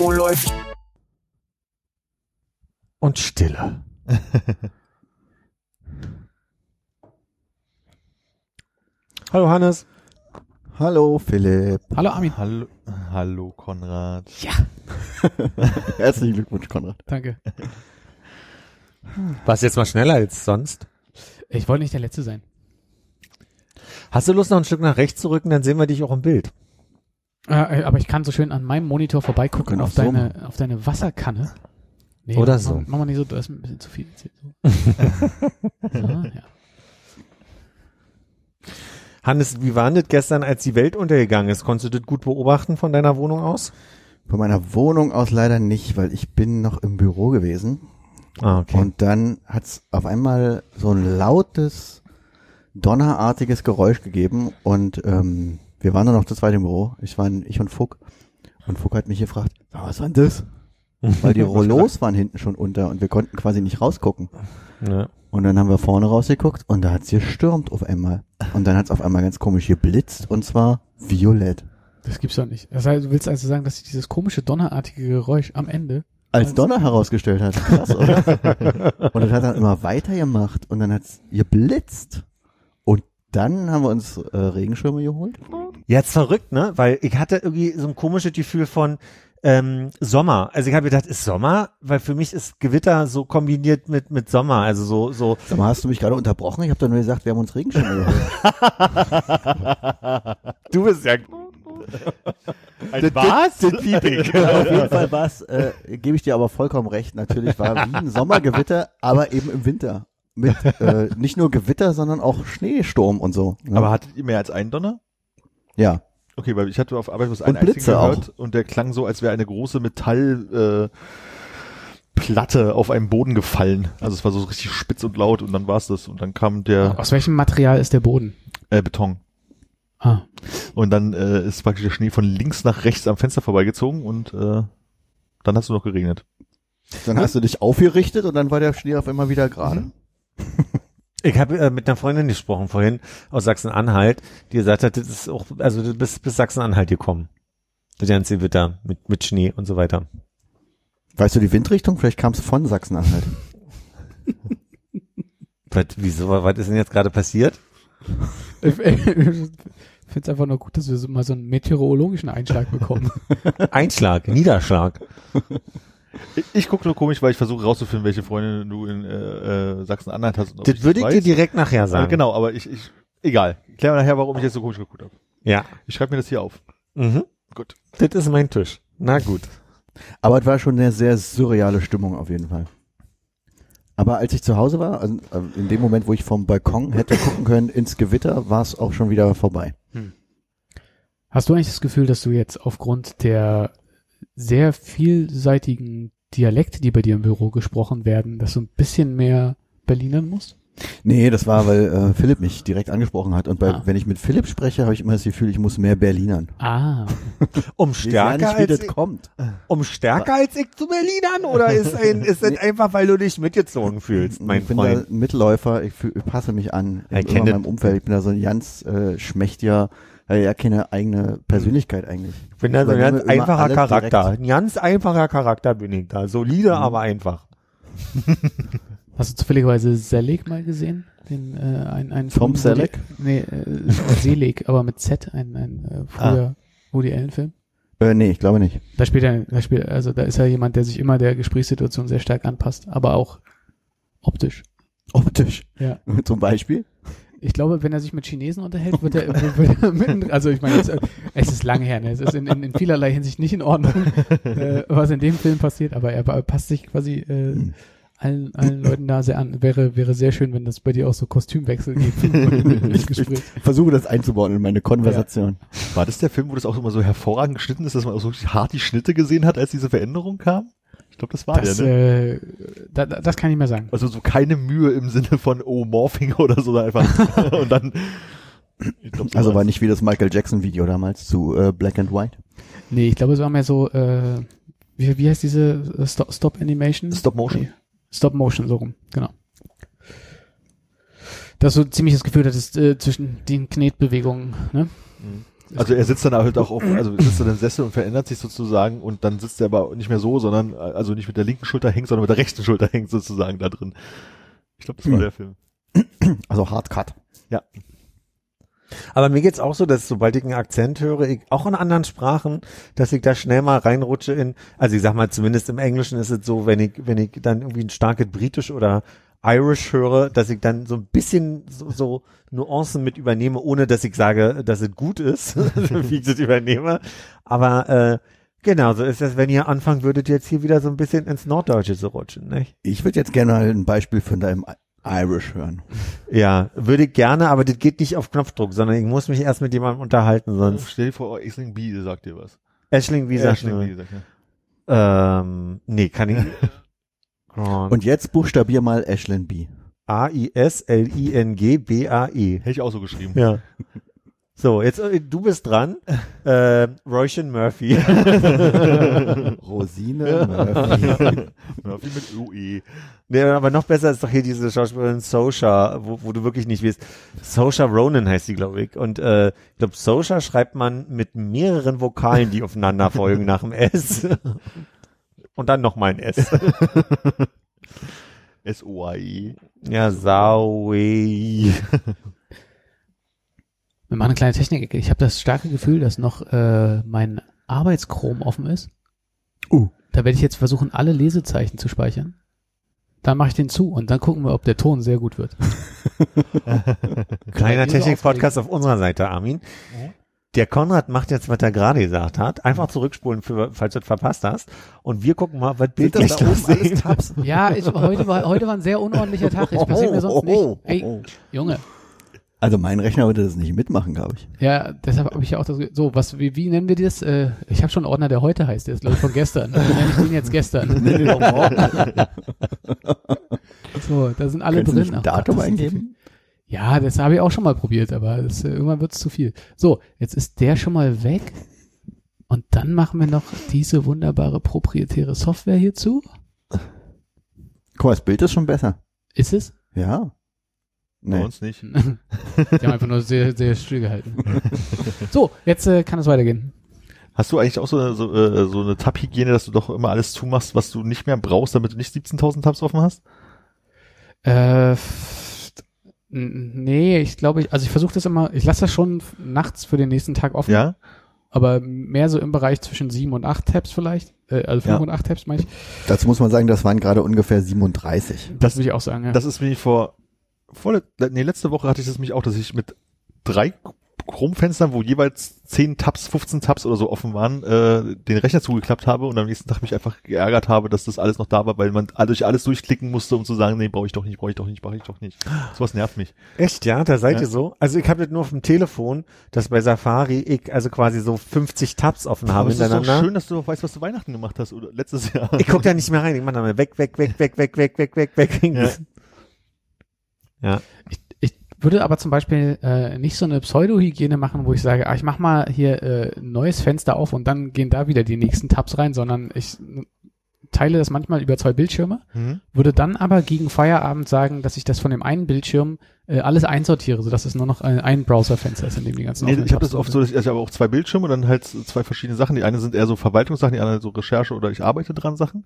Oh, läuft. Und Stille. Hallo Hannes. Hallo Philipp. Hallo Armin. Hallo, hallo Konrad. Ja, Herzlichen Glückwunsch, Konrad. danke. Warst jetzt mal schneller als sonst? Ich wollte nicht der Letzte sein. Hast du Lust, noch ein Stück nach rechts zu rücken? Dann sehen wir dich auch im Bild. Äh, aber ich kann so schön an meinem Monitor vorbeigucken auf so deine, auf deine Wasserkanne. Nee, Oder mach, so. Mach mal nicht so, das ist ein bisschen zu viel. So. so, ja. Hannes, wie war denn das gestern, als die Welt untergegangen ist? Konntest du das gut beobachten von deiner Wohnung aus? Von meiner Wohnung aus leider nicht, weil ich bin noch im Büro gewesen. Ah, okay. Und dann hat's auf einmal so ein lautes, donnerartiges Geräusch gegeben und ähm, wir waren nur noch zu zweit im Büro. Ich war ich und Fuck. Und Fuck hat mich gefragt, "Ja, was war denn das? Weil die Rollos waren hinten schon unter und wir konnten quasi nicht rausgucken. ja. Und dann haben wir vorne rausgeguckt und da hat's gestürmt auf einmal. Und dann hat's auf einmal ganz komisch geblitzt und zwar violett. Das gibt's doch nicht. Das heißt, du willst also sagen, dass sich dieses komische donnerartige Geräusch am Ende Als Donner herausgestellt hat. Krass, oder? und das hat dann immer weitergemacht und dann hat's geblitzt. Und dann haben wir uns äh, Regenschirme geholt. Jetzt verrückt, ne? Weil ich hatte irgendwie so ein komisches Gefühl von ähm, Sommer. Also ich habe gedacht, ist Sommer? Weil für mich ist Gewitter so kombiniert mit mit Sommer. Also so so. Sag mal, hast du mich gerade unterbrochen? Ich habe doch nur gesagt, wir haben uns Regenschirme geholt. Du bist ja. Ein was? Auf jeden Fall war's, äh, gebe ich dir aber vollkommen recht. Natürlich war wie ein Sommergewitter, aber eben im Winter. Mit äh, nicht nur Gewitter, sondern auch Schneesturm und so. Ne? Aber hattet ihr mehr als einen Donner? Ja. Okay, weil ich hatte auf Arbeit bloß einen Und Blitze einzigen gehört und der klang so, als wäre eine große Metall äh, Platte auf einem Boden gefallen. Also es war so richtig spitz und laut und dann war es das und dann kam der Aus welchem Material ist der Boden? äh, Beton Ah, und dann äh, ist praktisch der Schnee von links nach rechts am Fenster vorbeigezogen und äh, dann hast du noch geregnet. Dann hast du dich aufgerichtet und dann war der Schnee auf einmal wieder gerade. Ich habe äh, mit einer Freundin gesprochen vorhin aus Sachsen-Anhalt, die gesagt hat, das ist auch, also du bist bis Sachsen-Anhalt gekommen. Das ganze Gewitter mit mit Schnee und so weiter. Weißt du die Windrichtung? Vielleicht kam es von Sachsen-Anhalt. Was, wieso? Was ist denn jetzt gerade passiert? ich finde es einfach nur gut, dass wir so mal so einen meteorologischen Einschlag bekommen. Einschlag, Niederschlag. Ich, ich gucke nur komisch, weil ich versuche rauszufinden, welche Freunde du in äh, äh, Sachsen-Anhalt hast. Das würde ich weiß. dir direkt nachher Äh, sagen. genau, aber ich, ich egal. Klär mal nachher, warum ich jetzt so komisch geguckt habe. Ja. Ich schreibe mir das hier auf. Mhm. Gut. Das ist mein Tisch. Na gut. Aber es war schon eine sehr surreale Stimmung auf jeden Fall. Aber als ich zu Hause war, also äh, in dem Moment, wo ich vom Balkon hätte gucken können ins Gewitter, war es auch schon wieder vorbei. Hast du eigentlich das Gefühl, dass du jetzt aufgrund der sehr vielseitigen Dialekte, die bei dir im Büro gesprochen werden, dass du ein bisschen mehr Berlinern musst? Nee, das war, weil äh, Philipp mich direkt angesprochen hat. Und bei, Ah. wenn ich mit Philipp spreche, habe ich immer das Gefühl, ich muss mehr Berlinern. Ah, Um Ich weiß ja stärker nicht, wie als das ich, kommt. um stärker als ich zu Berlinern oder ist ein, ist das einfach, weil du dich mitgezogen fühlst, mein ich bin Freund? da Mitläufer, ich, fühl, ich passe mich an Ja, in meinem Umfeld. Ich bin da so ein ganz äh, schmächtiger, äh, ja keine eigene Persönlichkeit eigentlich. Ich bin da so ein ganz einfacher Charakter. direkt. Ein ganz einfacher Charakter bin ich da. Solide, aber einfach. hast du zufälligerweise Selig mal gesehen? Den, äh, ein, ein Tom Film, Woody- Selleck? Nee, äh, Selig, aber mit Z, ein, ein äh, früher Woody Allen Film. Äh, nee, ich glaube nicht. Da spielt er, da spielt, also da ist er jemand, der sich immer der Gesprächssituation sehr stark anpasst, aber auch optisch. Optisch. Ja. Zum Beispiel. Ich glaube, wenn er sich mit Chinesen unterhält, wird er, wird er mitten, also ich meine, es, es ist lange her, ne? es ist in, in, in vielerlei Hinsicht nicht in Ordnung, äh, was in dem Film passiert, aber er passt sich quasi äh, allen, allen Leuten da sehr an. Wäre, wäre sehr schön, wenn das bei dir auch so Kostümwechsel gibt. Ich, ich versuche das einzubauen in meine Konversation. War das der Film, wo das auch immer so hervorragend geschnitten ist, dass man auch so hart die Schnitte gesehen hat, als diese Veränderung kam? Ich glaube, das war Das, der, ne? äh, da, da- das kann ich mehr sagen. Also so keine Mühe im Sinne von, oh, Morphing oder so, einfach. und dann. Glaub, so Also war nicht wie das Michael Jackson Video damals zu äh, Black and White. Nee, ich glaube, es war mehr so, äh, wie, wie heißt diese äh, Stop, Stop Animation? Stop Motion. Nee. Stop Motion, so rum, genau. Das so ziemlich das Gefühl, dass es äh, zwischen den Knetbewegungen, ne? Also er sitzt dann halt auch auf, also sitzt dann im Sessel und verändert sich sozusagen und dann sitzt er aber nicht mehr so, sondern also nicht mit der linken Schulter hängt, sondern mit der rechten Schulter hängt sozusagen da drin. Ich glaube, das war Hm. der Film. Also Hard Cut. Aber mir geht's auch so, dass sobald ich einen Akzent höre, ich, auch in anderen Sprachen, dass ich da schnell mal reinrutsche in, also ich sag mal, zumindest im Englischen ist es so, wenn ich, wenn ich dann irgendwie ein starkes Britisch oder Irish höre, dass ich dann so ein bisschen so, so Nuancen mit übernehme, ohne dass ich sage, dass es gut ist, wie ich das übernehme. Aber äh, genau, so ist es, wenn ihr anfangen würdet, jetzt hier wieder so ein bisschen ins Norddeutsche zu rutschen, nicht? Ich würde jetzt gerne mal ein Beispiel von deinem Irish hören. Ja, würde ich gerne, aber das geht nicht auf Knopfdruck, sondern ich muss mich erst mit jemandem unterhalten, sonst. Stell dir vor, oh, Isling B sagt dir was. Ashling, wie sagst Aisling du? B sagt ja. Ähm, nee, kann ich. Und Und jetzt buchstabier mal Ashlyn B. A-I-S-L-I-N-G-B-A-E. Hätte ich auch so geschrieben. Ja. So, jetzt äh, du bist dran. Äh, Roisin Murphy. Rosine Murphy. Wie mit UE. nee, aber noch besser ist doch hier diese Schauspielerin Sosha, wo, wo du wirklich nicht weißt. Sosha Ronan heißt sie, glaube ich. Und äh, ich glaube, Sosha schreibt man mit mehreren Vokalen, die aufeinander folgen nach dem S. Und dann nochmal ein S. S-O-A-E. Ja, Saui. Wir machen eine kleine Technik. Ich habe das starke Gefühl, dass noch äh, mein Arbeitschrom offen ist. Uh. Da werde ich jetzt versuchen, alle Lesezeichen zu speichern. Dann mache ich den zu und dann gucken wir, ob der Ton sehr gut wird. Kleiner Technik-Podcast auf unserer Seite, Armin. Der Konrad macht jetzt, was er gerade gesagt hat. Einfach zurückspulen, für, falls du es verpasst hast. Und wir gucken mal, was Bild das da oben lustig alles Tabs. Ja, ich, heute, war, heute war ein sehr unordentlicher Tag. Das passiert mir sonst nicht. Ey, Junge. Also mein Rechner würde das nicht mitmachen, glaube ich. Ja, deshalb habe ich ja auch das. So, was, wie, wie nennen wir das? Äh, ich habe schon einen Ordner, der heute heißt. Der ist, glaube ich, von gestern. Dann nenne ich den jetzt gestern. so, da sind alle Könntest du drin. nicht ein Ach Datum Gott, das ist eingeben? Ja, das habe ich auch schon mal probiert, aber das, äh, irgendwann wird es zu viel. So, jetzt ist der schon mal weg. Und dann machen wir noch diese wunderbare proprietäre Software hierzu. Guck mal, das Bild ist schon besser. Ist es? Ja. Bei Nee. uns nicht. Die haben einfach nur sehr, sehr still gehalten. so, jetzt äh, kann es weitergehen. Hast du eigentlich auch so eine, so, äh, so eine Tab-Hygiene, dass du doch immer alles zumachst, was du nicht mehr brauchst, damit du nicht 17.000 Tabs offen hast? Äh, nee, ich glaube, ich, also ich versuche das immer, ich lasse das schon nachts für den nächsten Tag offen, Ja? aber mehr so im Bereich zwischen sieben und acht Tabs vielleicht, äh, also fünf Ja. und acht Tabs meine ich. Dazu muss man sagen, das waren gerade ungefähr 37. Das würde ich auch sagen, ja. Das ist mir vor, vor nee, letzte Woche hatte ich das mich auch, dass ich mit drei Chrome-Fenstern, wo jeweils 10 Tabs, 15 Tabs oder so offen waren, äh, den Rechner zugeklappt habe und am nächsten Tag mich einfach geärgert habe, dass das alles noch da war, weil man durch alles durchklicken musste, um zu sagen, nee, brauche ich doch nicht, brauche ich doch nicht, brauche ich doch nicht. Sowas nervt mich. Echt, ja? Da seid Ja. ihr so? Also ich habe das nur auf dem Telefon, dass bei Safari ich also quasi so 50 Tabs offen habe es ist doch hintereinander. schön, dass du noch weißt, was du Weihnachten gemacht hast oder letztes Jahr. Ich guck da nicht mehr rein. Ich mach dann mal weg, weg, weg, weg, weg, weg, weg, weg, weg. Ja. ja. Ich würde aber zum Beispiel äh, nicht so eine Pseudo-Hygiene machen, wo ich sage, ah, ich mach mal hier äh, ein neues Fenster auf und dann gehen da wieder die nächsten Tabs rein, sondern ich teile das manchmal über zwei Bildschirme, Mhm. würde dann aber gegen Feierabend sagen, dass ich das von dem einen Bildschirm äh, alles einsortiere, sodass es nur noch ein, ein Browserfenster ist, in dem die ganzen Nee, ich habe das oft so, dass ich, also ich habe auch zwei Bildschirme und dann halt zwei verschiedene Sachen. Die eine sind eher so Verwaltungssachen, die andere so Recherche oder ich arbeite dran Sachen.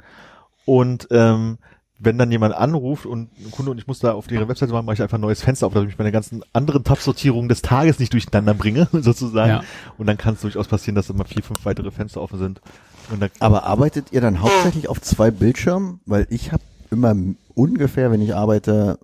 Und ähm, wenn dann jemand anruft und ein Kunde und ich muss da auf ihre Webseite machen, mache ich einfach ein neues Fenster auf, damit ich meine ganzen anderen Tab-Sortierungen des Tages nicht durcheinander bringe, sozusagen. Ja. Und dann kann es durchaus passieren, dass immer vier, fünf weitere Fenster offen sind. Und dann, Aber arbeitet ihr dann hauptsächlich auf zwei Bildschirmen? Weil ich habe immer ungefähr, wenn ich arbeite,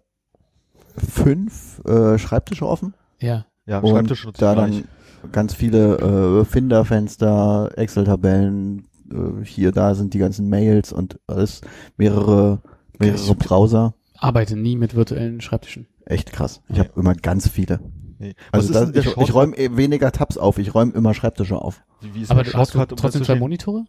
fünf äh, Schreibtische offen. Ja. ja, Und Schreibtisch nutze ich da dann ganz viele äh, Finderfenster, Excel-Tabellen, äh, hier, da sind die ganzen Mails und alles, mehrere mehrere Browser. Arbeite nie mit virtuellen Schreibtischen. Echt krass. Ich habe immer ganz viele. Nee. Was Also das, ich, ich Shortcut? räume eh weniger Tabs auf, ich räume immer Schreibtische auf. Wie, wie ist Aber der du hast du Shortcut, um trotzdem das zwei zwischen- Monitore?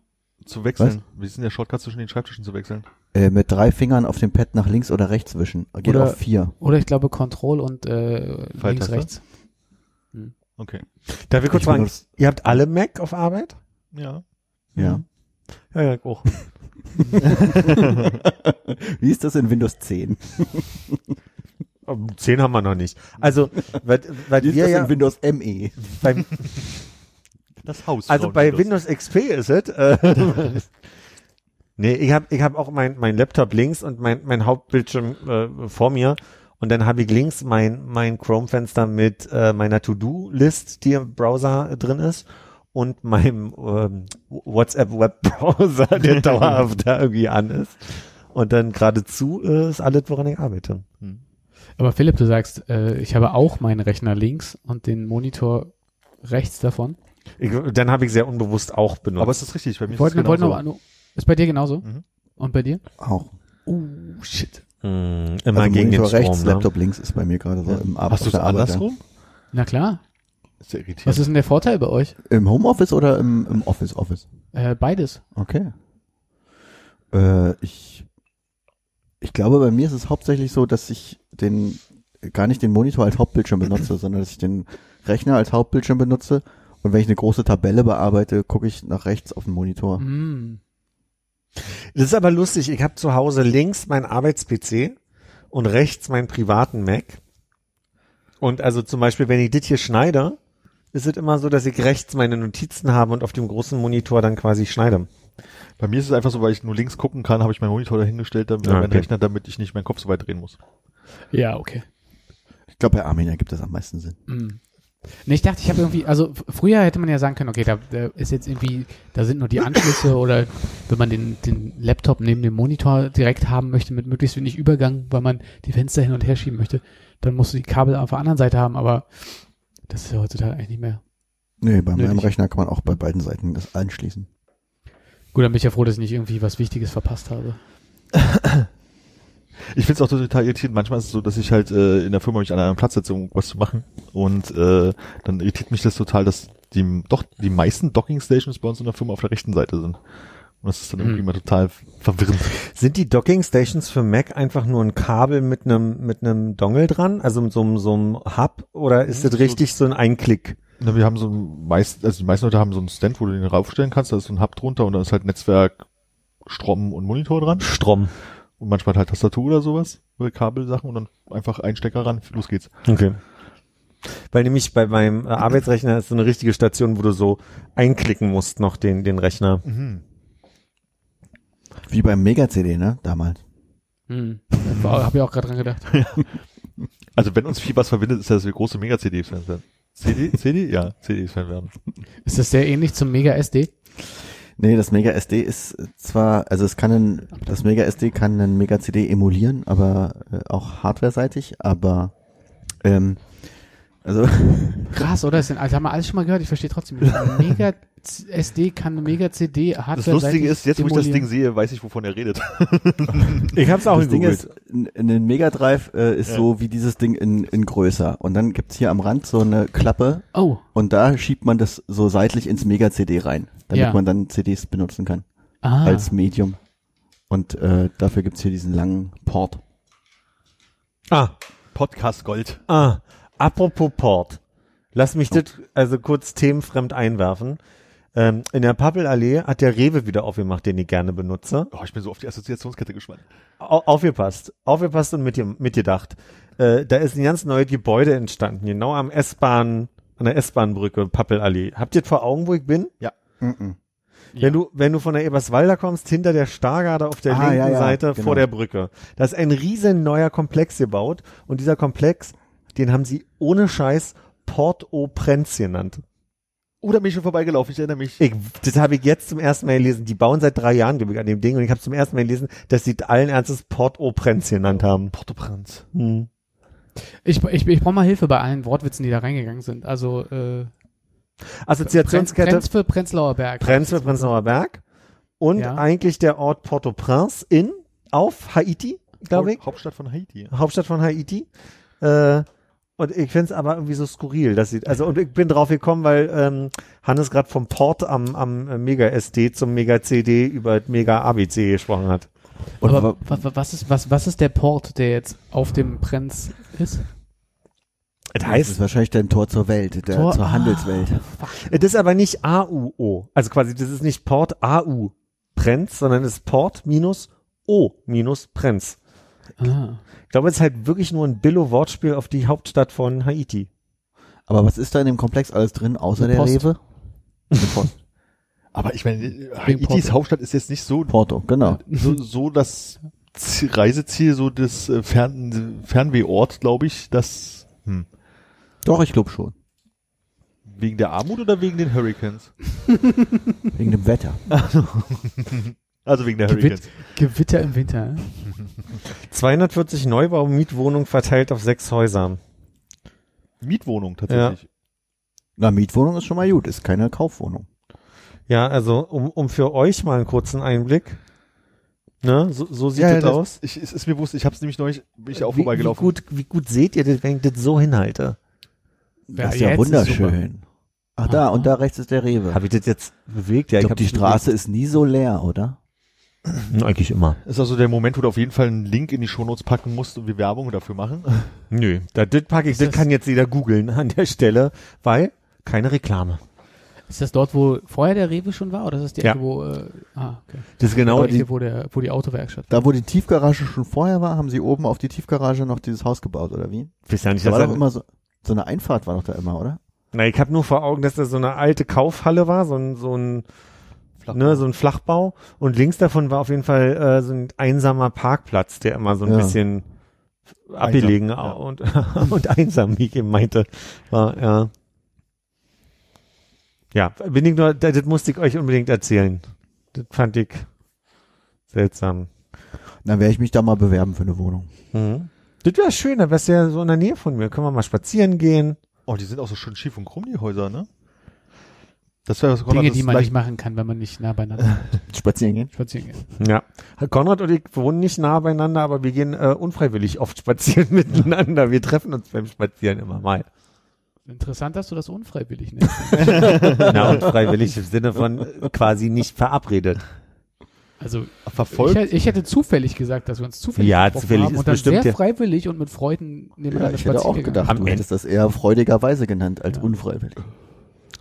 zu wechseln? Wie ist denn der Shortcut zwischen den Schreibtischen zu wechseln? Äh, mit drei Fingern auf dem Pad nach links oder rechts wischen. Geht Oder- auf vier. Oder ich glaube Control und äh, links, rechts. Okay. Darf ich kurz Ich fragen, ihr habt alle Mac auf Arbeit? Ja. Ja. Ja, ja, auch. Wie ist das in Windows 10? Um, Zehn haben wir noch nicht. Also, weil, weil Wie ist wir das ja in Windows ME? beim, Das Haus. also bei Windows XP ist es. Äh, nee, ich habe ich hab auch mein, mein Laptop links und mein, mein Hauptbildschirm äh, vor mir. Und dann habe ich links mein, mein Chrome-Fenster mit äh, meiner To-Do-List, die im Browser drin ist, und meinem ähm, WhatsApp-Web-Browser, der dauerhaft da irgendwie an ist. Und dann geradezu äh, ist alles, woran ich arbeite. Aber Philipp, du sagst, äh, ich habe auch meinen Rechner links und den Monitor rechts davon. Ich, dann habe ich sehr unbewusst auch benutzt. Aber es ist richtig, bei mir Ich wollte, ist es genauso. noch, ist bei dir genauso? Mhm. Und bei dir? Auch. Oh, shit. Hm, immer also gegen den Monitor Strom. rechts, ne? Laptop links ist bei mir gerade so im Ar Hast du es andersrum? Na klar. Ist ja irritierend. Was ist denn der Vorteil bei euch? Im Homeoffice oder im, im Office Office? Äh, beides. Okay. Äh, ich, ich glaube, bei mir ist es hauptsächlich so, dass ich den, gar nicht den Monitor als Hauptbildschirm benutze, sondern dass ich den Rechner als Hauptbildschirm benutze. Und wenn ich eine große Tabelle bearbeite, gucke ich nach rechts auf den Monitor. Mm. Das ist aber lustig. Ich habe zu Hause links mein Arbeits-PC und rechts meinen privaten Mac. Und also zum Beispiel, wenn ich das hier schneide, ist es immer so, dass ich rechts meine Notizen habe und auf dem großen Monitor dann quasi schneide. Bei mir ist es einfach so, weil ich nur links gucken kann, habe ich meinen Monitor dahingestellt, damit Ah, mein okay. Rechner, damit ich nicht meinen Kopf so weit drehen muss. Ja, okay. Ich glaube, bei Armin ergibt das am meisten Sinn. Mm. Nee, ich dachte, ich habe irgendwie, also früher hätte man ja sagen können, okay, da, da ist jetzt irgendwie, da sind nur die Anschlüsse oder wenn man den, den Laptop neben dem Monitor direkt haben möchte mit möglichst wenig Übergang, weil man die Fenster hin und her schieben möchte, dann musst du die Kabel auf der anderen Seite haben, aber das ist ja heutzutage eigentlich nicht mehr. Nee, bei meinem Nötig. Rechner kann man auch bei beiden Seiten das anschließen. Gut, dann bin ich ja froh, dass ich nicht irgendwie was Wichtiges verpasst habe. Ich finde es auch total irritierend. Manchmal ist es so, dass ich halt äh, in der Firma mich an einem Platz setze, um was zu machen. Und äh, dann irritiert mich das total, dass die doch die meisten Docking Stations bei uns in der Firma auf der rechten Seite sind. Und das ist dann irgendwie Hm. mal total verwirrend. Sind die Docking Stations für Mac einfach nur ein Kabel mit einem mit einem Dongle dran, also mit so einem so einem Hub, oder ist Mhm, das so- richtig so ein Einklick? Na, wir haben so ein meist, also die meisten Leute haben so einen Stand, wo du den raufstellen kannst, da ist so ein Hub drunter und da ist halt Netzwerk, Strom und Monitor dran. Strom. Und manchmal halt Tastatur oder sowas, oder Kabelsachen und dann einfach ein Stecker ran, los geht's. Okay. Weil nämlich bei meinem Arbeitsrechner ist so eine richtige Station, wo du so einklicken musst noch den den Rechner. Mhm. Wie beim Mega-CD, ne? Damals. Hm. Habe ich auch gerade dran gedacht. Also wenn uns viel was verbindet, ist das, dass wir große Mega-CD-Fans werden. CD? CD? Ja, CD-Fan werden. Ist das sehr ähnlich zum Mega SD? Nee, das Mega SD ist zwar, also es kann ein, das Mega SD kann einen Mega CD emulieren, aber äh, auch hardware-seitig, aber ähm, also Krass, oder? Das sind, also haben wir alles schon mal gehört. Ich verstehe trotzdem nicht. Ein Mega SD kann eine Mega CD Hardware Das Lustige ist, jetzt wo ich das Ding sehe, weiß ich, wovon er redet. Ich habe es auch das Ding ist, ein Mega Drive äh, ist Ja. so wie dieses Ding in, in größer und dann gibt's hier am Rand so eine Klappe Oh, und da schiebt man das so seitlich ins Mega CD rein, damit Ja. man dann CDs benutzen kann ah. als Medium. Und äh, dafür gibt's hier diesen langen Port. Ah, Podcast Gold. ah, apropos Port. Lass mich das also kurz themenfremd einwerfen. Ähm, in der Pappelallee hat der Rewe wieder aufgemacht, den ich gerne benutze. Oh, ich bin so auf die Assoziationskette gespannt. Au aufgepasst, aufgepasst und mit, mitgedacht. Äh, da ist ein ganz neues Gebäude entstanden, genau am S-Bahn, an der S-Bahn-Brücke, Pappelallee. Habt ihr vor Augen, wo ich bin? Mhm. Wenn du, wenn du von der Eberswalder kommst, hinter der Stargarde auf der Ah, linken ja, ja, Seite genau. vor der Brücke. Da ist ein riesen neuer Komplex gebaut und dieser Komplex, den haben sie ohne Scheiß Port-au-Prince genannt. Oh, da bin ich schon vorbeigelaufen, ich erinnere mich. Ich, das habe ich jetzt zum ersten Mal gelesen. Die bauen seit drei Jahren, glaube ich, an dem Ding und ich habe zum ersten Mal gelesen, dass sie allen Ernstes Port-au-Prince genannt haben. Port-au-Prince. Hm. Ich, ich, ich brauche mal Hilfe bei allen Wortwitzen, die da reingegangen sind. Also äh, Assoziationskette Prenz für Prenzlauer Berg. Prenz für Prenzlauer Berg und Ja. eigentlich der Ort Port-au-Prince in auf Haiti, glaube ich. Hauptstadt von Haiti. Hauptstadt von Haiti. Äh, und ich finde es aber irgendwie so skurril, dass sie, also und ich bin drauf gekommen, weil ähm, Hannes gerade vom Port am, am Mega SD zum Mega CD über Mega ABC gesprochen hat. Und Aber wa- was ist, was, was ist der Port, der jetzt auf dem Prenz ist? Das das ist wahrscheinlich dein Tor zur Welt, der, Tor- zur Handelswelt. Das ist aber nicht AUO. Also quasi, das ist nicht Port AU Prenz, sondern es ist Port minus O minus Prenz. Ah. Ich glaube, es ist halt wirklich nur ein Billo-Wortspiel auf die Hauptstadt von Haiti. Aber was ist da in dem Komplex alles drin, außer der. Rewe? Aber ich meine, Haitis. Hauptstadt ist jetzt nicht so, Porto, genau. so, so das Ziel- Reiseziel, so das äh, Fern, Fernwehort, glaube ich, das, hm. Doch, ich glaube schon. Wegen der Armut oder wegen den Hurricanes? Wegen dem Wetter. Also wegen der Gewitt- Hurricanes. Gewitter im Winter. 240 Neubau-Mietwohnungen verteilt auf sechs Häusern. Mietwohnung tatsächlich. Na, Mietwohnung ist schon mal gut, ist keine Kaufwohnung. Ja, also um, um für euch mal einen kurzen Einblick. Ne, so, so sieht Ja, das das aus. Ich, es ist mir bewusst, ich habe es nämlich neulich, bin ich auch wie, wie, vorbeigelaufen. gut, wie gut seht ihr das, wenn ich das so hinhalte? Das ist Ja, ja wunderschön. Ach da, und da rechts ist der Rewe. Habe ich das jetzt bewegt? Ja, ich glaube, hab die Straße ist nie so leer, oder? Eigentlich immer. ist also der Moment, wo du auf jeden Fall einen Link in die Shownotes packen musst und wir Werbung dafür machen. Nö, das, das packe ich, das, das- kann jetzt jeder googeln an der Stelle, weil keine Reklame. Ist das dort, wo vorher der Rewe schon war? Oder ist das die Ja. Ecke, wo, äh, ah, okay. Das ist genau die, die, wo, der, wo die Autowerkstatt Da, wo die Tiefgarage schon vorher war, haben sie oben auf die Tiefgarage noch dieses Haus gebaut, oder wie? weiß ja nicht, Da war doch immer so, so eine Einfahrt war doch da immer, oder? na, ich habe nur vor Augen, dass das so eine alte Kaufhalle war, so ein, so ein, ne, so ein Flachbau und links davon war auf jeden Fall äh, so ein einsamer Parkplatz, der immer so ein Ja. bisschen abgelegen ja. und, und einsam, wie ich eben meinte, war, ja. Ja, bin ich nur, das, das musste ich euch unbedingt erzählen. Das fand ich seltsam. Dann werde ich mich da mal bewerben für eine Wohnung. Mhm. Das wäre schön, da wärst du ja so in der Nähe von mir. Können wir mal spazieren gehen. Oh, die sind auch so schön schief und krumm, die Häuser, ne? Das wäre was Dinge, das die man nicht machen kann, wenn man nicht nah beieinander Spazieren gehen? spazieren geht. Ja. Konrad und ich wohnen nicht nah beieinander, aber wir gehen äh, unfreiwillig oft spazieren miteinander. Wir treffen uns beim Spazieren immer mal. Interessant, dass du das unfreiwillig nennst. Na, unfreiwillig im Sinne von äh, quasi nicht verabredet. Also ich, verfolgt. hätte- ich hätte zufällig gesagt, dass wir uns zufällig Ja, zufällig haben ist und dann bestimmt sehr ja- freiwillig und mit Freuden Ja, nebeneinander ich hätte auch gedacht, Am du Ende- hättest das eher freudigerweise genannt als Ja. unfreiwillig.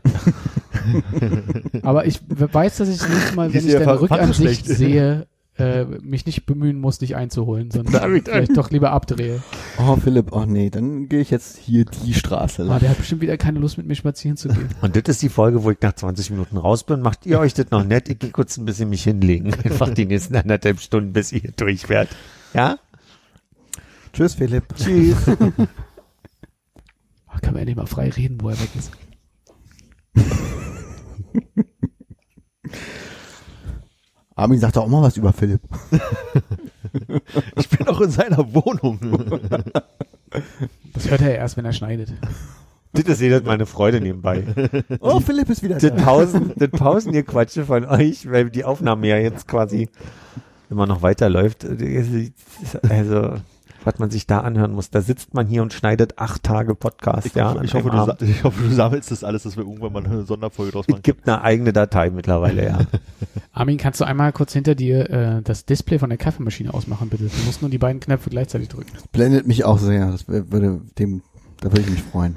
Aber ich weiß, dass ich nächstes Mal, wenn ich ja deine Rückansicht sehe, äh, mich nicht bemühen muss, dich einzuholen, sondern vielleicht doch lieber abdrehe. Oh, Philipp, oh nee, dann gehe ich jetzt hier die Straße lang. der hat bestimmt wieder keine Lust, mit mir spazieren zu gehen. Und das ist die Folge, wo ich nach 20 Minuten raus bin. Macht ihr euch das noch nett? Ich gehe kurz ein bisschen mich hinlegen. Einfach die nächsten anderthalb Stunden, bis ihr hier durchfährt. Ja? Tschüss, Philipp. Tschüss. Ach, kann man endlich mal frei reden, wo er weg ist. Armin sagt doch auch mal was über Philipp. Ich bin auch in seiner Wohnung. Das hört er erst, wenn er schneidet. das ist jedes Mal eine Freude nebenbei. Oh, Philipp ist wieder da. Pausen, das Pausen ihr Quatsche von euch, weil die Aufnahme ja jetzt quasi immer noch weiterläuft. Also, was man sich da anhören muss. Da sitzt man hier und schneidet acht Tage Podcast. Ich, ja, ich, hoffe, du, ich hoffe, du sammelst das alles, dass wir irgendwann mal eine Sonderfolge draus Es machen. gibt eine eigene Datei mittlerweile, ja. Armin, kannst du einmal kurz hinter dir äh, das Display von der Kaffeemaschine ausmachen, bitte? Du musst nur die beiden Knöpfe gleichzeitig drücken. Blendet mich auch sehr. Das würde dem, da würde ich mich freuen.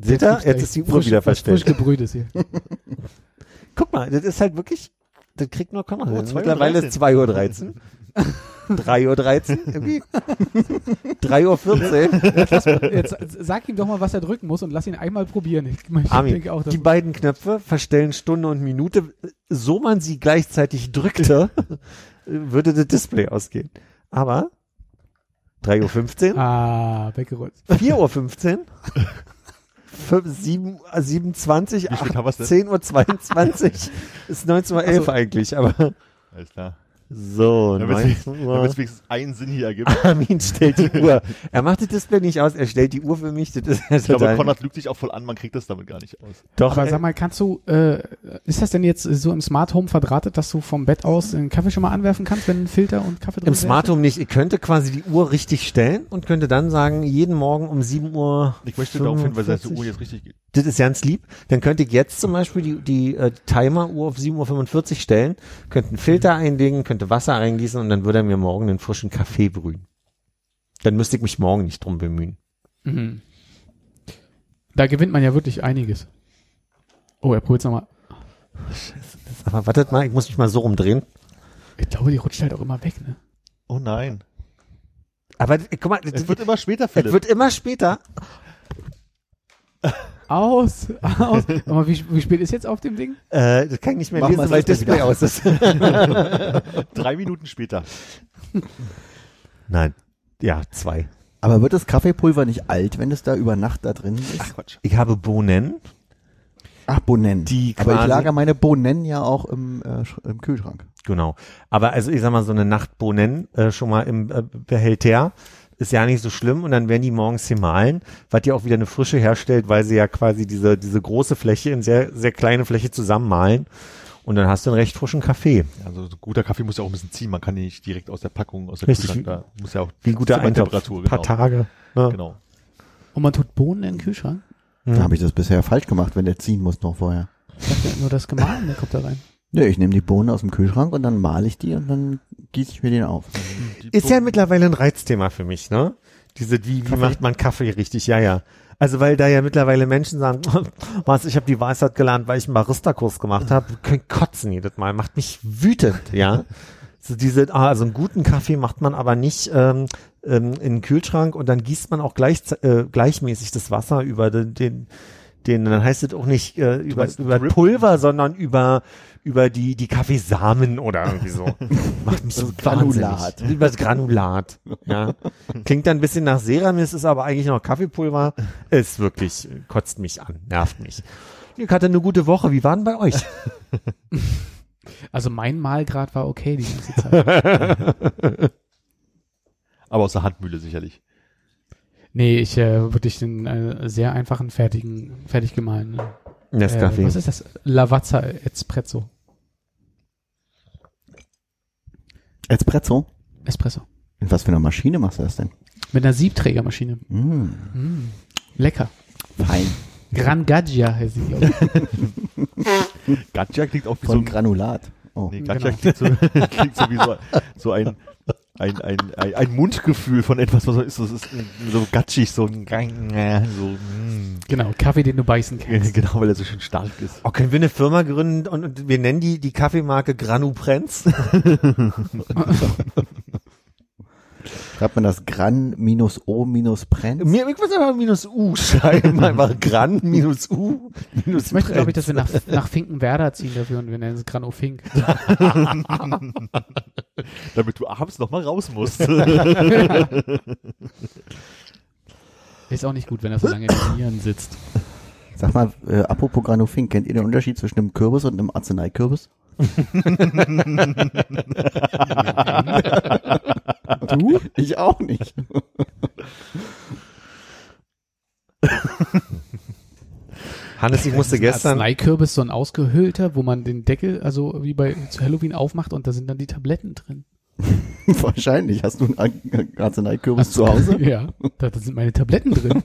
Seht ihr? Jetzt ist die Uhr frisch, wieder verstellt. Frisch gebrüht ist hier. Guck mal, das ist halt wirklich, das kriegt nur Konrad. Oh, hin. 2:13 Mittlerweile ist 2.13 Uhr. 3.13 Uhr, irgendwie. 3.14 Uhr. Jetzt sag ihm doch mal, was er drücken muss und lass ihn einmal probieren. Ich, ich Armin, denke auch, die beiden Knöpfe verstellen Stunde und Minute. So man sie gleichzeitig drückte, würde das Display ausgehen. Aber 3.15 Uhr, Ah, weggerollt. 4.15 Uhr, 5, 7, äh, 27, Wie spät haben wir's denn? 10.22 Uhr, ist 19.11 Uhr eigentlich, aber Alles klar. So, Damit es 19 Uhr. wenigstens einen Sinn hier ergibt. Armin stellt die Uhr. Er macht das Display nicht aus, er stellt die Uhr für mich. Das ist Ich glaube, Konrad lügt sich auch voll an, man kriegt das damit gar nicht aus. Doch, Aber äh, sag mal, kannst du, äh, ist das denn jetzt so im Smart Home verdrahtet, dass du vom Bett aus den Kaffee schon mal anwerfen kannst, wenn ein Filter und Kaffee drin Im? Smart Home nicht. Ich könnte quasi die Uhr richtig stellen und könnte dann sagen, jeden Morgen um 7 Uhr. Ich möchte darauf hinweisen, dass die 45. Uhr jetzt richtig geht. Das ist ganz lieb. Dann könnte ich jetzt zum Beispiel die, die äh, Timer-Uhr auf 7.45 Uhr stellen, könnte einen Filter einlegen, könnte Wasser reingießen und dann würde er mir morgen einen frischen Kaffee brühen. Dann müsste ich mich morgen nicht drum bemühen. Mhm. Da gewinnt man ja wirklich einiges. Oh, er probiert's nochmal. Aber wartet mal, ich muss mich mal so rumdrehen. Ich glaube, die rutscht halt auch immer weg, ne? Oh nein. Aber äh, guck mal, Es wird immer später, es Philipp. wird immer später. Aus, aus. Aber wie, wie spät ist jetzt auf dem Ding? Äh, das kann ich nicht mehr Mach lesen, weil das Display wieder. aus ist. Drei Minuten später. Nein. Ja, zwei. Aber wird das Kaffeepulver nicht alt, wenn es da über Nacht da drin ist? Ach Quatsch. Ich habe Bohnen. Ach, Bohnen. Die Aber ich lager meine Bohnen ja auch im, äh, im Kühlschrank. Genau. Aber also ich sag mal, so eine Nacht Bohnen äh, schon mal im äh, Behälter ist ja nicht so schlimm und dann werden die morgens hier mahlen, was ja auch wieder eine Frische herstellt, weil sie ja quasi diese, diese große Fläche in sehr, sehr kleine Fläche zusammenmahlen und dann hast du einen recht frischen Kaffee. Also so guter Kaffee muss ja auch ein bisschen ziehen. Man kann den nicht direkt aus der Packung, aus der Richtig. Kühlschrank, da muss ja auch Wie ein guter Eintopf. Zimmertemperatur, Paar genau. Tage. Ja. Genau. Und man tut Bohnen in den Kühlschrank? Mhm. Da habe ich das bisher falsch gemacht, wenn der ziehen muss noch vorher. Ich dachte nur das Gemahlene kommt da rein. Nö, ich nehme die Bohnen aus dem Kühlschrank und dann male ich die und dann gieße ich mir den auf. Ist ja mittlerweile ein Reizthema für mich, ne? Diese, wie, wie macht man Kaffee richtig? Ja, ja. Also weil da ja mittlerweile Menschen sagen, was, ich habe die Weisheit gelernt, weil ich einen Barista-Kurs gemacht habe, können kotzen jedes Mal, macht mich wütend, ja. So diese, ah, also einen guten Kaffee macht man aber nicht ähm, ähm, in den Kühlschrank und dann gießt man auch gleich, äh, gleichmäßig das Wasser über den, den, den dann heißt es auch nicht äh, über, über Drip? Pulver, sondern über über die die Kaffeesamen oder irgendwie so. Macht mich Das wahnsinnig. Granulat. Über das Granulat. Ja. Klingt dann ein bisschen nach Ceramis, ist aber eigentlich noch Kaffeepulver. Ist wirklich, kotzt mich an, nervt mich. Ich hatte eine gute Woche. Wie war denn bei euch? Also mein Mahlgrad war okay die ganze Zeit. Aber aus der Handmühle sicherlich. Nee, ich äh, wirklich den äh, sehr einfachen, fertigen, fertig gemahlenen. Äh, Nescafé. was ist das? Lavazza Espresso. Espresso? Espresso. In was für einer Maschine machst du das denn? Mit einer Siebträgermaschine. Mm, Mm. Lecker. fein. Gran Gaggia heißt sie, glaube ich. Gatja klingt auch wie Von so ein, Granulat. Oh. nee, Gatja Genau. klingt, so, klingt so wie so, so ein, ein, ein, ein, ein Mundgefühl von etwas, was so ist. Das ist so gatschig, so ein, so, mm. Genau, Kaffee, den du beißen kannst. genau, weil er so schön stark ist. Oh, können wir eine Firma gründen und, und wir nennen die die Kaffeemarke Granu Prenz? Schreibt man das Gran minus O minus Prenz? Mir, ich muss einfach minus U schreiben. Einfach Gran minus U minus Ich möchte, glaube ich, dass wir nach, nach Finkenwerder ziehen dafür und wir nennen es Grano Fink. Damit du abends noch mal raus musst. Ist auch nicht gut, wenn er so lange in den Nieren sitzt. Sag mal, äh, apropos Granufink, kennt ihr den Unterschied zwischen einem Kürbis und einem Arzneikürbis? Du? Ich auch nicht. Hannes, ich musste gestern, Arzneikürbis, so ein ausgehöhlter, wo man den Deckel, also wie bei zu Halloween aufmacht und da sind dann die Tabletten drin. Wahrscheinlich. Hast du einen Ar- Arzneikürbis zu Hause? Ja, da, da sind meine Tabletten drin.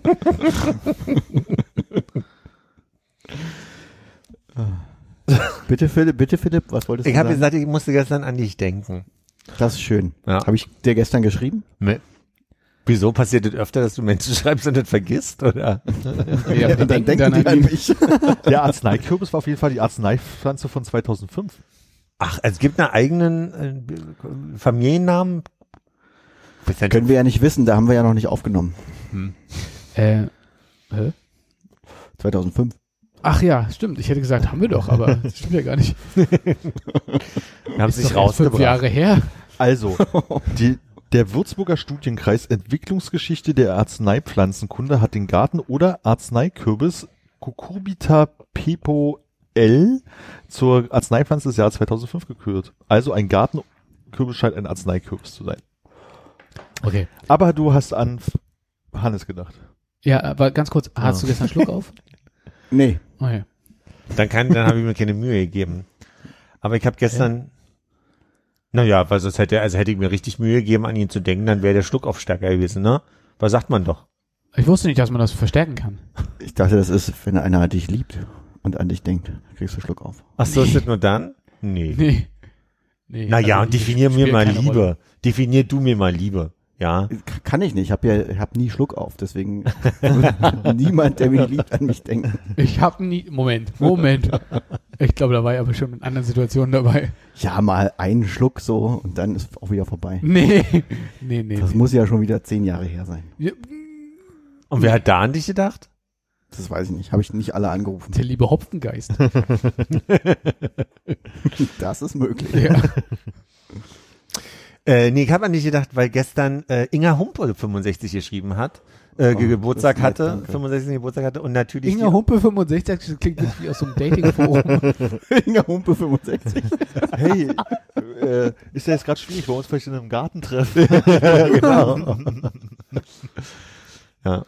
Bitte Philipp, bitte Philipp, was wolltest ich du habe sagen? gesagt, ich musste gestern an dich denken. Das ist schön. Ja. Habe ich dir gestern geschrieben? Ne? Wieso passiert das öfter, dass du Menschen schreibst und das vergisst, oder? Ja, die denken dann an die- mich. Der Arzneikürbis war auf jeden Fall die Arzneipflanze von 2005. Ach, es gibt einen eigenen äh, Familiennamen? Ja. Können wir ja nicht wissen, da haben wir ja noch nicht aufgenommen. Äh, hä? 2005. Ach ja, stimmt. Ich hätte gesagt, haben wir doch, aber das stimmt ja gar nicht. Wir haben es nicht erst fünf rausgebracht. Jahre her. Also, die, der Würzburger Studienkreis Entwicklungsgeschichte der Arzneipflanzenkunde hat den Garten oder Arzneikürbis Cucurbita pepo L zur Arzneipflanze des Jahres 2005 gekürt. Also ein Garten Kürbis scheint ein Arzneikürbis zu sein. Okay. Aber du hast an Hannes gedacht. Ja, aber ganz kurz, hast du gestern Schluck auf? Nee. Okay. Dann kann, dann habe ich mir keine Mühe gegeben. Aber ich habe gestern, naja, weil sonst hätte, also hätte ich mir richtig Mühe gegeben, an ihn zu denken, dann wäre der Schluck auf stärker gewesen, ne? Was sagt man doch? Ich wusste nicht, dass man das verstärken kann. Ich dachte, das ist, wenn einer dich liebt und an dich denkt, kriegst du Schluck auf. Ach so, ist das nur dann? Nee. Nee. nee Naja, also und definier mir mal Liebe. Rolle. Definier du mir mal Liebe. Ja. Kann ich nicht. Ich habe ja, ich hab nie Schluck auf. Deswegen niemand, der mich liebt, an mich denken. Ich habe nie, Moment, Moment. Ich glaube, da war ich aber schon in anderen Situationen dabei. Ja, mal einen Schluck so und dann ist auch wieder vorbei. Nee, nee, nee. Das nee. muss ja schon wieder zehn Jahre her sein. Ja, Und wer hat da an dich gedacht? Das weiß ich nicht. Habe ich nicht alle angerufen. Der liebe Hopfengeist. Das ist möglich. Ja. Äh, nee, ich habe an dich gedacht, weil gestern äh, Inga Humpe 65 geschrieben hat, äh, Oh, Geburtstag nett, hatte, danke. 65 Geburtstag hatte und natürlich Inga Humpe 65, das klingt jetzt wie aus so einem Datingforum. Inga Humpe 65. Hey, äh, ist ja jetzt gerade schwierig, bei uns vielleicht in einem Gartentreffen. ja, genau. ja.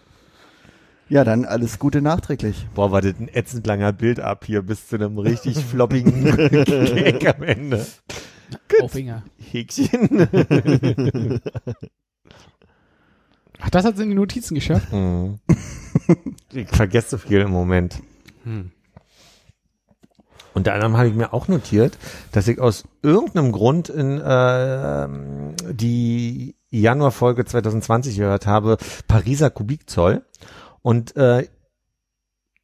Ja, dann alles Gute nachträglich. Boah, war das ein ätzend langer Bild ab hier bis zu einem richtig floppigen Gag am Ende. Auf Inga. Häkchen. Ach, das hat in die Notizen geschafft? Mhm. ich vergesse so viel im Moment. Hm. Unter anderem habe ich mir auch notiert, dass ich aus irgendeinem Grund in äh, die Januarfolge 2020 gehört habe, Pariser Kubikzoll. Und äh,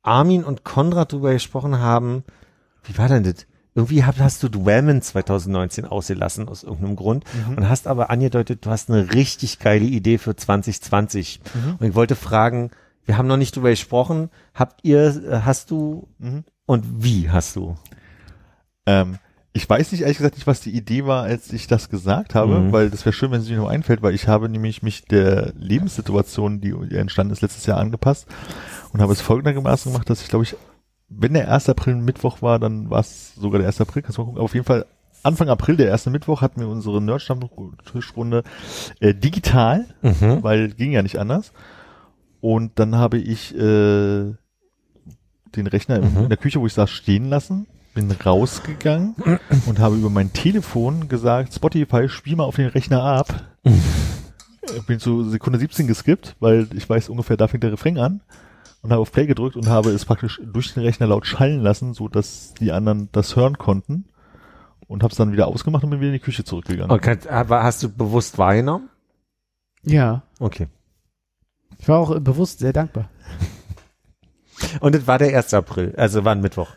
Armin und Konrad darüber gesprochen haben, wie war denn das? Irgendwie hab, hast du Dwellman 2019 ausgelassen aus irgendeinem Grund und hast aber angedeutet, du hast eine richtig geile Idee für 2020. Und ich wollte fragen, wir haben noch nicht drüber gesprochen, habt ihr, äh, hast du Mhm. und wie hast du? Ähm, ich weiß nicht ehrlich gesagt nicht, was die Idee war, als ich das gesagt habe, Mhm. weil das wäre schön, wenn es mir noch einfällt, weil ich habe nämlich mich der Lebenssituation, die entstanden ist letztes Jahr angepasst und habe es folgendermaßen gemacht, dass ich glaube ich, wenn der 1. April Mittwoch war, dann war es sogar der 1. April, kannst du mal gucken, aber auf jeden Fall Anfang April, der erste Mittwoch, hatten wir unsere Nerd-Stammtischrunde äh, digital, Mhm. weil ging ja nicht anders. Und dann habe ich äh, den Rechner in, Mhm. in der Küche, wo ich saß, stehen lassen, bin rausgegangen und habe über mein Telefon gesagt, Spotify, spiel mal auf den Rechner ab. Äh, bin zu Sekunde 17 geskippt, weil ich weiß ungefähr, da fängt der Refrain an und habe auf Play gedrückt und habe es praktisch durch den Rechner laut schallen lassen, so dass die anderen das hören konnten und habe es dann wieder ausgemacht und bin wieder in die Küche zurückgegangen. Kann, aber hast du bewusst wahrgenommen? Ja. Okay. Ich war auch bewusst sehr dankbar. Und es war der 1. April, also war ein Mittwoch.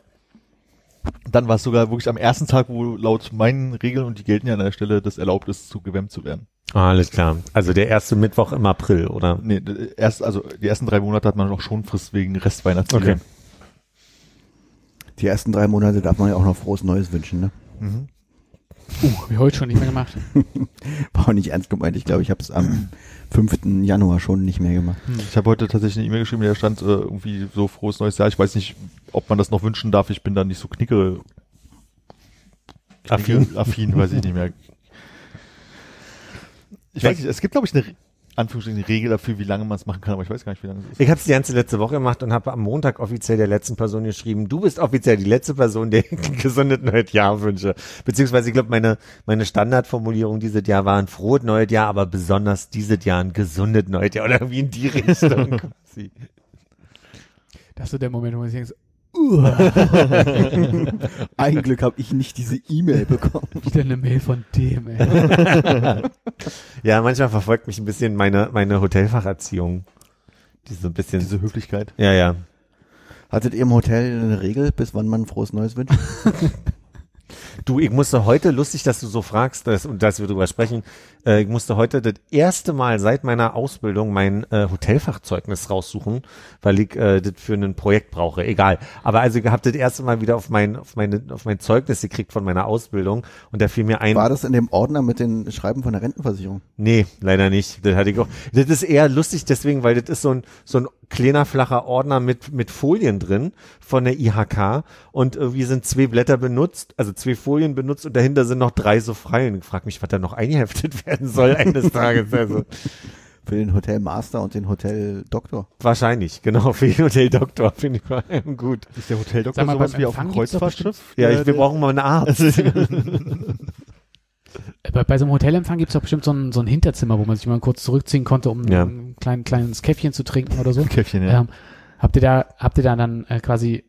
Dann war es sogar wirklich am ersten Tag, wo laut meinen Regeln, und die gelten ja an der Stelle, das erlaubt ist, zu gewämmt zu werden. Alles klar. Also der erste Mittwoch im April, oder? Nee, erst, also die ersten drei Monate hat man noch schon Frist wegen Restweihnachtslieder. Okay. Die ersten drei Monate darf man ja auch noch frohes Neues wünschen, ne? Mhm. Uh, hab ich heute schon nicht mehr gemacht. War auch nicht ernst gemeint. Ich glaube, ich habe es am 5. Januar schon nicht mehr gemacht. Ich habe heute tatsächlich eine E-Mail geschrieben, in der stand äh, irgendwie so frohes neues Jahr. Ich weiß nicht, ob man das noch wünschen darf. Ich bin da nicht so knicke Affin. affin, weiß ich nicht mehr. Ich weiß nicht, es gibt glaube ich eine Anführungsstrichen eine Regel dafür, wie lange man es machen kann, aber ich weiß gar nicht, wie lange es ist. Ich habe es die ganze letzte Woche gemacht und habe am Montag offiziell der letzten Person geschrieben, du bist offiziell die letzte Person, der gesundes neues Jahr wünsche. Beziehungsweise ich glaube, meine, meine Standardformulierung dieses Jahr war ein frohes neues Jahr, aber besonders dieses Jahr ein gesundes neues Jahr oder irgendwie in die Richtung. quasi. Das ist so der Moment, wo man sich denkt, Ein Glück habe ich nicht diese E-Mail bekommen. wieder eine Mail von dem, ey. ja, manchmal verfolgt mich ein bisschen meine, meine Hotelfacherziehung. Die so ein bisschen, Diese Höflichkeit. ja, ja. Hattet ihr im Hotel eine Regel, bis wann man frohes Neues wünscht? Du, ich musste heute, lustig, dass du so fragst dass, und dass wir drüber sprechen, äh, ich musste heute das erste Mal seit meiner Ausbildung mein äh, Hotelfachzeugnis raussuchen, weil ich äh, das für ein Projekt brauche. Egal. Aber also ich habe das erste Mal wieder auf mein, auf meine, auf mein Zeugnis gekriegt von meiner Ausbildung und da fiel mir ein, War das in dem Ordner mit den Schreiben von der Rentenversicherung? nee, leider nicht. Das hatte ich auch. Das ist eher lustig deswegen, weil das ist so ein, so ein kleiner flacher Ordner mit mit Folien drin von der IHK und irgendwie sind zwei Blätter benutzt, also zwei Folien benutzt und dahinter sind noch drei so frei und ich frage mich, was da noch eingeheftet werden soll eines Tages. Also Für den Hotel Master und den Hotel Doktor. wahrscheinlich, genau, für den Hotel Doktor finde ich vor allem gut. Ist der Hoteldoktor Sag mal, sowas wie auf dem Kreuzfahrtschiff? Ja, ich, wir brauchen mal einen Arzt. Bei, bei so einem Hotelempfang gibt's doch bestimmt so ein, so ein Hinterzimmer, wo man sich mal kurz zurückziehen konnte, um Ja. ein klein, kleines Käffchen zu trinken oder so. Käffchen, ja. Ähm, habt ihr da, habt ihr da dann äh, quasi,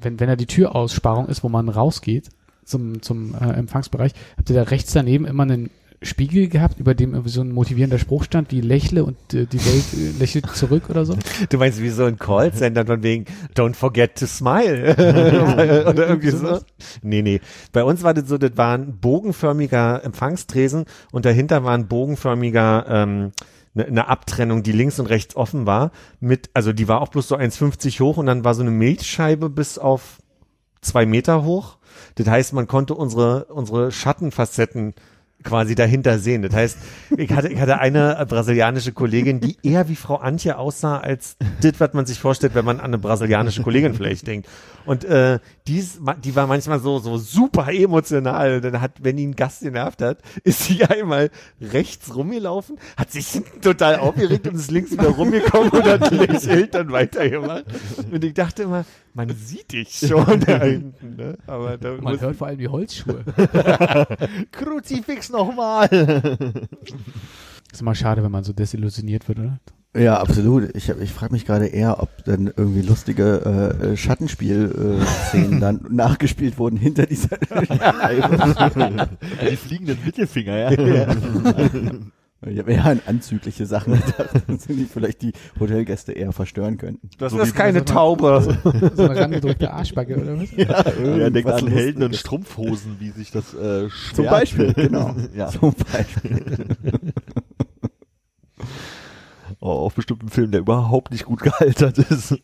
wenn, wenn da die Türaussparung ist, wo man rausgeht zum, zum äh, Empfangsbereich, habt ihr da rechts daneben immer einen Spiegel gehabt, über dem irgendwie so ein motivierender Spruch stand, wie lächle und äh, die Welt äh, lächelt zurück oder so? Du meinst wie so ein Callcenter von wegen Don't forget to smile oder irgendwie so? Nee, nee. Bei uns war das so, das war ein bogenförmiger Empfangstresen und dahinter war ein bogenförmiger ähm, eine, eine Abtrennung, die links und rechts offen war. Mit, also die war auch bloß so 1,50 hoch und dann war so eine Milchscheibe bis auf zwei Meter hoch. Das heißt, man konnte unsere unsere Schattenfacetten quasi dahinter sehen. Das heißt, ich hatte, ich hatte eine brasilianische Kollegin, die eher wie Frau Antje aussah, als das, was man sich vorstellt, wenn man an eine brasilianische Kollegin vielleicht denkt. Und äh, die, ist, ma- die war manchmal so so super emotional. Dann hat, wenn ihn Gast genervt hat, ist sie einmal rechts rumgelaufen, hat sich total aufgeregt und ist links wieder rumgekommen und hat lächelt dann weitergemacht. Und ich dachte immer, man sieht dich schon da hinten. Ne? Aber da Man hört vor allem die Holzschuhe. Kruzifix nochmal. ist immer schade, wenn man so desillusioniert wird, oder? Ja, absolut. Ich, ich frage mich gerade eher, ob dann irgendwie lustige äh, Schattenspiel-Szenen dann nachgespielt wurden hinter dieser Scheibe. Die fliegenden Mittelfinger, ja. Ich habe eher an anzügliche Sachen gedacht, die vielleicht die Hotelgäste eher verstören könnten. das So ist keine Taube. So eine rangedrückte Arschbacke, oder was? Ja, er denkt Irgendwas an Helden und. Strumpfhosen, wie sich das äh, schwert. Zum Beispiel, genau. Ja. Zum Beispiel. Oh, auf bestimmten Film, der überhaupt nicht gut gealtert ist. Äh,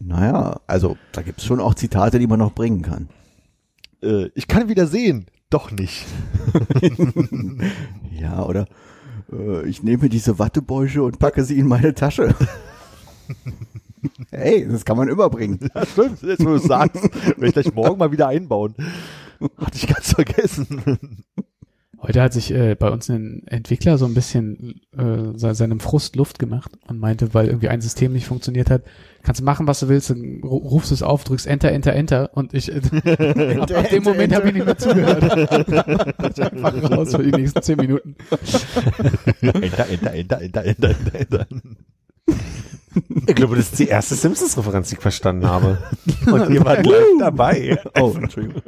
Naja, also da gibt's schon auch Zitate, die man noch bringen kann. Äh, ich kann wieder sehen. Doch nicht. Ja, oder äh, ich nehme diese Wattebäusche und packe sie in meine Tasche. hey, das kann man überbringen. Ja, stimmt, jetzt wo du sagst, werde ich gleich morgen mal wieder einbauen. Hatte ich ganz vergessen. Heute hat sich äh, bei uns ein Entwickler so ein bisschen äh, se- seinem Frust Luft gemacht und meinte, weil irgendwie ein System nicht funktioniert hat, kannst du machen, was du willst, dann ru- rufst du es auf, drückst Enter, Enter, Enter und ich äh, ab, ab dem Moment habe ich nicht mehr zugehört. Ich einfach raus für die nächsten zehn Minuten. Enter, enter, enter, enter, enter, enter, enter. Ich glaube, das ist die erste Simpsons-Referenz, die ich verstanden habe. Und ihr wart live dabei. Oh, Entschuldigung.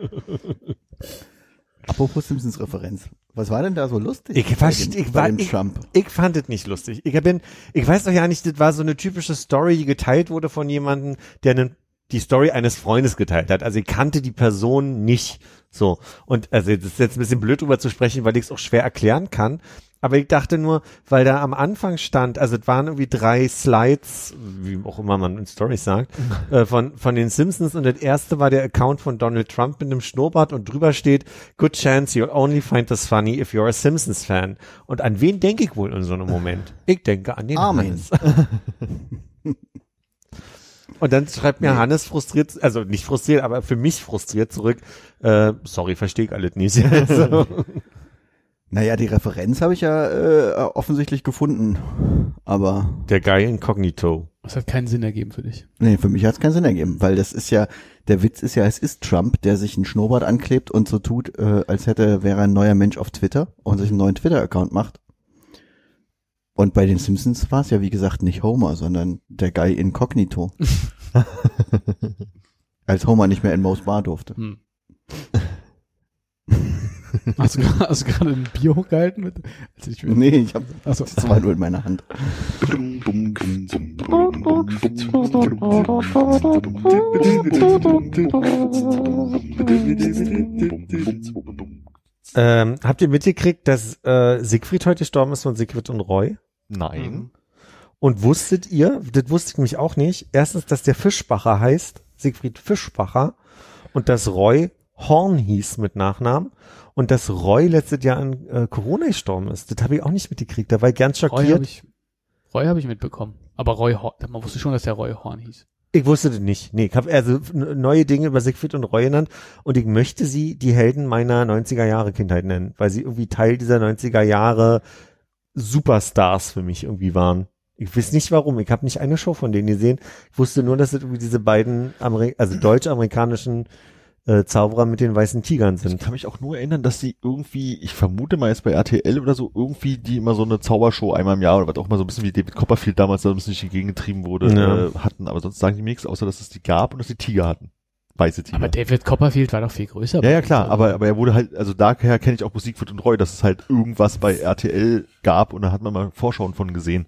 Apropos Simpsons-Referenz. Was war denn da so lustig? Ich, verste- dem, ich, war, ich, ich fand es nicht lustig. Ich bin, ich weiß doch ja nicht, das war so eine typische Story, die geteilt wurde von jemandem, der einen, die Story eines Freundes geteilt hat. Also ich kannte die Person nicht so. Und also das ist jetzt ein bisschen blöd drüber zu sprechen, weil ich es auch schwer erklären kann. Aber ich dachte nur, weil da am Anfang stand, also es waren irgendwie drei Slides, wie auch immer man in Stories sagt, äh, von, von den Simpsons und das erste war der Account von Donald Trump mit einem Schnurrbart und drüber steht, good chance you'll only find this funny if you're a Simpsons fan. Und an wen denke ich wohl in so einem Moment? Ich denke an den Armin. Hannes. Und dann schreibt mir Hannes frustriert, also nicht frustriert, aber für mich frustriert zurück, äh, sorry, verstehe ich alles nicht. Naja, die Referenz habe ich ja äh, offensichtlich gefunden. Aber der Guy Incognito. Das hat keinen Sinn ergeben für dich. nee, für mich hat es keinen Sinn ergeben, weil das ist ja, der Witz ist ja, es ist Trump, der sich einen Schnurrbart anklebt und so tut, äh, als hätte, wäre ein neuer Mensch auf Twitter und sich einen neuen Twitter-Account macht. Und bei den Simpsons war es ja, wie gesagt, nicht Homer, sondern der Guy Incognito. als Homer nicht mehr in Moe's Bar durfte. Hm. Hast du, hast du gerade ein Bier hochgehalten? Mit? Also ich Nee, ich hab, Achso. das war nur in meiner Hand. Ähm, habt ihr mitgekriegt, dass äh, Siegfried heute gestorben ist von Siegfried und Roy? Nein. Und wusstet ihr, das wusste ich nämlich auch nicht, erstens, dass der Fischbacher heißt, Siegfried Fischbacher, und dass Roy Horn hieß mit Nachnamen und dass Roy letztes Jahr an äh, Corona gestorben ist. Das habe ich auch nicht mitgekriegt. Da war ich ganz Roy habe schockiert. ich, Roy habe ich mitbekommen. Aber Roy Horn, man wusste schon, dass der Roy Horn hieß. Ich wusste das nicht. Nee, ich habe also neue Dinge über Siegfried und Roy genannt und ich möchte sie die Helden meiner 90er Jahre Kindheit nennen, weil sie irgendwie Teil dieser 90er Jahre Superstars für mich irgendwie waren. Ich weiß nicht warum. Ich habe nicht eine Show von denen gesehen. Ich wusste nur, dass es irgendwie diese beiden Ameri also deutsch-amerikanischen äh, Zauberer mit den weißen Tigern Ich sind. kann mich auch nur erinnern, dass die irgendwie, ich vermute mal jetzt bei RTL oder so, irgendwie die immer so eine Zaubershow einmal im Jahr oder was auch mal so ein bisschen wie David Copperfield damals da ein bisschen durch die Gegend getrieben wurde, Ja. äh, hatten. Aber sonst sagen die mir nichts, außer dass es die gab und dass die Tiger hatten. Weiße Tiger. Aber David Copperfield war doch viel größer. ja, ja, klar, aber, aber er wurde halt, also daher kenne ich auch Musikfurt und Roy, dass es halt irgendwas bei RTL gab und da hat man mal Vorschauen von gesehen.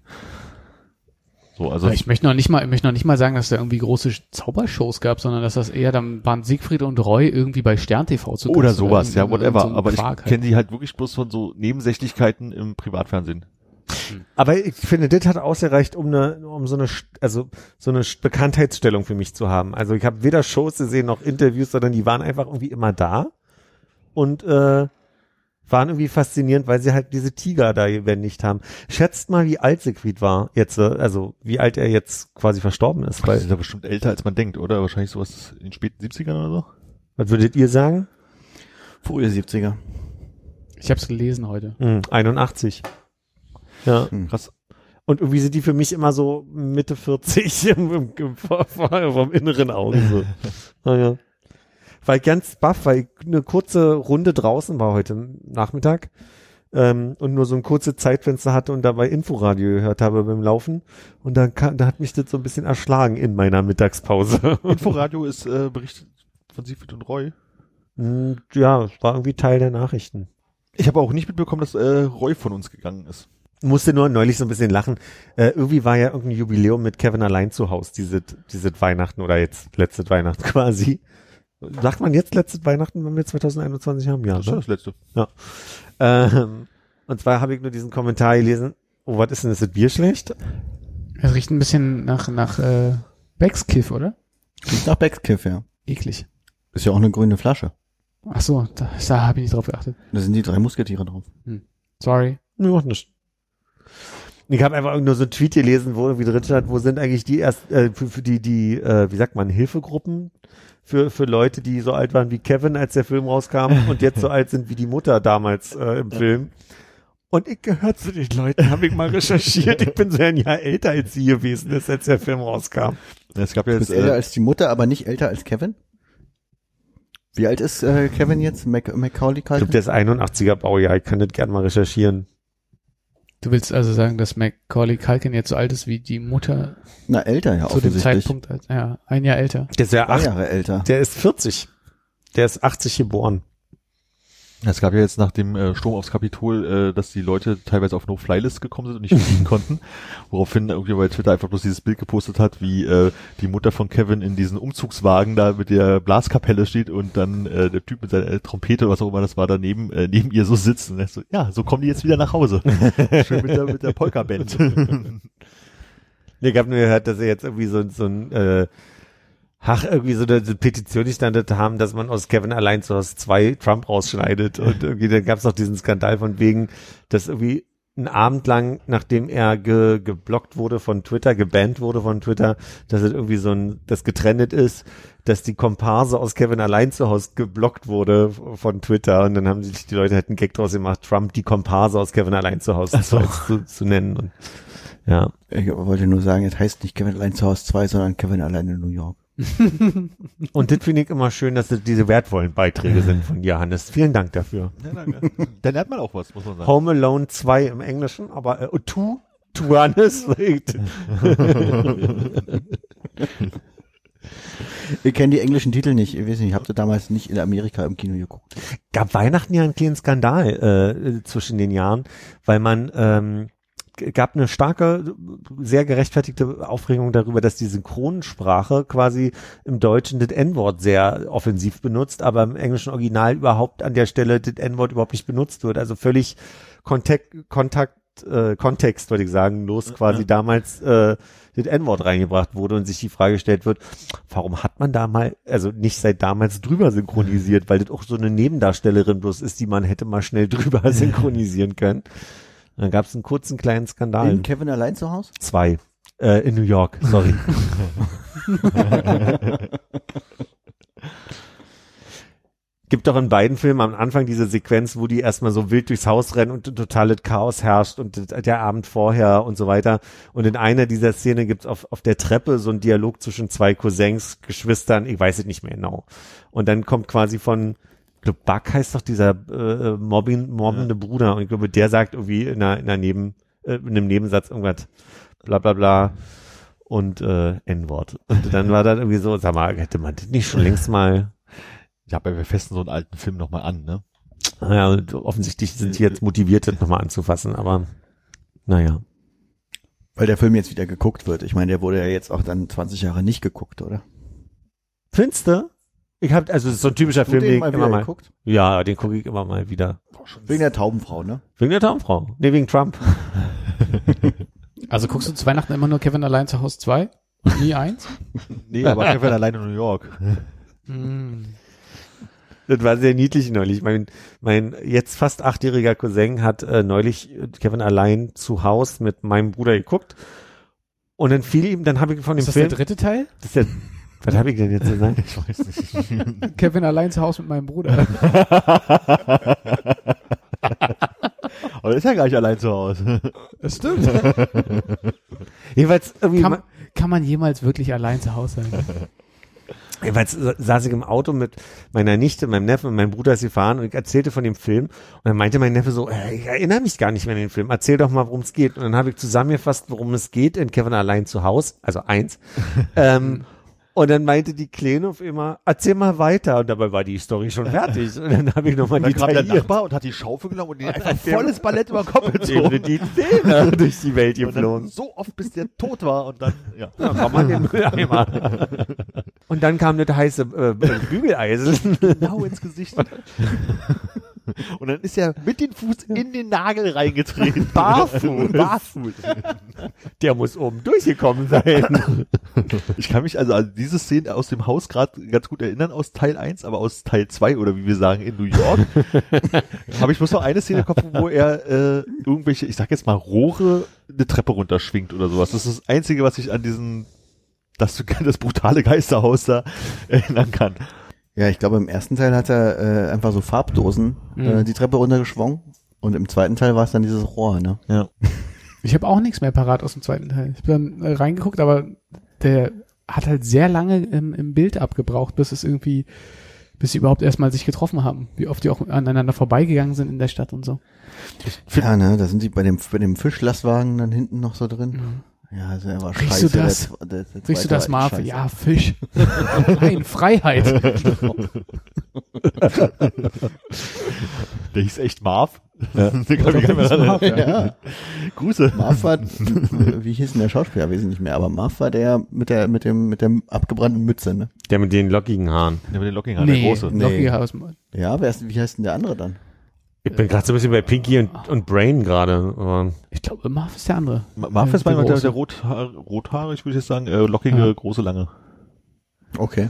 So, also ich möchte noch nicht mal, ich möchte noch nicht mal sagen, dass da irgendwie große Zaubershows gab, sondern dass das eher dann waren Siegfried und Roy irgendwie bei Stern TV zu oder sowas, ja, whatever. so aber ich Quark halt. kenne die halt wirklich bloß von so Nebensächlichkeiten im Privatfernsehen. Aber ich finde, das hat ausgereicht, um eine, um so eine, also so eine St- Bekanntheitsstellung für mich zu haben. Also ich habe weder Shows gesehen noch Interviews, sondern die waren einfach irgendwie immer da und äh, waren irgendwie faszinierend, weil sie halt diese Tiger da gewendigt haben. Schätzt mal, wie alt Siegfried war jetzt, äh, also wie alt er jetzt quasi verstorben ist. Das Weil, ist ja bestimmt älter, als man denkt, oder? Wahrscheinlich sowas in den späten 70ern oder so. was würdet ihr sagen? Frühe 70er. Ich habe es gelesen heute. Hm, 81. Ja. Hm. Krass. Und irgendwie sind die für mich immer so Mitte 40 im, im, im, vom inneren Auge. So. naja. Weil ganz baff, weil ich eine kurze Runde draußen war heute Nachmittag ähm, und nur so ein kurzes Zeitfenster hatte und dabei Inforadio gehört habe beim Laufen. Und dann kam, da hat mich das so ein bisschen erschlagen in meiner Mittagspause. Inforadio ist äh, berichtet von Siegfried und Roy. Hm, ja, es war irgendwie Teil der Nachrichten. Ich habe auch nicht mitbekommen, dass äh, Roy von uns gegangen ist. Musste nur neulich so ein bisschen lachen. Äh, irgendwie war ja irgendein Jubiläum mit Kevin allein zu Hause, diese, diese Weihnachten oder jetzt letzte Weihnachten quasi. Sagt man jetzt letzte Weihnachten, wenn wir 2021 haben? Ja, Das ist ne? das letzte. ähm, Und zwar habe ich nur diesen Kommentar gelesen. Oh, was ist denn, ist das Bier schlecht? Es riecht ein bisschen nach, nach äh, Beckskiff, oder? Riecht nach Beckskiff, ja. Eklig. Ist ja auch eine grüne Flasche. Ach so, da, da habe ich nicht drauf geachtet. Da sind die drei Musketiere drauf. Sorry. Nee, macht nicht. Ich habe einfach nur so einen Tweet gelesen, wo irgendwie drin stand, wo sind eigentlich die erst äh, für, für die die äh, wie sagt man Hilfegruppen für für Leute, die so alt waren wie Kevin, als der Film rauskam und jetzt so alt sind wie die Mutter damals äh, im Film. Und ich gehört zu den Leuten, habe ich mal recherchiert. Ich bin so ein Jahr älter als sie gewesen ist, als der Film rauskam. Es gab ja Du jetzt, bist älter äh, als die Mutter, aber nicht älter als Kevin? Wie alt ist äh, Kevin jetzt? Mac Macaulay Ich glaube, Culkin? der ist 81er Baujahr. Ich kann das gerne mal recherchieren. Du willst also sagen, dass Macaulay Culkin jetzt so alt ist wie die Mutter Na, älter ja zu dem. Zeitpunkt, als, ja, ein Jahr älter. Der ist ja acht, Jahre älter. der ist 40. Der ist 80 geboren. Es gab ja jetzt nach dem äh, Sturm aufs Kapitol, äh, dass die Leute teilweise auf No-Fly-List gekommen sind und nicht fliegen konnten. Woraufhin irgendwie bei Twitter einfach bloß dieses Bild gepostet hat, wie äh, die Mutter von Kevin in diesen Umzugswagen da mit der Blaskapelle steht und dann äh, der Typ mit seiner äh, Trompete oder was auch immer das war daneben, äh, neben ihr so sitzt. Und er so, ja, so kommen die jetzt wieder nach Hause. Schön mit der, mit der Polka-Band. Ich habe nur gehört, dass sie jetzt irgendwie so, so ein äh, Ach, irgendwie so eine, so Petition gestandet haben, dass man aus Kevin allein zu Hause zwei Trump rausschneidet. Und irgendwie, dann gab es noch diesen Skandal von wegen, dass irgendwie einen Abend lang, nachdem er ge, geblockt wurde von Twitter, gebannt wurde von Twitter, dass es irgendwie so ein, das getrennt ist, dass die Komparse aus Kevin allein zu Hause geblockt wurde von Twitter. Und dann haben sich die Leute halt einen Gag draus gemacht, Trump die Komparse aus Kevin allein zu Hause zu, zu, zu nennen. Und, ja. Ich wollte nur sagen, es heißt nicht Kevin allein zu Hause 2, sondern Kevin allein in New York. Und das finde ich immer schön, dass das diese wertvollen Beiträge sind von Johannes. Vielen Dank dafür. ja, danke. Dann lernt man auch was, muss man sagen. Home Alone 2 im Englischen, aber äh, Two, Johannes. Ich kenne die englischen Titel nicht. Ich weiß nicht, ich habe damals nicht in Amerika im Kino geguckt. gab Weihnachten ja einen kleinen Skandal äh, zwischen den Jahren, weil man ähm, gab eine starke, sehr gerechtfertigte Aufregung darüber, dass die Synchronsprache quasi im Deutschen das N-Wort sehr offensiv benutzt, aber im englischen Original überhaupt an der Stelle das N-Wort überhaupt nicht benutzt wird. Also völlig Kontakt, Kontakt äh, Kontext, würde ich sagen, los quasi damals äh, das N-Wort reingebracht wurde und sich die Frage gestellt wird, warum hat man da mal, also nicht seit damals drüber synchronisiert, weil das auch so eine Nebendarstellerin bloß ist, die man hätte mal schnell drüber synchronisieren können. Dann gab es einen kurzen kleinen Skandal. In Kevin allein zu Hause? Zwei. Äh, in New York, sorry. Gibt doch in beiden Filmen am Anfang diese Sequenz, wo die erstmal so wild durchs Haus rennen und totales Chaos herrscht und der Abend vorher und so weiter. Und in einer dieser Szene gibt's auf, auf der Treppe so einen Dialog zwischen zwei Cousins, Geschwistern, ich weiß es nicht mehr genau. Und dann kommt quasi von, ich glaube, Buck heißt doch dieser äh, mobbing, mobbende Bruder. Und ich glaube, der sagt irgendwie in einer, in einer Neben, äh, in einem Nebensatz irgendwas, bla bla bla und äh, N-Wort. Und dann war dann irgendwie so, sag mal, hätte man das nicht schon längst mal Ja, aber wir festen so einen alten Film nochmal an, ne? Naja, offensichtlich sind die jetzt motiviert, das nochmal anzufassen, aber naja. Weil der Film jetzt wieder geguckt wird. Ich meine, der wurde ja jetzt auch dann 20 Jahre nicht geguckt, oder? Finste? Ich hab, also so ein typischer Film, du den den ich immer mal. geguckt? Ja, den gucke ich immer mal wieder. Wegen der Taubenfrau, ne? Wegen der Traumfrau. Nee, wegen Trump. Also guckst du zu Weihnachten immer nur Kevin allein zu Hause 2 und nie eins? Nee, aber Kevin allein in New York. Hm. Das war sehr niedlich neulich. Mein, mein jetzt fast achtjähriger Cousin hat äh, neulich Kevin allein zu Haus mit meinem Bruder geguckt. Und dann fiel ihm, dann habe ich von dem Ist das Film. der dritte Teil? das ist der, was habe ich denn jetzt gesagt? Ich weiß nicht. Kevin allein zu Hause mit meinem Bruder. Aber ist ja gar nicht allein zu Hause. Das stimmt. Jedenfalls irgendwie. Kann, kann man jemals wirklich allein zu Hause sein? Jedenfalls saß ich im Auto mit meiner Nichte, meinem Neffen und meinem Bruder ist gefahren und ich erzählte von dem Film und dann meinte mein Neffe so, äh, ich erinnere mich gar nicht mehr an den Film, erzähl doch mal, worum es geht. Und dann habe ich zusammengefasst, worum es geht in Kevin allein zu Haus, also eins. ähm, und dann meinte die Kleine auf immer, erzähl mal weiter. Und dabei war die Story schon fertig. Und dann habe ich nochmal Dann kam der Nachbar und hat die Schaufel genommen und den einfach volles Ballett über den Kopf gezogen. die Szene durch die Welt dann geflogen. so oft, bis der tot war und dann, ja. Ja, komm mal den Mülleimer. Und dann kam das heiße äh, Bügeleisen. Genau ins Gesicht. Und dann ist er mit dem Fuß in den Nagel reingetreten. Barfuß. Barfuß. Der muss oben durchgekommen sein. Ich kann mich also an diese Szene aus dem Haus gerade ganz gut erinnern aus Teil 1, aber aus Teil 2 oder wie wir sagen in New York habe ich bloß noch eine Szene im Kopf, wo er äh, irgendwelche, ich sag jetzt mal Rohre eine Treppe runterschwingt oder sowas. Das ist das Einzige, was ich an diesen das, das brutale Geisterhaus da erinnern kann. Ja, ich glaube, im ersten Teil hat er äh, einfach so Farbdosen Mhm. äh, die Treppe runtergeschwungen. Und im zweiten Teil war es dann dieses Rohr, ne? Ja. Ich habe auch nichts mehr parat aus dem zweiten Teil. Ich bin dann äh, reingeguckt, aber der hat halt sehr lange im, im Bild abgebraucht, bis es irgendwie, bis sie überhaupt erstmal sich getroffen haben. Wie oft die auch aneinander vorbeigegangen sind in der Stadt und so. Ja, ne, da sind die bei dem, bei dem Fischlastwagen dann hinten noch so drin. Ja, also er war Riechst scheiße. du das? Der, der, der Riechst du das, Marv? Ja, Fisch. Nein, Freiheit. Der hieß echt Marv. Ja. Ja. Grüße. Marv war, wie hieß denn der Schauspieler? Weiß ich nicht mehr, aber Marv war der mit der, mit dem, mit dem abgebrannten Mütze, ne? Der mit den lockigen Haaren. Der mit den Lockinghaaren, der große. nee. Ja, wer ist, wie heißt denn der andere dann? Ich bin gerade so ein bisschen bei Pinky und, und Brain gerade. aber Ich glaube, Marv ist der andere. Ma- Marv ist Der manchmal der, der Rothaar, rothaarig, würde ich jetzt sagen, äh, lockige, Ja. große, lange. Okay.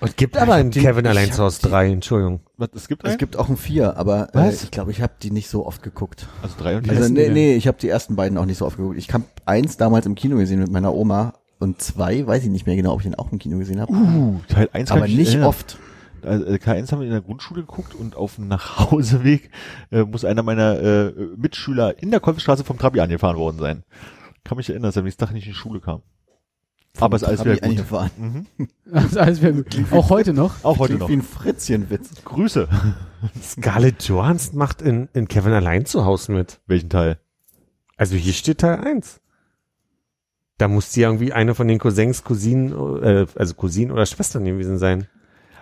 Es gibt aber in Kevin allein zu Hause drei, Entschuldigung. Was, es gibt Es einen? gibt auch ein Vier, aber äh, ich glaube, ich habe die nicht so oft geguckt. Also drei und die Also ersten, nee, nee, ich habe die ersten beiden auch nicht so oft geguckt. Ich habe eins damals im Kino gesehen mit meiner Oma und zwei, weiß ich nicht mehr genau, ob ich den auch im Kino gesehen habe. Uh, Teil 1 aber nicht oft. Also, äh, Teil 1 haben wir in der Grundschule geguckt und auf dem Nachhauseweg äh, muss einer meiner äh, Mitschüler in der Kolbstraße vom Trabi angefahren worden sein. Kann mich erinnern, dass er am nächsten Tag nicht in die Schule kam. Aber ist alles wieder gut. Mhm. Ist alles wieder gut. Auch heute noch. Auch heute noch. wie ein Fritzchenwitz. Grüße. Scarlett Johansson macht in, in Kevin allein zu Hause mit. Welchen Teil? Also hier steht Teil 1. Da muss sie irgendwie eine von den Cousins, Cousinen, äh, also Cousinen oder Schwestern gewesen sein.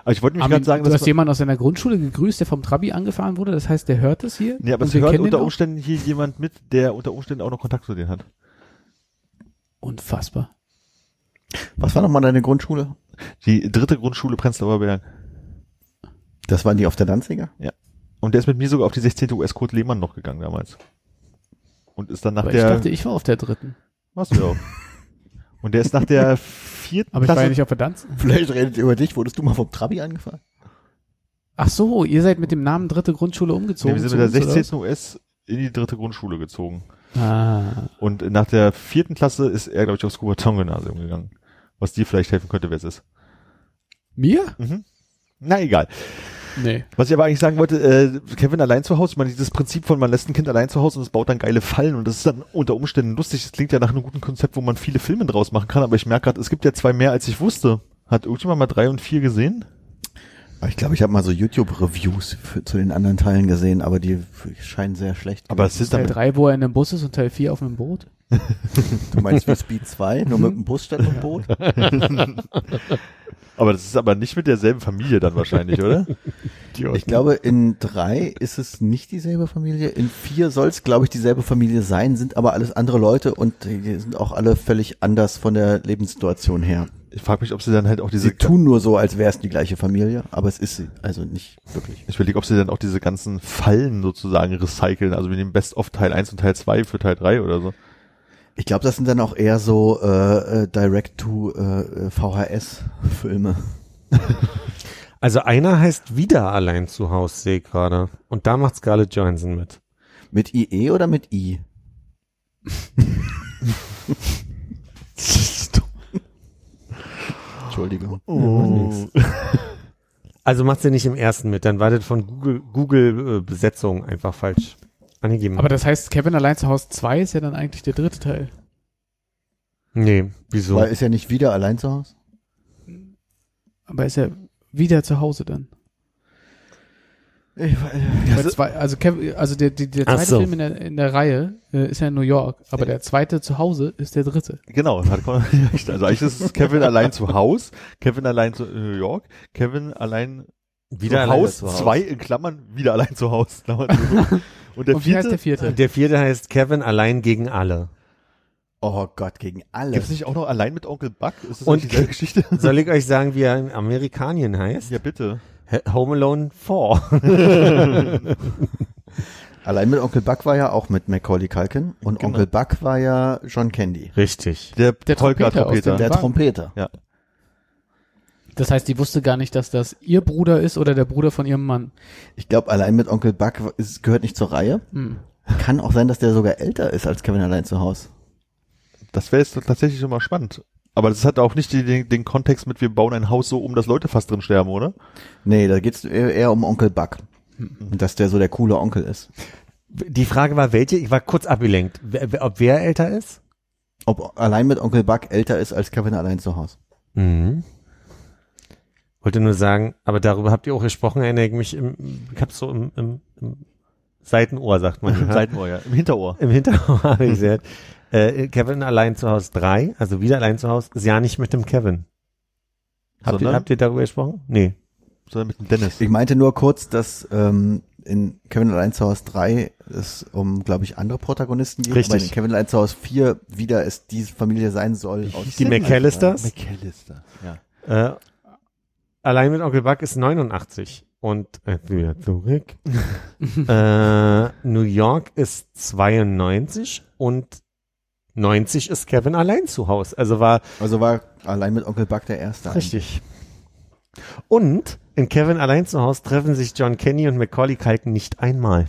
Aber ich wollte Armin, gerade sagen, du dass hast jemanden aus deiner Grundschule gegrüßt, der vom Trabi angefahren wurde. Das heißt, der hört das hier. nee, aber es wir hört kennen unter? Umständen hier jemand mit, der unter Umständen auch noch Kontakt zu denen hat. Unfassbar. Was war nochmal deine Grundschule? Die dritte Grundschule Prenzlauer Berg. Das waren die auf der Danziger? Und der ist mit mir sogar auf die 16. US Kurt Lehmann noch gegangen damals. Und ist dann nach Aber ich der dachte, ich war auf der dritten. Warst du ja auch. Und der ist nach der vierten Aber ich war ja Klasse. nicht auf der Danz. Vielleicht redet ihr über dich, wurdest du mal vom Trabi angefahren? Ach so, ihr seid mit dem Namen dritte Grundschule umgezogen. nee, wir sind mit der uns, oder 16. US in die dritte Grundschule gezogen. Ah. Und nach der vierten Klasse ist er, glaube ich, aufs Kuberton-Gymnasium gegangen. Was dir vielleicht helfen könnte, wer es ist. Mir? Mhm. Na, egal. Nee. Was ich aber eigentlich sagen wollte, äh, Kevin allein zu Hause, ich meine, dieses Prinzip von man lässt ein Kind allein zu Hause und es baut dann geile Fallen und das ist dann unter Umständen lustig. Das klingt ja nach einem guten Konzept, wo man viele Filme draus machen kann, aber ich merke gerade, es gibt ja zwei mehr, als ich wusste. Hat irgendjemand mal drei und vier gesehen? Ich glaube, ich habe mal so YouTube-Reviews für- zu den anderen Teilen gesehen, aber die scheinen sehr schlecht. Aber es ist Teil dann, 3, wo er in einem Bus ist und Teil 4 auf einem Boot? Du meinst wie Speed 2, nur mit dem Bus statt mit dem Boot? aber das ist aber nicht mit derselben Familie dann wahrscheinlich, oder? Ich glaube, in drei ist es nicht dieselbe Familie. In vier soll es, glaube ich, dieselbe Familie sein, sind aber alles andere Leute und die sind auch alle völlig anders von der Lebenssituation her. Ich frage mich, ob sie dann halt auch diese, Sie tun nur so, als wäre es die gleiche Familie, aber es ist sie. Also nicht wirklich. ich überlege, ob sie dann auch diese ganzen Fallen sozusagen recyceln. Also wir nehmen Best of Teil 1 und Teil 2 für Teil 3 oder so. Ich glaube, das sind dann auch eher so äh, äh, Direct-to-VHS-Filme. Also einer heißt wieder allein zu Hause, sehe ich gerade. Und da macht Scarlett Johansson mit. mit IE oder mit I? Entschuldigung. Oh. Also macht sie nicht im ersten mit, dann war das von Google, Google äh, Besetzung einfach falsch angegeben. Aber das heißt, Kevin allein zu Hause 2 ist ja dann eigentlich der dritte Teil. nee, wieso? Weil ist ja nicht wieder allein zu Hause? Aber ist er wieder zu Hause dann? Zwei, also Kevin, also der, der, der zweite so. Film in der, in der Reihe äh, ist ja in New York, aber der zweite zu Hause ist der dritte. Genau, hat Conor recht. Also eigentlich ist es Kevin allein zu Haus, Kevin allein zu New York, Kevin allein wieder zu allein Haus, zu Hause. zwei in Klammern, wieder allein zu Haus. Und der Und wie heißt vierte, der vierte? Und der vierte heißt Kevin allein gegen alle. oh Gott, gegen alle. gibt's nicht auch noch allein mit Onkel Buck? Ist das Und- nicht dieselbe Geschichte? Soll ich euch sagen, wie er in Amerikanien heißt? Ja, bitte. Home Alone 4. Allein mit Onkel Buck war ja auch mit Macaulay Culkin und Genau. Onkel Buck war ja John Candy, Richtig. Der, Der Trompeter dem- der. Trompeter. Ja. Das heißt, die wusste gar nicht, dass das ihr Bruder ist oder der Bruder von ihrem Mann. Ich glaube, allein mit Onkel Buck ist, gehört nicht zur Reihe. Hm. Kann auch sein, dass der sogar älter ist als Kevin allein zu Hause. Das wäre jetzt tatsächlich schon mal spannend. Aber das hat auch nicht den, den Kontext mit, wir bauen ein Haus so um, dass Leute fast drin sterben, oder? Nee, da geht's eher, eher um Onkel Buck. Und dass der so der coole Onkel ist. Die Frage war, welche? Ich war kurz abgelenkt. Wer, ob wer älter ist? Ob allein mit Onkel Buck älter ist als Kevin allein zu Hause. Mhm. Wollte nur sagen, aber darüber habt ihr auch gesprochen, erinnere ich mich im, ich hab's so im, im, im Seitenohr, sagt man. ja. Seitenohr, ja. Im Hinterohr. Im Hintergrund habe ich gesagt. Äh, Kevin allein zu Hause 3, also wieder allein zu Hause, ist ja nicht mit dem Kevin. Habt, ihr, Sondern? habt ihr darüber gesprochen? Nee. Sondern mit dem Dennis. Ich meinte nur kurz, dass ähm, in Kevin allein zu Hause 3 es um, glaube ich, andere Protagonisten geht. Richtig. Aber in Kevin allein zu Hause 4 wieder es diese Familie sein soll. Aus Die McAllisters? McAllister, ja. Äh, allein mit Onkel Buck ist 89 und äh, wieder zurück. äh, New York ist 92 und 90 ist Kevin allein zu Hause. Also war Also war allein mit Onkel Buck der erste. richtig. Und in Kevin allein zu Hause treffen sich John Kenny und Macaulay Culkin nicht einmal.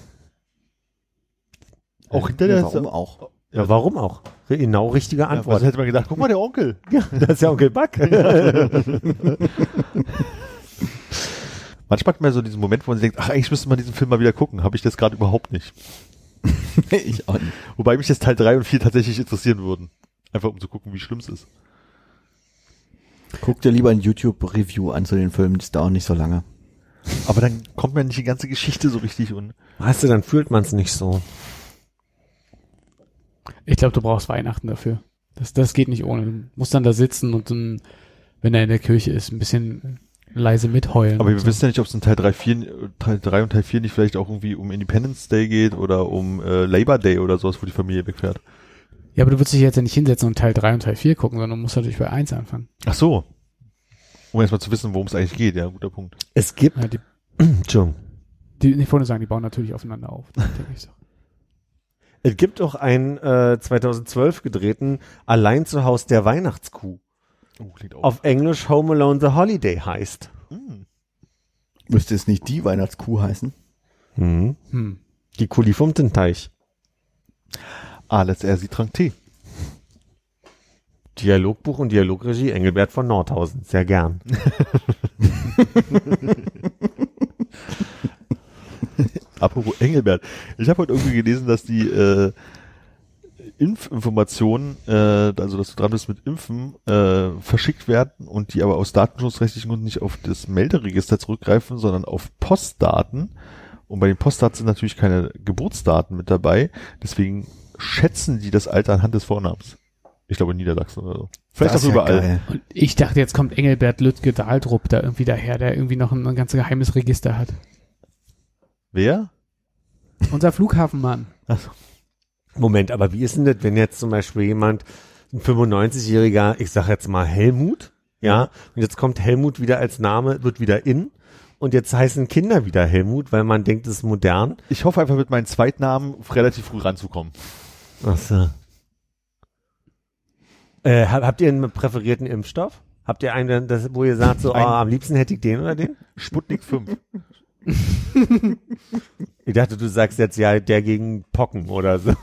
Auch hinter Ja, der, warum auch? Ja, warum auch? Genau richtige Ja, was Antwort. hätte man gedacht? Guck mal, der Onkel. Ja, das ist ja Onkel Buck. Manchmal hat man so diesen Moment, wo man sich denkt, ach, eigentlich müsste man diesen Film mal wieder gucken. Habe ich das gerade überhaupt nicht. ich auch nicht. Wobei mich jetzt Teil 3 und 4 tatsächlich interessieren würden. Einfach um zu gucken, wie schlimm es ist. Guck dir lieber ein YouTube-Review an zu den Filmen, die dauern nicht so lange. Aber dann kommt mir nicht die ganze Geschichte so richtig und Weißt du, dann fühlt man es nicht so. Ich glaube, du brauchst Weihnachten dafür. Das, das geht nicht ohne. Du musst dann da sitzen und dann, wenn er in der Kirche ist, ein bisschen leise mitheulen. Aber wir so. wissen ja nicht, ob es in Teil 3, 4, Teil 3 und Teil 4 nicht vielleicht auch irgendwie um Independence Day geht oder um äh, Labor Day oder sowas, wo die Familie wegfährt. Ja, aber du würdest dich jetzt ja nicht hinsetzen und Teil 3 und Teil 4 gucken, sondern du musst natürlich bei 1 anfangen. Ach so. Um erstmal zu wissen, worum es eigentlich geht, ja, guter Punkt. Es gibt, Ja, die, Entschuldigung, die, ich wollte sagen, die bauen natürlich aufeinander auf. denke ich so. es gibt auch einen äh, 2012 gedrehten Allein zu Haus der Weihnachtskuh. Oh, klingt auch. Auf Englisch Home Alone the Holiday heißt. Hm. Müsste es nicht die Weihnachtskuh heißen? Mhm. Hm. Die Kuli vom Teich. Alles er sie trank Tee. Dialogbuch und Dialogregie Engelbert von Nordhausen. Sehr gern. Apropos Engelbert. Ich habe heute irgendwie gelesen, dass die äh, Impfinformationen, äh, also dass du dran bist mit Impfen, äh, verschickt werden und die aber aus datenschutzrechtlichen Gründen nicht auf das Melderegister zurückgreifen, sondern auf Postdaten. Und bei den Postdaten sind natürlich keine Geburtsdaten mit dabei. Deswegen schätzen die das Alter anhand des Vornamens. Ich glaube in Niedersachsen oder so. Vielleicht Das auch ja überall. Und ich dachte, jetzt kommt Engelbert Lütke Dahldrup da irgendwie daher, der irgendwie noch ein, ein ganz geheimes Register hat. Wer? Unser Flughafenmann. Moment, aber wie ist denn das, wenn jetzt zum Beispiel jemand, ein 95-jähriger, ich sag jetzt mal Helmut, ja, und jetzt kommt Helmut wieder als Name, wird wieder in, und jetzt heißen Kinder wieder Helmut, weil man denkt, es ist modern. Ich hoffe einfach mit meinem Zweitnamen relativ früh ranzukommen. Ach so. Äh, hab- habt ihr einen präferierten Impfstoff? Habt ihr einen, das, wo ihr sagt, so, oh, am liebsten hätte ich den oder den? Sputnik 5. Ich dachte, du sagst jetzt ja der gegen Pocken oder so.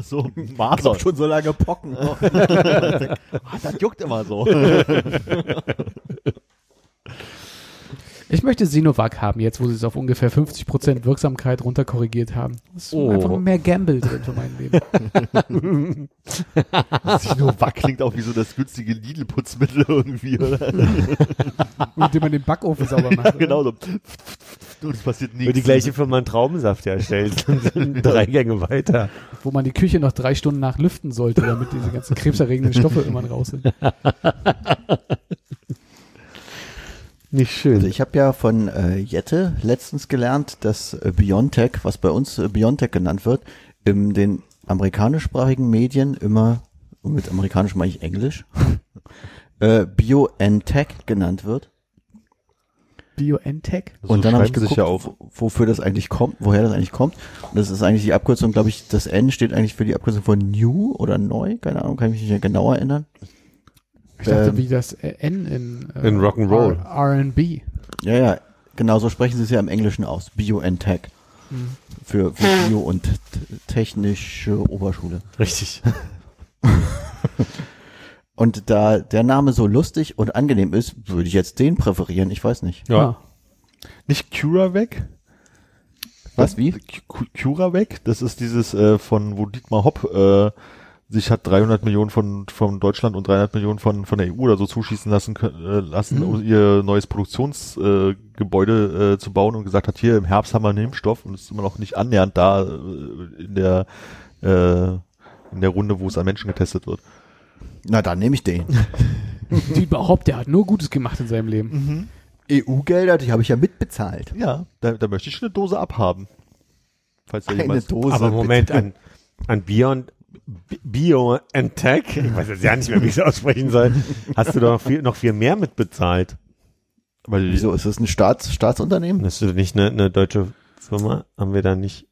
so, Masern. schon so lange Pocken. Ah, das juckt immer so. Ich möchte Sinovac haben, jetzt wo sie es auf ungefähr 50% Wirksamkeit runterkorrigiert haben. Das ist Oh. einfach mehr Gamble drin für mein Leben. Sinovac klingt auch wie so das günstige Lidl-Putzmittel irgendwie, oder? Mit dem man den Backofen sauber macht. oder? genau so. Und es passiert nichts. Nur die gleiche Firma einen Traubensaft herstellt. und sind drei Gänge weiter. Wo man die Küche noch drei Stunden nach lüften sollte, damit diese ganzen krebserregenden Stoffe irgendwann raus sind. Nicht schön. Also ich habe ja von äh, Jette letztens gelernt, dass äh, Biontech, was bei uns äh, Biontech genannt wird, in den amerikanischsprachigen Medien immer, und mit amerikanisch meine ich Englisch, äh, BioNTech genannt wird. BioNTech? So und dann habe ich geguckt, sich ja auf. wo- wofür das eigentlich kommt, woher das eigentlich kommt. Und das ist eigentlich die Abkürzung, glaube ich, das N steht eigentlich für die Abkürzung von New oder Neu, keine Ahnung, kann ich mich nicht mehr genau erinnern. Ich dachte, Ähm, wie das äh, N in, äh, In Rock'n'Roll. R- R&B. Ja, ja, genau so sprechen sie es ja im Englischen aus. BioNTech. Hm. Für, für Bio und technische Oberschule. Richtig. Und da der Name so lustig und angenehm ist, würde ich jetzt den präferieren. Ich weiß nicht. Ja. Nicht CuraVac? Was, wie? Cu- CuraVac? Das ist dieses äh, von, wo Dietmar Hopp äh, sich hat 300 Millionen von, von Deutschland und 300 Millionen von, von der EU oder so zuschießen lassen, kö- äh, lassen Mhm. um ihr neues Produktionsgebäude äh, Gebäude, äh, zu bauen und gesagt hat, hier im Herbst haben wir einen Impfstoff und es ist immer noch nicht annähernd da äh, in der äh, in der Runde, wo es an Menschen getestet wird. Na, dann nehme ich den. Die überhaupt, der hat nur Gutes gemacht in seinem Leben. Mhm. EU-Gelder, die habe ich ja mitbezahlt. Ja, da, da möchte ich eine Dose abhaben. Falls da Eine Dose. Aber Moment, bitte. an, an Beyond, Bio and Tech, ich weiß jetzt ja nicht mehr, wie ich es aussprechen soll, hast du doch noch viel, noch viel mehr mitbezahlt. weil Wieso ist das ein Staats Staatsunternehmen? Hast du nicht eine, eine deutsche Firma? Haben wir da nicht,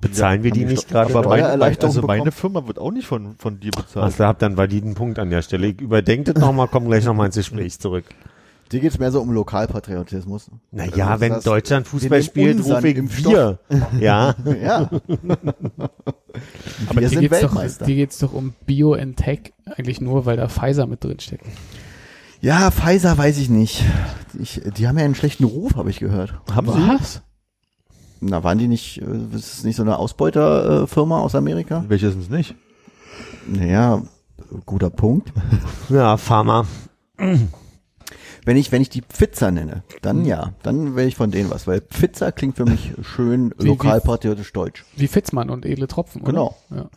bezahlen wir die nicht gerade? Aber meine, also meine bekommen? Firma wird auch nicht von, von dir bezahlt. Also habt dann validen Punkt an der Stelle. Ich überdenke das nochmal, komm gleich nochmal ins Gespräch zurück. Dir geht's mehr so um Lokalpatriotismus. Naja, Also wenn das- Deutschland wir Fußball spielt, rufe ich. Bier. Ja. Ja. Aber Wir dir sind geht's, doch, Weltmeister. dir geht's doch um BioNTech eigentlich nur, weil da Pfizer mit drin steckt. Ja, Pfizer weiß ich nicht. Ich, die haben ja einen schlechten Ruf, habe ich gehört. Haben Was? Na, waren die nicht, äh, ist es nicht so eine Ausbeuterfirma aus Amerika? Welche sind es nicht? Naja, guter Punkt. Ja, Pharma. Wenn ich, wenn ich die Pfizer nenne, dann ja, dann wäre ich von denen was, weil Pfizer klingt für mich schön Wie- lokalpatriotisch deutsch. Wie Fitzmann und edle Tropfen, oder? Genau. Ja.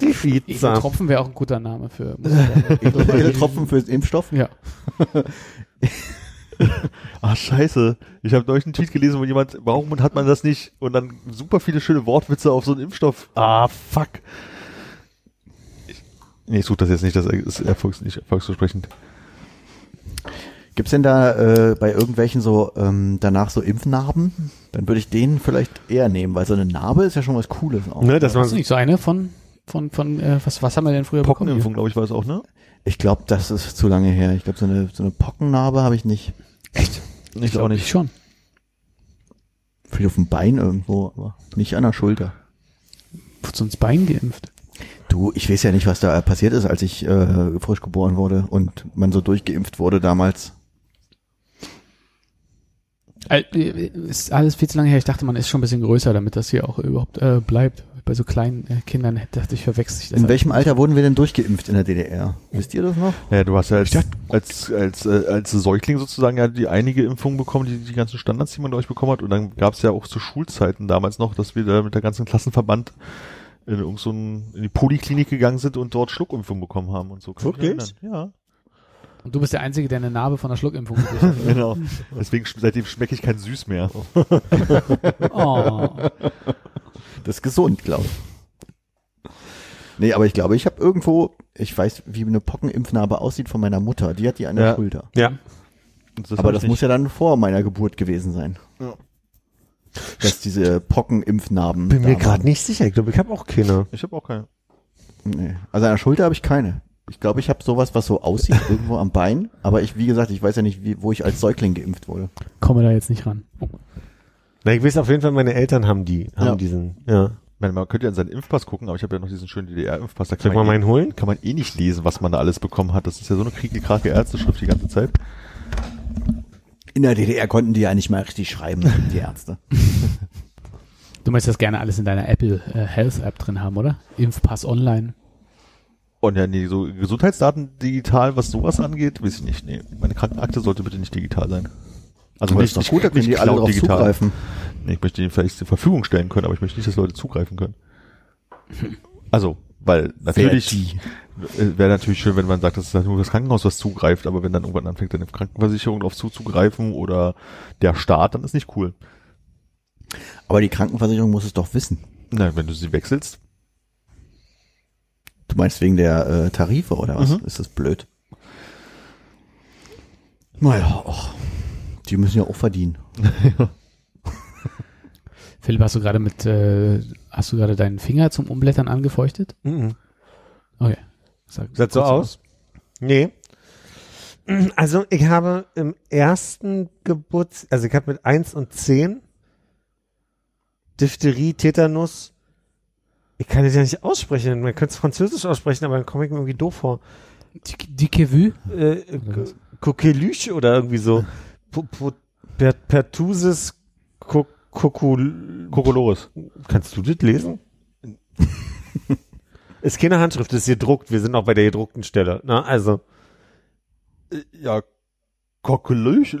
Die Edle Pizza. Tropfen wäre auch ein guter Name für Musiker. Edle Tropfen für Impfstoff. Ja. Ah, scheiße. Ich habe neulich einen Tweet gelesen, wo jemand, warum hat man das nicht? Und dann super viele schöne Wortwitze auf so einen Impfstoff. Ah, fuck. Ich, nee, ich suche das jetzt nicht, das ist erfolgs, nicht erfolgsversprechend. Gibt's denn da äh, bei irgendwelchen so ähm, danach so Impfnarben? Dann würde ich den vielleicht eher nehmen, weil so eine Narbe ist ja schon was Cooles auch. Ne, Das man, nicht so eine von, von, von, äh, was, was haben wir denn früher bekommen? Pockenimpfung, glaube ich, war es auch, ne? Ich glaube, das ist zu lange her. Ich glaube, so eine, so eine Pockennarbe habe ich nicht. Ich auch Ich nicht. schon. Vielleicht auf dem Bein irgendwo, aber nicht an der Schulter. Wurde ins Bein geimpft. Du, ich weiß ja nicht, was da passiert ist, als ich äh, frisch geboren wurde und man so durchgeimpft wurde damals. Äh, Ist alles viel zu lange her. Ich dachte, man ist schon ein bisschen größer, damit das hier auch überhaupt äh, bleibt. Bei so kleinen äh, Kindern dachte ich, verwechsel ich das. In welchem Alter wurden wir denn durchgeimpft in der DDR? Wisst ihr das noch? Ja, du hast ja als, als, als, äh, als Säugling sozusagen ja die einige Impfungen bekommen, die, die ganzen Standards, die man durch bekommen hat. Und dann gab es ja auch zu Schulzeiten damals noch, dass wir da mit der ganzen Klassenverband in, irgend so ein, in die Poliklinik gegangen sind und dort Schluckimpfung bekommen haben und so. Kann Wirklich? erinnern. Und du bist der Einzige, der eine Narbe von der Schluckimpfung hat. Genau. Deswegen seitdem schmecke ich kein Süß mehr. Oh. Das ist gesund, glaube ich. Nee, aber ich glaube, ich habe irgendwo, ich weiß, wie eine Pockenimpfnarbe aussieht von meiner Mutter. Die hat die an der Ja. Schulter. Ja. Und aber das ich muss ja dann vor meiner Geburt gewesen sein. Ja. Dass diese Pockenimpfnarben. Bin mir gerade nicht sicher. Ich glaube, ich habe auch keine. Ich habe auch keine. Nee. Also an der Schulter habe ich keine. Ich glaube, ich habe sowas, was so aussieht, irgendwo am Bein. Aber ich, wie gesagt, ich weiß ja nicht, wie, wo ich als Säugling geimpft wurde. Komme da jetzt nicht ran. Oh. Na, ich weiß auf jeden Fall, meine Eltern haben die, haben Ja. diesen, ja. Man könnte ja seinen Impfpass gucken, aber ich habe ja noch diesen schönen DDR-Impfpass. Da Soll kann ich mal man, eh, meinen holen? kann man eh nicht lesen, was man da alles bekommen hat. Das ist ja so eine kriegelkrake Ärzteschrift die ganze Zeit. In der DDR konnten die ja nicht mal richtig schreiben, die Ärzte. Du möchtest das gerne alles in deiner Apple äh, Health App drin haben, oder? Impfpass online. Und ja, nee, so Gesundheitsdaten digital, was sowas angeht, weiß ich nicht. Nee, meine Krankenakte sollte bitte nicht digital sein. Also nicht, doch gut, da können die alle drauf zugreifen. Nee, ich möchte den vielleicht zur Verfügung stellen können, aber ich möchte nicht, dass Leute zugreifen können. Also, weil natürlich die? äh, wäre natürlich schön, wenn man sagt, das ist halt nur das Krankenhaus, was zugreift, aber wenn dann irgendwann anfängt, dann eine Krankenversicherung drauf zuzugreifen oder der Staat, dann ist nicht cool. Aber die Krankenversicherung muss es doch wissen. Nein, wenn du sie wechselst, Du meinst wegen der äh, Tarife oder was? Mhm. Ist das blöd? Naja, och, die müssen ja auch verdienen. Philipp, hast du gerade mit, äh, hast du gerade deinen Finger zum Umblättern angefeuchtet? Mhm. Okay. Sag, Sieht so aus? Nee. Also ich habe im ersten Geburts, also ich habe mit eins und zehn Diphtherie, Tetanus. Ich kann es ja nicht aussprechen. Man könnte es französisch aussprechen, aber dann komme ich mir irgendwie doof vor. Die, Kevue? Äh? Coqueluche oder irgendwie so. Po- po- Per, Pertussis Co- Cocul Kokolores. Kannst du das lesen? ist keine Handschrift, ist gedruckt. Wir sind auch bei der gedruckten Stelle. Na, also. Ja, Lusch,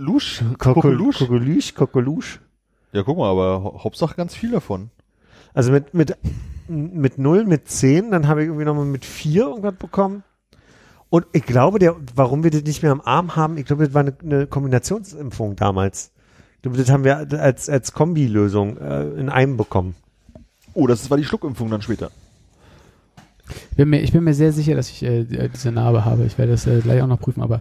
Kokelusch. Kokelusch, Kokelusch. Ja, guck mal, aber hau- Hauptsache ganz viel davon. Also mit, mit, mit 0, mit 10, dann habe ich irgendwie nochmal mit 4 irgendwas bekommen. Und ich glaube, der, warum wir das nicht mehr am Arm haben, ich glaube, das war eine, eine Kombinationsimpfung damals. Ich glaube, das haben wir als, als Kombilösung äh, in einem bekommen. Oh, das war die Schluckimpfung dann später. Ich bin mir, ich bin mir sehr sicher, dass ich äh, die- diese Narbe habe. Ich werde das äh, gleich auch noch prüfen, aber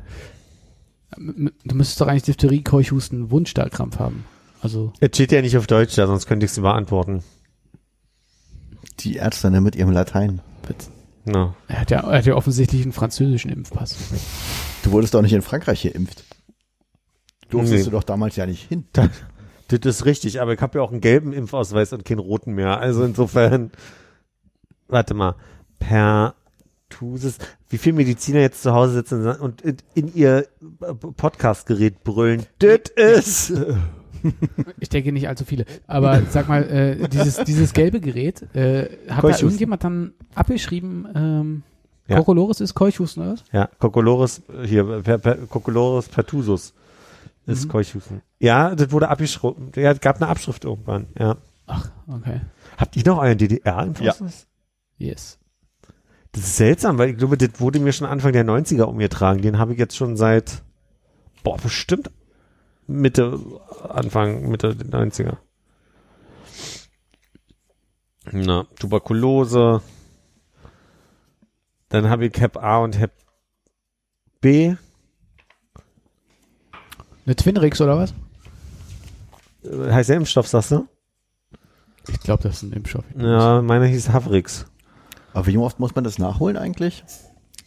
ähm, du müsstest doch eigentlich Diphtherie, Keuchhusten, Wundstarkrampf haben. Also, Es steht ja nicht auf Deutsch da, sonst könnte ich es beantworten. Die Ärzte ne, mit ihrem Latein. No. er hat ja, er hat ja offensichtlich einen französischen Impfpass. Du wurdest doch nicht in Frankreich geimpft. Durftest Nee. du doch damals ja nicht hin. Das, das ist richtig, aber ich habe ja auch einen gelben Impfausweis und keinen roten mehr. Also insofern, warte mal, Pertussis, wie viele Mediziner jetzt zu Hause sitzen und in, in ihr Podcastgerät brüllen, das ist, Ich denke nicht allzu viele. Aber sag mal, äh, dieses, dieses gelbe Gerät, äh, hat da Keuchhusten. irgendjemand dann abgeschrieben, ähm, Ja. Kokolores ist Keuchhusten oder was? ja, Kokolores, hier, per, per, Kokolores pertussus ist Mhm. Keuchhusten. Ja, das wurde abgeschrieben, ja, es gab eine Abschrift irgendwann, ja. Ach, okay. Habt ihr noch euren DDR-Impfausweis? Yes. Das ist seltsam, weil ich glaube, das wurde mir schon Anfang der 90er umgetragen. Den habe ich jetzt schon seit, boah, bestimmt Mitte, Anfang, Mitte der 90er. Na, Tuberkulose. Dann habe ich Hep A und Hep B. Eine Twinrix oder was? Äh, Heißt der Impfstoff, sagst du? Ich glaube, das ist ein Impfstoff. Ja, meiner hieß Havrix. Aber wie oft muss man das nachholen eigentlich?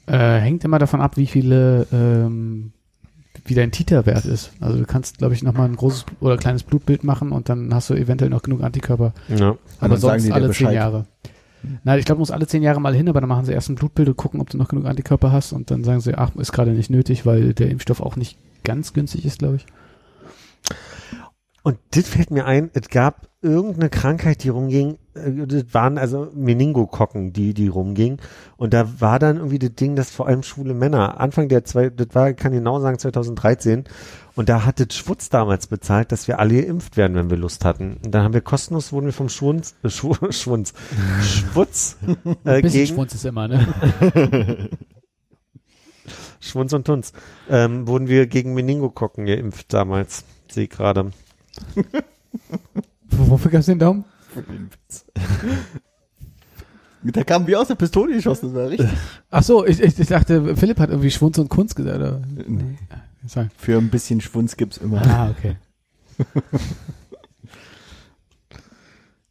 Äh, hängt immer davon ab, wie viele, ähm, wie dein Titer-Wert ist. Also du kannst, glaube ich, nochmal ein großes oder kleines Blutbild machen und dann hast du eventuell noch genug Antikörper. Ja. Aber sonst alle zehn. Jahre. Nein, ich glaube, du musst alle zehn Jahre mal hin, aber dann machen sie erst ein Blutbild und gucken, ob du noch genug Antikörper hast und dann sagen sie, ach, ist gerade nicht nötig, weil der Impfstoff auch nicht ganz günstig ist, glaube ich. Und das fällt mir ein, es gab irgendeine Krankheit, die rumging, das waren also Meningokokken, die, die rumging. Und da war dann irgendwie das Ding, dass vor allem schwule Männer, Anfang der zwei, das war, ich kann genau sagen, 2013, und da hat das Schwutz damals bezahlt, dass wir alle geimpft werden, wenn wir Lust hatten. Und dann haben wir kostenlos, wurden wir vom Schwunz, äh, Schw Schwunz, Schwutz, äh, Ein bisschen gegen, Schwunz ist immer, ne? Schwunz und Tunz, ähm, wurden wir gegen Meningokokken geimpft damals. Sehe ich gerade. Wofür gab's den Daumen? Da kamen wir aus der Pistole geschossen, das war richtig. Ach so, ich, ich, ich dachte, Philipp hat irgendwie Schwunz und Kunst gesagt. Oder? Nee. Sorry. Für ein bisschen Schwunz gibt's immer. Ah, okay.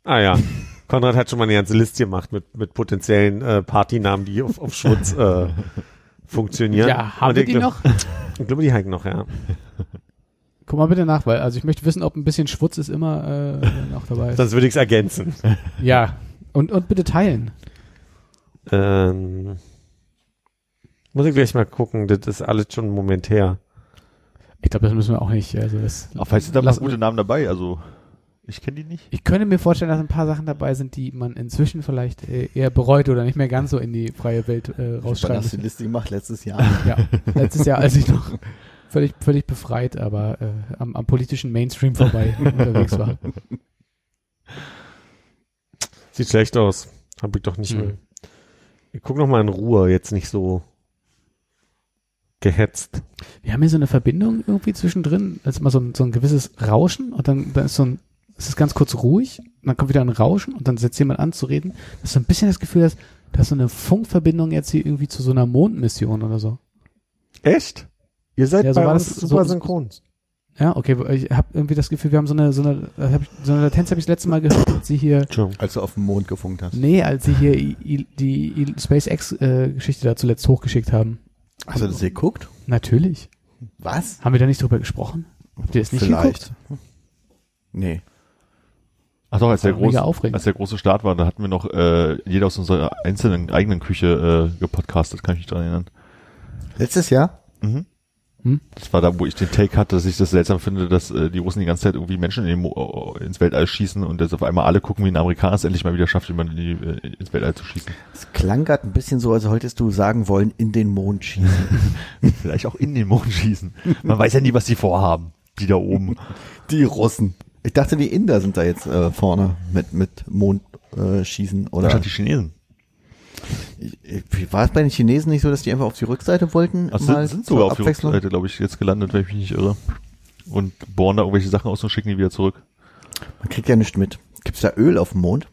Ah ja. Konrad hat schon mal eine ganze Liste gemacht mit, mit potenziellen äh, Partynamen, die auf, auf Schwutz äh, funktionieren. Ja, haben Und die glaub- noch? Ich glaube, die halten noch, ja. Guck mal bitte nach, weil also ich möchte wissen, ob ein bisschen Schwutz ist immer äh, noch dabei ist. Sonst würde ich es ergänzen. Ja. Und, und bitte teilen. Ähm, muss ich gleich mal gucken, das ist alles schon momentär. Ich glaube, das müssen wir auch nicht. Also das, Aber vielleicht sind da mal gute Namen dabei, also ich kenne die nicht. Ich könnte mir vorstellen, dass ein paar Sachen dabei sind, die man inzwischen vielleicht äh, eher bereut oder nicht mehr ganz so in die freie Welt äh, rausschreiben hast du die. Liste gemacht? Letztes Jahr. Ja, letztes Jahr, als ich noch völlig, völlig befreit, aber äh, am, am politischen Mainstream vorbei unterwegs war. Sieht schlecht aus. Hab ich doch nicht Hm. mehr. Ich guck noch mal in Ruhe, jetzt nicht so gehetzt. Wir haben hier so eine Verbindung irgendwie zwischendrin. Ist immer so ein, so ein gewisses Rauschen und dann, dann ist so ein, es ist ganz kurz ruhig und dann kommt wieder ein Rauschen und dann setzt jemand an zu reden. Das ist so ein bisschen das Gefühl, dass, dass so eine Funkverbindung jetzt hier irgendwie zu so einer Mondmission oder so. Echt? Ihr seid Ja, so bei uns das- super so- synchron. Ja, okay, ich habe irgendwie das Gefühl, wir haben so eine, so eine, äh, hab ich, so eine Latenz habe ich das letzte Mal gehört, als sie hier, Entschuldigung. Als du auf dem Mond gefunkt hast. nee, als sie hier die I, SpaceX-Geschichte da zuletzt hochgeschickt haben. Hast du das geguckt? Natürlich. Was? Haben wir da nicht drüber gesprochen? Habt ihr das nicht geguckt? Nee. Ach doch, als der, aufregend. als der große Start war, da hatten wir noch äh, jeder aus unserer einzelnen eigenen Küche äh, gepodcastet, kann ich mich dran erinnern. Letztes Jahr? Mhm. Hm? Das war da, wo ich den Take hatte, dass ich das seltsam finde, dass äh, die Russen die ganze Zeit irgendwie Menschen in Mo ins Weltall schießen und dass auf einmal alle gucken, wie ein Amerikaner es endlich mal wieder schafft, jemanden in die, äh, ins Weltall zu schießen. Es klang gerade ein bisschen so, als wolltest du sagen wollen, in den Mond schießen. Vielleicht auch in den Mond schießen. Man weiß ja nie, was die vorhaben, die da oben. Die Russen. Ich dachte, die Inder sind da jetzt äh, vorne mit, mit Mond äh, schießen. Oder Wahrscheinlich die Chinesen. Ich- war es bei den Chinesen nicht so, dass die einfach auf die Rückseite wollten? Also sind, sind sogar auf die? Rückseite, glaube ich, jetzt gelandet, wenn ich mich nicht irre. Und bohren da irgendwelche Sachen aus und schicken die wieder zurück. Man kriegt ja nichts mit. Gibt's da Öl auf dem Mond?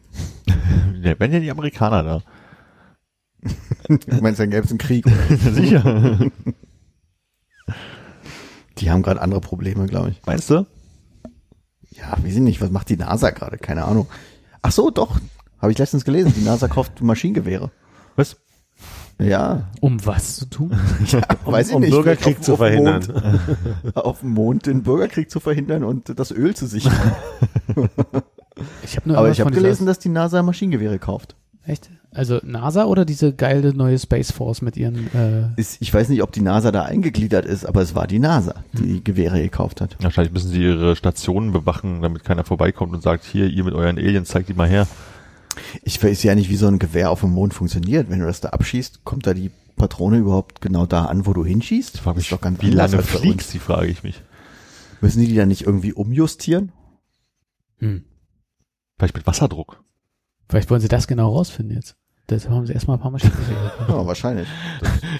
Ja, wenn ja die Amerikaner da. Du meinst, dann gäbe es einen Krieg? Sicher. Die haben gerade andere Probleme, glaube ich. Meinst du? Ja, wir sind nicht. Was macht die NASA gerade? Keine Ahnung. Ach so, doch. Habe ich letztens gelesen. Die NASA kauft Maschinengewehre. Was? Ja, Um was zu tun? weiß ich um nicht. Bürgerkrieg Auf- zu auf verhindern. Mond, auf dem Mond den Bürgerkrieg zu verhindern und das Öl zu sichern. Ich habe nur Aber ich habe gelesen, dass die NASA Maschinengewehre kauft. Echt? Also NASA oder diese geile neue Space Force mit ihren äh, Ist, ich weiß nicht, ob die NASA da eingegliedert ist, aber es war die NASA, die Hm. Gewehre gekauft hat. Wahrscheinlich müssen sie ihre Stationen bewachen, damit keiner vorbeikommt und sagt, hier, ihr mit euren Aliens, zeigt die mal her. Ich weiß ja nicht, wie so ein Gewehr auf dem Mond funktioniert. Wenn du das da abschießt, kommt da die Patrone überhaupt genau da an, wo du hinschießt? Ich frage mich, doch ganz wie lange fliegst, die frage ich mich. Müssen die die dann nicht irgendwie umjustieren? hm. Vielleicht mit Wasserdruck. Vielleicht wollen sie das genau rausfinden jetzt. Das haben sie erstmal ein paar Mal schon gesehen. Ja, wahrscheinlich.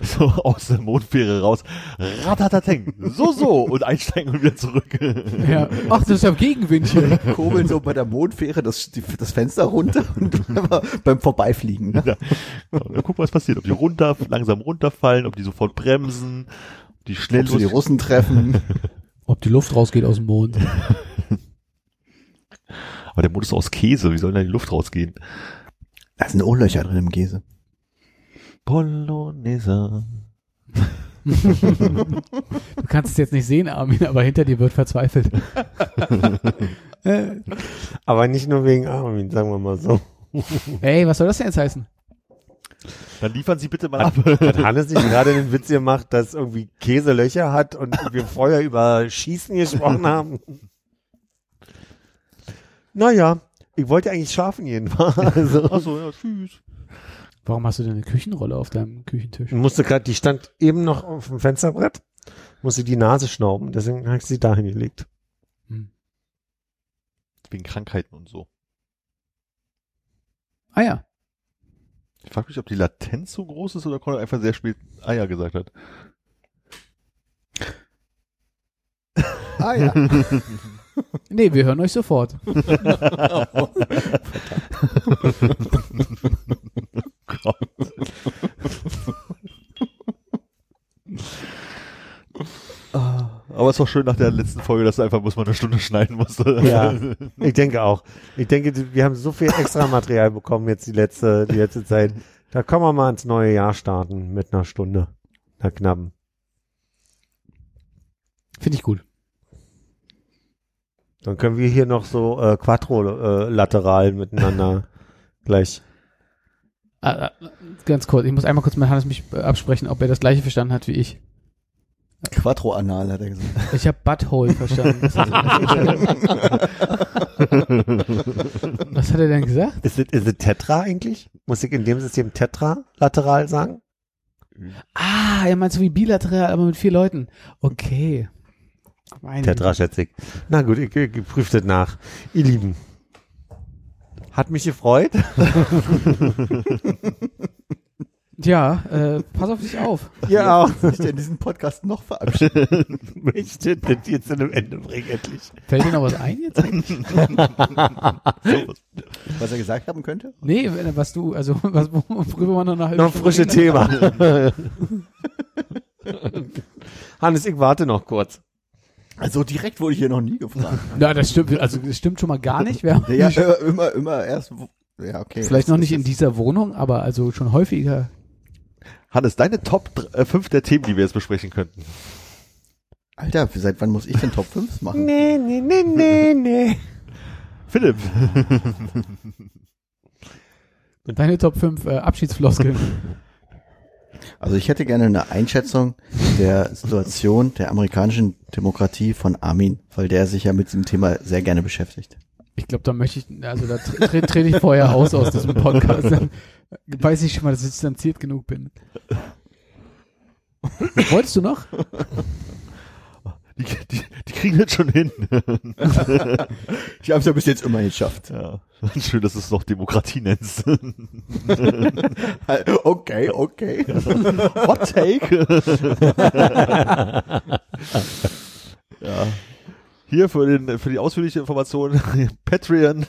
So aus der Mondfähre raus. Ratatateng. So, so. Und einsteigen und wieder zurück. ja. Ach, das ist ja Gegenwind hier. Kurbeln so bei der Mondfähre das, die, das Fenster runter und beim Vorbeifliegen. Ne? Ja. Und dann gucken, was passiert. Ob die runter, langsam runterfallen, ob die sofort bremsen, ob die schnell Ob sie die Russen treffen. Ob die Luft rausgeht aus dem Mond. Aber der Mond ist aus Käse. Wie soll denn da die Luft rausgehen? Da sind auch Löcher drin im Käse. Polonaise. Du kannst es jetzt nicht sehen, Armin, aber hinter dir wird verzweifelt. Äh, Aber nicht nur wegen Armin, sagen wir mal so. Ey, was soll das denn jetzt heißen? Dann liefern Sie bitte mal ab. Hat Hannes nicht gerade den Witz gemacht, dass irgendwie Käse Löcher hat und wir vorher über Schießen gesprochen haben? Naja, ich wollte eigentlich schlafen gehen. Also, Achso, ja, tschüss. Warum hast du denn eine Küchenrolle auf deinem Küchentisch? musste gerade, die stand eben noch auf dem Fensterbrett, musste die Nase schnauben, deswegen habe ich sie dahin gelegt. Wegen Krankheiten und so. Ah ja. Ich frage mich, ob die Latenz so groß ist oder Conrad einfach sehr spät Eier gesagt hat. Ah ja. Nee, wir hören euch sofort. Aber es ist doch schön nach der letzten Folge, dass du einfach muss man eine Stunde schneiden musste. Ja, ich denke auch. Ich denke, wir haben so viel extra Material bekommen jetzt die letzte, die letzte Zeit. Da können wir mal ins neue Jahr starten mit einer Stunde. Na knappen. Finde ich gut. Dann können wir hier noch so äh, quadrilateral miteinander gleich. Ah, ah, ganz kurz, ich muss einmal kurz mit Hannes mich äh, absprechen, ob er das gleiche verstanden hat wie ich. Quattro-Anal, hat er gesagt. Ich habe Butthole verstanden. Was hat, was hat er denn gesagt? Ist es, ist es Tetra eigentlich? Muss ich in dem System tetralateral sagen? Ah, er meint so wie bilateral, aber mit vier Leuten. Okay. Meine Tetra schätze ich. Na gut, ich, ich, ich prüfe das nach. Ihr Lieben. Hat mich gefreut. Ja, äh, pass auf dich auf. Ja, auch. Sich in diesem Podcast noch verabschieden. Möchte das jetzt zu einem Ende bringen, endlich. Fällt dir noch was ein jetzt eigentlich? Was er gesagt haben könnte? Nee, wenn- was du, also was, worüber man noch eine halbe Noch ein frisches Thema. Hannes, ich warte noch kurz. Also direkt wurde ich hier noch nie gefragt. Na, das stimmt, also das stimmt schon mal gar nicht. Wir haben Ja, immer, immer, erst. Ja, okay. vielleicht noch nicht in dieser Wohnung, aber also schon häufiger. Hannes, deine Top 5 der Themen, die wir jetzt besprechen könnten. Alter, seit wann muss ich denn Top 5 machen? Nee, nee, nee, nee, nee. Philipp. Deine Top 5 äh, Abschiedsfloskeln. Also ich hätte gerne eine Einschätzung der Situation der amerikanischen Demokratie von Armin, weil der sich ja mit diesem Thema sehr gerne beschäftigt. Ich glaube, da möchte ich, also da tre tre trete ich vorher aus aus diesem Podcast. Dann weiß ich schon mal, dass ich distanziert genug bin. Wolltest du noch? Die, die, die kriegen das schon hin. Ich habe es ja bis jetzt immer geschafft. Ja. Schön, dass du es noch Demokratie nennst. Okay, okay. Hot Take. ja. Hier für, den, für die ausführliche Information Patreon.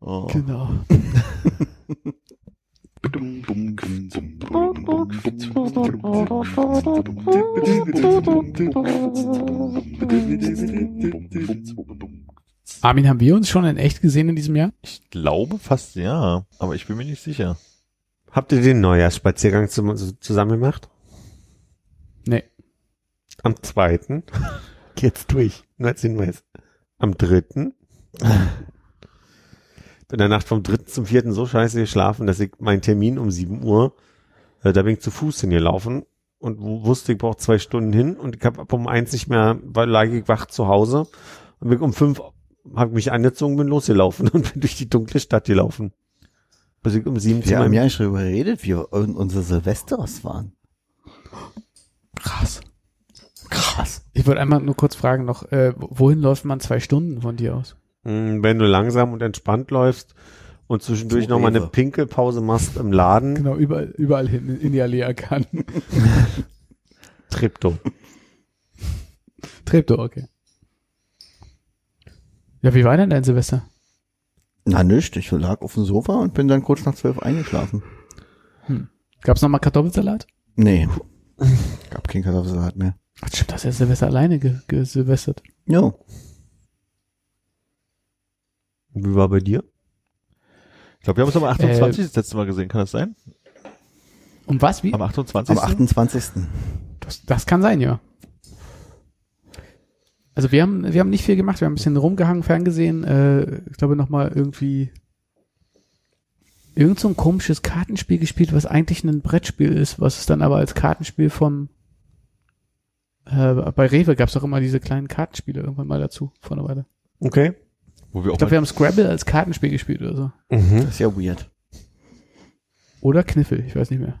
oh. Genau. Armin, haben wir uns schon in echt gesehen in diesem Jahr? Ich glaube fast ja, aber ich bin mir nicht sicher. Habt ihr den Neujahrsspaziergang zum, so zusammen gemacht? Nee. Am zweiten? Jetzt durch. Nur als Hinweis. Am dritten? in der Nacht vom dritten zum vierten so scheiße geschlafen, dass ich meinen Termin um sieben Uhr, äh, da bin ich zu Fuß hingelaufen und wu- wusste, ich brauche zwei Stunden hin und ich habe ab um eins nicht mehr, weil lag ich wach zu Hause und bin um fünf habe mich angezogen, bin losgelaufen und bin durch die dunkle Stadt gelaufen. Bis ich um sieben Wir haben ja nicht darüber geredet, wie un- unsere Silvesters waren. Krass. Krass. Ich wollte einmal nur kurz fragen noch, äh, wohin läuft man zwei Stunden von dir aus? Mm, Wenn du langsam und entspannt läufst und zwischendurch Zu noch mal eine. Pinkelpause machst im Laden, Genau, überall, überall hin in die Allee kann. Tripto. Treptow, okay. Ja, wie war denn dein Silvester? Na nicht, ich lag auf dem Sofa und bin dann kurz nach zwölf eingeschlafen. Gab's noch mal Kartoffelsalat? Nee, gab keinen Kartoffelsalat mehr. Ach, stimmt, das ist ja Silvester alleine ge gesilvestert. Jo, Wie war bei dir? Ich glaube, wir haben uns am 28. das letzte Mal gesehen, kann das sein? Um was? Wie? Am 28. Am 28. Das, das kann sein, ja. Also wir haben, wir haben nicht viel gemacht, wir haben ein bisschen rumgehangen, ferngesehen, äh, ich glaube nochmal irgendwie irgend so ein komisches Kartenspiel gespielt, was eigentlich ein Brettspiel ist, was es dann aber als Kartenspiel vom äh, bei Rewe gab es auch immer diese kleinen Kartenspiele irgendwann mal dazu, vor einer Weile. Okay. Wo wir auch Ich glaube, wir haben Scrabble als Kartenspiel gespielt oder so. Mhm. Das ist ja weird. Oder Kniffel, ich weiß nicht mehr.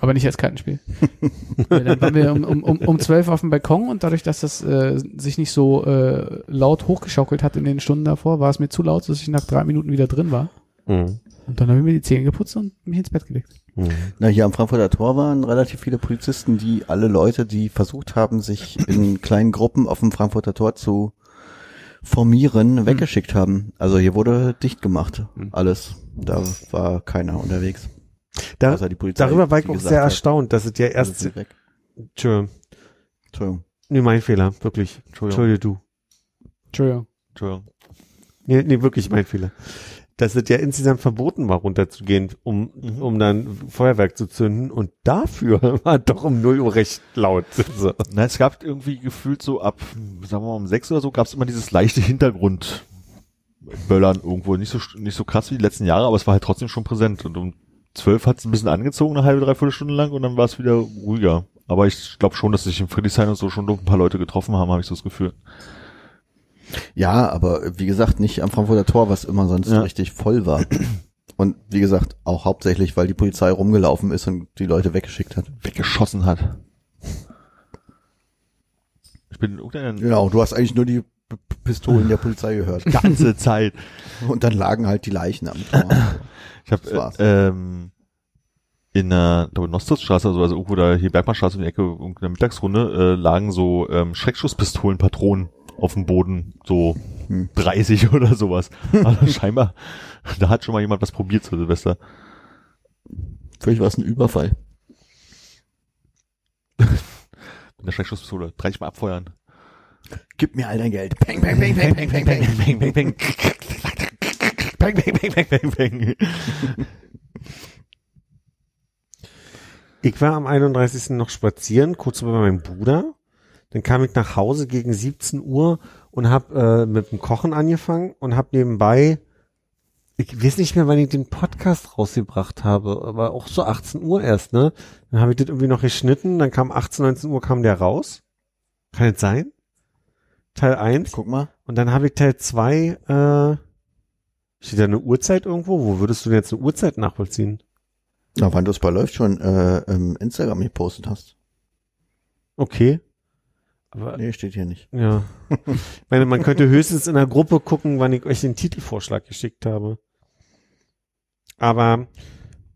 Aber nicht als Kartenspiel. Dann waren wir um, um, um, um 12 auf dem Balkon und dadurch, dass das äh, sich nicht so äh, laut hochgeschaukelt hat in den Stunden davor, war es mir zu laut, dass ich nach drei Minuten wieder drin war. Mhm. Und dann habe ich mir die Zähne geputzt und mich ins Bett gelegt. Mhm. Na, hier am Frankfurter Tor waren relativ viele Polizisten, die alle Leute, die versucht haben, sich in kleinen Gruppen auf dem Frankfurter Tor zu formieren, weggeschickt haben. Also hier wurde dicht gemacht. Alles. Da war keiner unterwegs. Da, Außer die Polizei, darüber war ich auch sehr hat, erstaunt, dass es ja alles erst. Entschuldigung, Entschuldigung. nee, mein Fehler, wirklich. Entschuldigung. Entschuldige du. Entschuldigung. Entschuldigung. Nee, nee, wirklich mein Fehler. Dass es ja insgesamt verboten war, runterzugehen, um, Mhm. um dann Feuerwerk zu zünden. Und dafür war doch um 0 Uhr recht laut. So. Na, es gab irgendwie gefühlt so ab, sagen wir mal um sechs oder so, gab es immer dieses leichte Hintergrund. Böllern irgendwo. Nicht so, nicht so krass wie die letzten Jahre, aber es war halt trotzdem schon präsent. Und um zwölf hat es ein bisschen angezogen, eine halbe, dreiviertel Stunde lang, und dann war es wieder ruhiger. Aber ich glaube schon, dass sich im Friedrichshain und so schon ein paar Leute getroffen haben, habe ich so das Gefühl. Ja, aber wie gesagt, nicht am Frankfurter Tor, was immer sonst Ja. richtig voll war. Und wie gesagt, auch hauptsächlich, weil die Polizei rumgelaufen ist und die Leute weggeschickt hat. Weggeschossen hat. Ich bin in irgendeiner Genau, du hast eigentlich nur die P- Pistolen der Polizei gehört. ganze Zeit. Und dann lagen halt die Leichen am Tor. Ich habe äh, ähm, in der glaube Nostosstraße, also, also irgendwo da hier Bergmannstraße in der Ecke, irgendeiner Mittagsrunde, äh, lagen so ähm, Schreckschusspistolenpatronen auf dem Boden, so Hm. 30 oder sowas. Also scheinbar, da hat schon mal jemand was probiert zu Silvester. Vielleicht war es ein Überfall. Mit einer Schreckschusspistole. 30 Mal abfeuern. Gib mir all dein Geld. Peng, peng, peng, peng, peng, peng, peng. Bang, bang, bang. Bang, bang, bang, bang, bang, bang. Ich war am 31. noch spazieren, kurz bei meinem Bruder. Dann kam ich nach Hause gegen 17 Uhr und habe äh, mit dem Kochen angefangen und habe nebenbei, ich weiß nicht mehr, wann ich den Podcast rausgebracht habe, aber auch so 18 Uhr erst, ne? Dann habe ich das irgendwie noch geschnitten, dann kam 18, 19 Uhr kam der raus. Kann es sein? Teil 1. Guck mal. Und dann habe ich Teil 2, äh, steht da eine Uhrzeit irgendwo? Wo würdest du denn jetzt eine Uhrzeit nachvollziehen? Na, wann du es bei läuft schon äh, im Instagram gepostet hast. Okay. Aber Nee, steht hier nicht. Ja. Ich meine, man könnte höchstens in der Gruppe gucken, wann ich euch den Titelvorschlag geschickt habe. Aber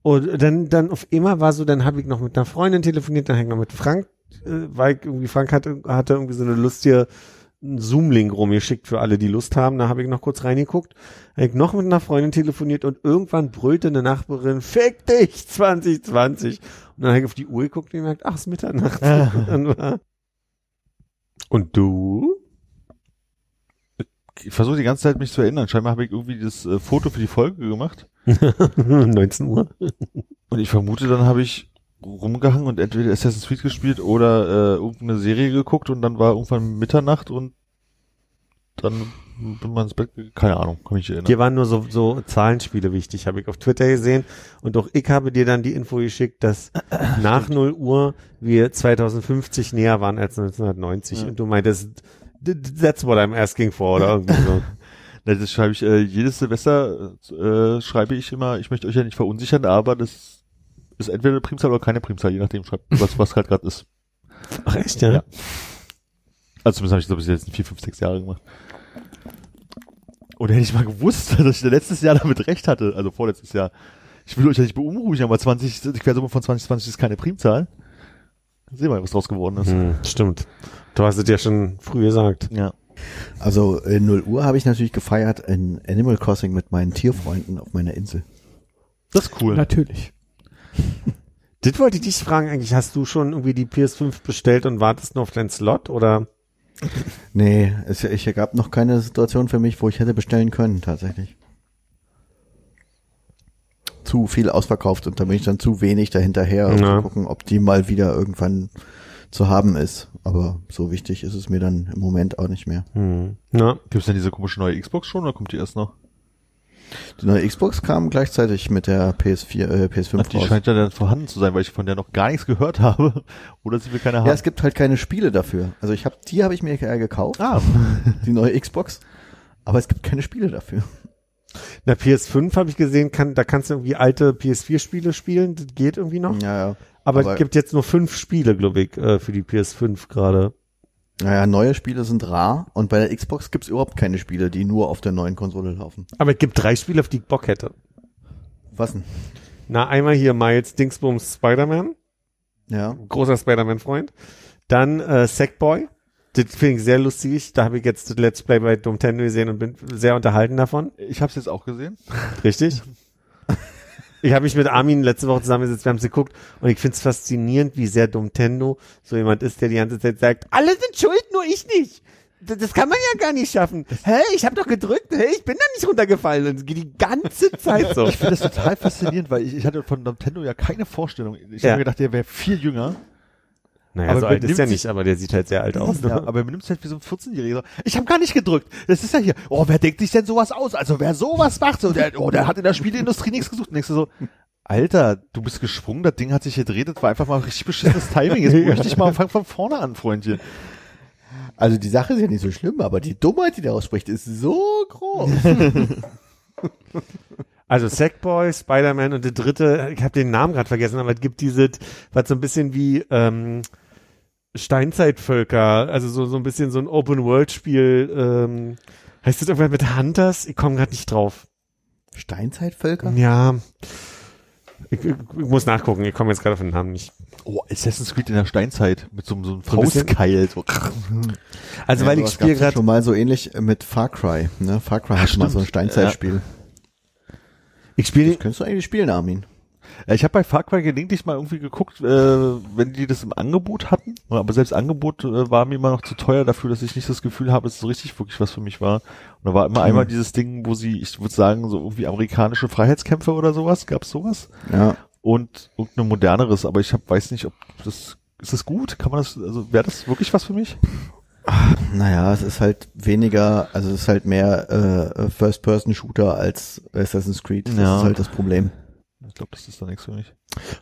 und dann, dann auf immer war so, dann habe ich noch mit einer Freundin telefoniert, dann habe ich noch mit Frank, äh, weil ich irgendwie Frank hatte, hatte irgendwie so eine lustige einen Zoom-Link rumgeschickt für alle, die Lust haben. Da habe ich noch kurz reingeguckt. Habe ich noch mit einer Freundin telefoniert und irgendwann brüllte eine Nachbarin, fick dich, 2020. Und dann habe ich auf die Uhr geguckt und gemerkt, ach, es ist Mitternacht. War- und du? Ich versuche die ganze Zeit mich zu erinnern. Scheinbar habe ich irgendwie das äh, Foto für die Folge gemacht. 19 Uhr. Und ich vermute, dann habe ich rumgehangen und entweder Assassin's Creed gespielt oder äh, irgendeine Serie geguckt und dann war irgendwann Mitternacht und dann bin man ins Bett, keine Ahnung, kann mich erinnern. Dir waren nur so, so Zahlenspiele wichtig, habe ich auf Twitter gesehen. Und auch ich habe dir dann die Info geschickt, dass nach 0 Uhr wir 2050 näher waren als 1990. Ja. Und du meintest, "Th- that's what I'm asking for, oder irgendwie so. Das schreibe ich, äh, jedes Silvester äh, schreibe ich immer, ich möchte euch ja nicht verunsichern, aber das ist entweder eine Primzahl oder keine Primzahl, je nachdem, schreibt, was, was halt gerade ist. Ach echt, ja? Ja. Also zumindest habe ich das bis jetzt in vier, fünf, sechs Jahre gemacht. Oder hätte ich mal gewusst, dass ich letztes Jahr damit recht hatte, also vorletztes Jahr. Ich will euch ja nicht beunruhigen, aber 20, die Quersumme von 2020 ist keine Primzahl. Sehen wir, mal, was draus geworden ist. Hm, stimmt. Du hast es ja schon früh gesagt. Ja. Also in 0 Uhr habe ich natürlich gefeiert in Animal Crossing mit meinen Tierfreunden auf meiner Insel. Das ist cool. Natürlich. Das wollte ich dich fragen eigentlich. Hast du schon irgendwie die PS5 bestellt und wartest nur auf deinen Slot oder? Nee, es, ich gab noch keine Situation für mich, wo ich hätte bestellen können, tatsächlich. zu viel ausverkauft und da bin ich dann zu wenig dahinterher, um zu gucken, ob die mal wieder irgendwann zu haben ist. Aber so wichtig ist es mir dann im Moment auch nicht mehr. Hm. Ja. Gibt's denn diese komische neue Xbox schon oder kommt die erst noch? Die neue Xbox kam gleichzeitig mit der PS4, äh, PS5 Ach, die raus. scheint ja dann vorhanden zu sein, weil ich von der noch gar nichts gehört habe. Oder sie will keine haben. Ja, es gibt halt keine Spiele dafür. Also ich habe die habe ich mir ja gekauft, ah, die neue Xbox, aber es gibt keine Spiele dafür. Na, PS5 habe ich gesehen, kann, da kannst du irgendwie alte PS4-Spiele spielen, das geht irgendwie noch. Ja, ja. Aber, aber- es gibt jetzt nur fünf Spiele, glaube ich, äh, für die PS5 gerade. Naja, neue Spiele sind rar und bei der Xbox gibt's überhaupt keine Spiele, die nur auf der neuen Konsole laufen. Aber es gibt drei Spiele, auf die ich Bock hätte. Was denn? Na, einmal hier Miles Dingsbums Spider-Man, Ja. großer Spider-Man-Freund. Dann äh, Sackboy, das finde ich sehr lustig. Da habe ich jetzt das Let's Play bei Nintendo gesehen und bin sehr unterhalten davon. ich habe es jetzt auch gesehen. Richtig? Ich habe mich mit Armin letzte Woche zusammengesetzt, wir haben es geguckt und ich finde es faszinierend, wie sehr Nintendo so jemand ist, der die ganze Zeit sagt, alle sind schuld, nur ich nicht. Das, das kann man ja gar nicht schaffen. Hä, ich habe doch gedrückt, hä, ich bin da nicht runtergefallen. Und die ganze Zeit so. Ich finde das total faszinierend, weil ich, ich hatte von Nintendo ja keine Vorstellung. Ich Ja. habe mir gedacht, der wäre viel jünger. Naja, Aber so alt ist er sich- nicht, aber der sieht halt sehr alt aus. Ja, aber er benimmt sich halt wie so ein 14-Jähriger. Ich habe gar nicht gedrückt. Das ist ja hier. Oh, wer denkt sich denn sowas aus? Also wer sowas macht, so der, oh, der hat in der Spieleindustrie nichts gesucht. Du so, Alter, du bist gesprungen, das Ding hat sich gedreht, das war einfach mal richtig beschissenes Timing. Jetzt beruhig dich mal fang von vorne an, Freundchen. Also die Sache ist ja nicht so schlimm, aber die Dummheit, die daraus spricht, ist so groß. Also Sackboy, Spider-Man und der dritte, ich habe den Namen gerade vergessen, aber es gibt diese, was so ein bisschen wie ähm, Steinzeitvölker, also so, so ein bisschen so ein Open-World-Spiel. Ähm, heißt das irgendwas mit Hunters? Ich komme gerade nicht drauf. Steinzeitvölker? Ja. Ich, ich, ich muss nachgucken, ich komme jetzt gerade auf den Namen nicht. Oh, Assassin's Creed in der Steinzeit mit so, einem- so einem Faustkeil. So. Also Ja, weil ich spiele ja gerade schon mal so ähnlich mit Far Cry. Ne? Far Cry hat mal stimmt. so ein Steinzeitspiel. Ich spiele Das könntest du eigentlich spielen, Armin. Ja, ich habe bei Far Cry gelegentlich mal irgendwie geguckt, äh, wenn die das im Angebot hatten. Aber selbst Angebot äh, war mir immer noch zu teuer dafür, dass ich nicht das Gefühl habe, dass es so richtig wirklich was für mich war. Und da war immer einmal dieses Ding, wo sie, ich würde sagen, so irgendwie amerikanische Freiheitskämpfe oder sowas. Gab's sowas? Ja. Und irgendein moderneres, aber ich hab, weiß nicht, ob das ist das gut? Kann man das, also wäre das wirklich was für mich? Naja, es ist halt weniger, also es ist halt mehr äh, First-Person-Shooter als Assassin's Creed. Das Ja. ist halt das Problem. Ich glaube, das ist dann nichts für mich.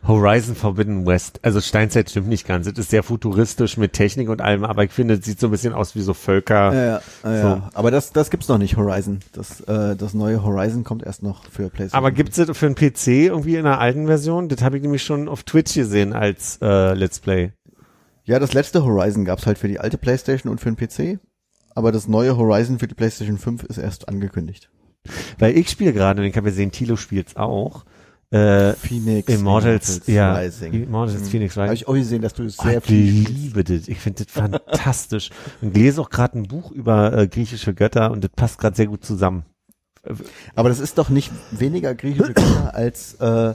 Horizon Forbidden West. Also Steinzeit stimmt nicht ganz. Es ist sehr futuristisch mit Technik und allem, aber ich finde, es sieht so ein bisschen aus wie so Völker. Ja, ja, ja, So. ja. Aber das, das gibt's noch nicht, Horizon. Das, äh, das neue Horizon kommt erst noch für PlayStation. Aber gibt's das für einen PC irgendwie in einer alten Version? Das habe ich nämlich schon auf Twitch gesehen als äh, Let's Play. Ja, das letzte Horizon gab's halt für die alte PlayStation und für den PC. Aber das neue Horizon für die PlayStation 5 ist erst angekündigt. Weil ich spiele gerade, und ich habe gesehen, Tilo spielt's auch. Äh, Phoenix Immortals, ja, Rising. Immortals Phoenix Habe Rising. ich auch gesehen, dass du es Oh, sehr ich viel spielst. liebe das. Ich finde das fantastisch. Und lese auch gerade ein Buch über äh, griechische Götter und das passt gerade sehr gut zusammen. Aber das ist doch nicht weniger griechische Götter als äh,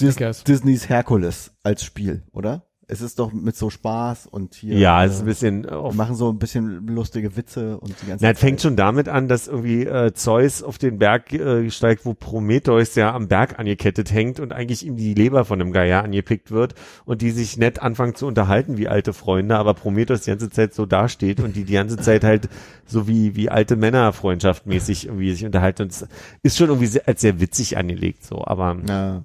Dis. Disneys Herkules als Spiel, oder? Es ist doch mit so Spaß und hier. Ja, äh, es ist ein bisschen äh, machen so ein bisschen lustige Witze und die ganze Na, es fängt schon damit an, dass irgendwie äh, Zeus auf den Berg äh, steigt, wo Prometheus ja am Berg angekettet hängt und eigentlich ihm die Leber von einem Geier angepickt wird und die sich nett anfangen zu unterhalten wie alte Freunde, aber Prometheus die ganze Zeit so dasteht und die die ganze Zeit halt so wie wie alte Männer freundschaftmäßig irgendwie sich unterhalten und es ist schon irgendwie sehr, als sehr witzig angelegt so, aber Ja.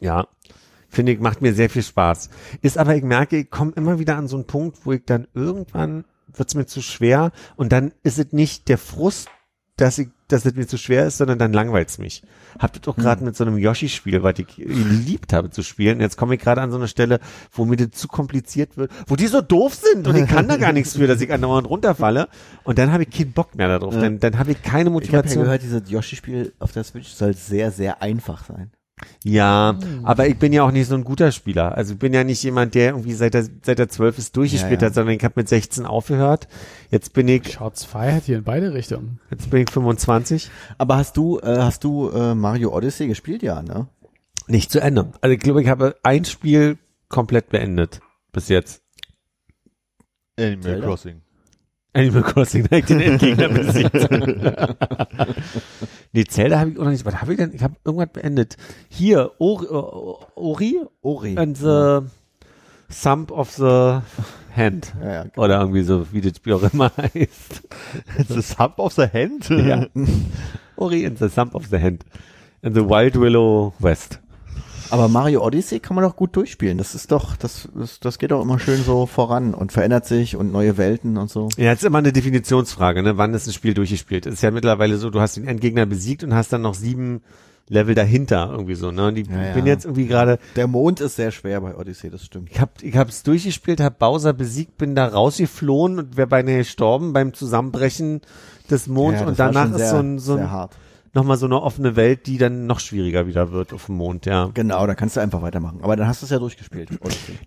ja, finde ich, macht mir sehr viel Spaß. Ist aber, ich merke, ich komme immer wieder an so einen Punkt, wo ich dann irgendwann wird's mir zu schwer und dann ist es nicht der Frust, dass ich, dass es mir zu schwer ist, sondern dann langweilt's mich. Habt ihr doch gerade mit so einem Yoshi-Spiel, was ich geliebt habe zu spielen. Jetzt komme ich gerade an so eine Stelle, wo mir das zu kompliziert wird, wo die so doof sind und ich kann da gar nichts für, dass ich andauernd runterfalle. Und dann habe ich keinen Bock mehr darauf. Dann, dann habe ich keine Ich habe ja Motivation. gehört, dieses Yoshi-Spiel auf der Switch soll sehr, sehr einfach sein. Ja, aber ich bin ja auch nicht so ein guter Spieler. Also ich bin ja nicht jemand, der irgendwie seit der, seit der 12 ist durchgespielt Ja, ja. hat, sondern ich habe mit 16 aufgehört. Jetzt bin ich, Shots fired hier in beide Richtungen. jetzt bin ich 25. Aber hast du, äh, hast du äh, Mario Odyssey gespielt? Ja, ne? Nicht zu Ende. Also ich glaube, ich habe ein Spiel komplett beendet. Bis jetzt. Animal Zelda? Crossing. Animal Crossing, ich den Endgegner besiegt. nee, Zelda habe ich auch noch nicht. Was habe ich denn? Ich habe irgendwas beendet. Hier, Ori, Ori Ori. and the Thumb of the Hand. Ja, ja, genau. Oder irgendwie so, wie das Spiel auch immer heißt. Das Thumb of the Hand? Ja. Ori and the Thumb of the Hand. And the Wild Willow West. Aber Mario Odyssey kann man doch gut durchspielen. Das ist doch, das, das, das geht doch immer schön so voran und verändert sich und neue Welten und so. Ja, ist immer eine Definitionsfrage, ne? Wann ist ein Spiel durchgespielt? Es ist ja mittlerweile so, du hast den Endgegner besiegt und hast dann noch sieben Level dahinter irgendwie so, ne? Und ich Ja, ja. bin jetzt irgendwie gerade, Der Mond ist sehr schwer bei Odyssey, das stimmt. ich hab, ich hab's durchgespielt, hab Bowser besiegt, bin da rausgeflohen und wäre beinahe gestorben beim Zusammenbrechen des Monds Ja, und danach ist sehr, so ein, so sehr ein, hart. Nochmal so eine offene Welt, die dann noch schwieriger wieder wird auf dem Mond, ja. Genau, da kannst du einfach weitermachen. Aber dann hast du es ja durchgespielt.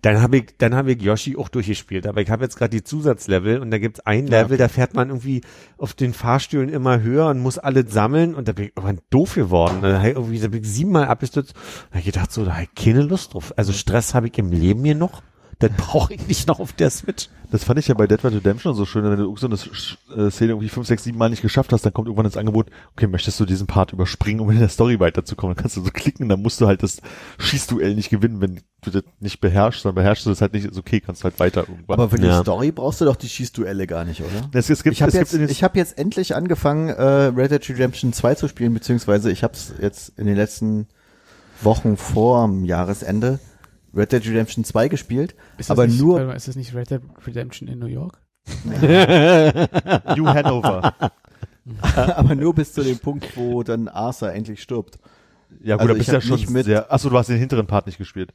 Dann habe ich, dann habe ich Yoshi auch durchgespielt, aber ich habe jetzt gerade die Zusatzlevel und da gibt's ein Level, da fährt man irgendwie auf den Fahrstühlen immer höher und muss alles sammeln und da bin ich irgendwann doof geworden. Da habe ich irgendwie, da bin ich siebenmal abgestürzt. Da habe ich gedacht, so, da habe ich keine Lust drauf. Also Stress habe ich im Leben hier noch. Das brauche ich nicht noch auf der Switch. Das fand ich ja bei Dead by Redemption so schön, wenn du so eine äh, Szene irgendwie fünf, sechs, sieben Mal nicht geschafft hast, dann kommt irgendwann das Angebot, okay, möchtest du diesen Part überspringen, um in der Story weiterzukommen? Dann kannst du so klicken, dann musst du halt das Schießduell nicht gewinnen, wenn du das nicht beherrschst, dann beherrschst du das halt nicht, ist okay, kannst halt weiter irgendwann. Aber für die Ja. Story brauchst du doch die Schießduelle gar nicht, oder? es, es gibt, Ich habe es jetzt, ich hab jetzt endlich angefangen, äh, Red Dead Redemption 2 zu spielen, beziehungsweise ich habe es jetzt in den letzten Wochen vor dem Jahresende Red Dead Redemption 2 gespielt, Ist das aber nicht, nur mal, ist das nicht Red Dead Redemption in New York? New Hanover. aber nur bis zu dem Punkt, wo dann Arthur endlich stirbt. Ja, gut, Also da bist ja schon nicht mit- sehr, achso, du hast den hinteren Part nicht gespielt.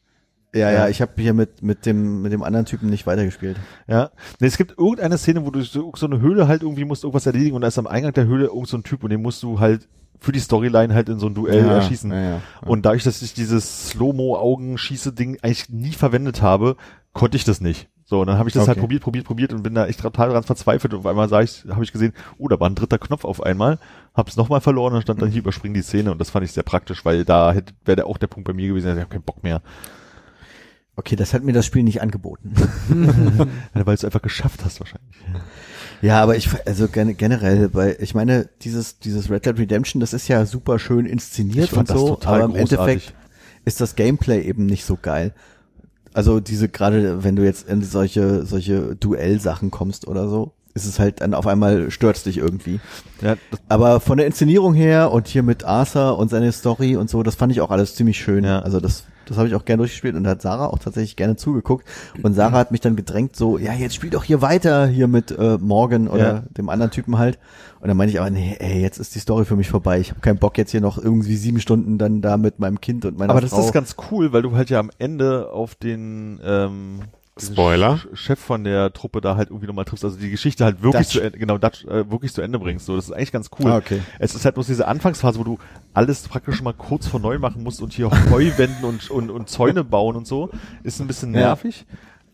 Ja, ja, Ja. ich habe hier mit mit dem mit dem anderen Typen nicht weitergespielt. Ja. Nee, es gibt irgendeine Szene, wo du so, so eine Höhle halt irgendwie musst irgendwas erledigen und da ist am Eingang der Höhle irgend so ein Typ und den musst du halt für die Storyline halt in so ein Duell ja, erschießen. Ja, ja. Und dadurch, dass ich dieses Slow-Mo-Augenschieße-Ding eigentlich nie verwendet habe, konnte ich das nicht. So, und dann habe ich das halt Okay. probiert, probiert, probiert und bin da echt total dran verzweifelt. Und auf einmal sah ich, habe ich gesehen, oh, da war ein dritter Knopf auf einmal, hab's nochmal verloren und stand dann hier überspringen die Szene und das fand ich sehr praktisch, weil da hätte wäre auch der Punkt bei mir gewesen, ich habe keinen Bock mehr. Okay, das hat mir das Spiel nicht angeboten. Weil du es einfach geschafft hast wahrscheinlich. Ja, aber ich, also gen generell, weil ich meine, dieses, dieses Red Dead Redemption, das ist ja super schön inszeniert und so, aber im großartig. Endeffekt ist das Gameplay eben nicht so geil. Also diese, gerade wenn du jetzt in solche, solche Duellsachen kommst oder so, ist es halt dann auf einmal stört's dich irgendwie. Ja, Aber von der Inszenierung her und hier mit Arthur und seine Story und so, das fand ich auch alles ziemlich schön. Ja. Also das, das habe ich auch gerne durchgespielt und da hat Sarah auch tatsächlich gerne zugeguckt. Und Sarah hat mich dann gedrängt, so, ja, jetzt spiel doch hier weiter, hier mit äh, Morgan oder Ja. dem anderen Typen halt. Und dann meinte ich aber, nee, ey, jetzt ist die Story für mich vorbei. Ich habe keinen Bock jetzt hier noch irgendwie sieben Stunden dann da mit meinem Kind und meiner aber das Frau. ist ganz cool, weil du halt ja am Ende auf den ähm, Spoiler. Chef von der Truppe da halt irgendwie nochmal triffst, also die Geschichte halt wirklich Dutch. zu Ende, genau, Dutch, äh, wirklich zu Ende bringst. So, das ist eigentlich ganz cool. Ah, okay. Es ist halt bloß diese Anfangsphase, wo du alles praktisch schon mal kurz vor neu machen musst und hier Heu wenden und, und, und Zäune bauen und so, ist ein bisschen Ja. nervig.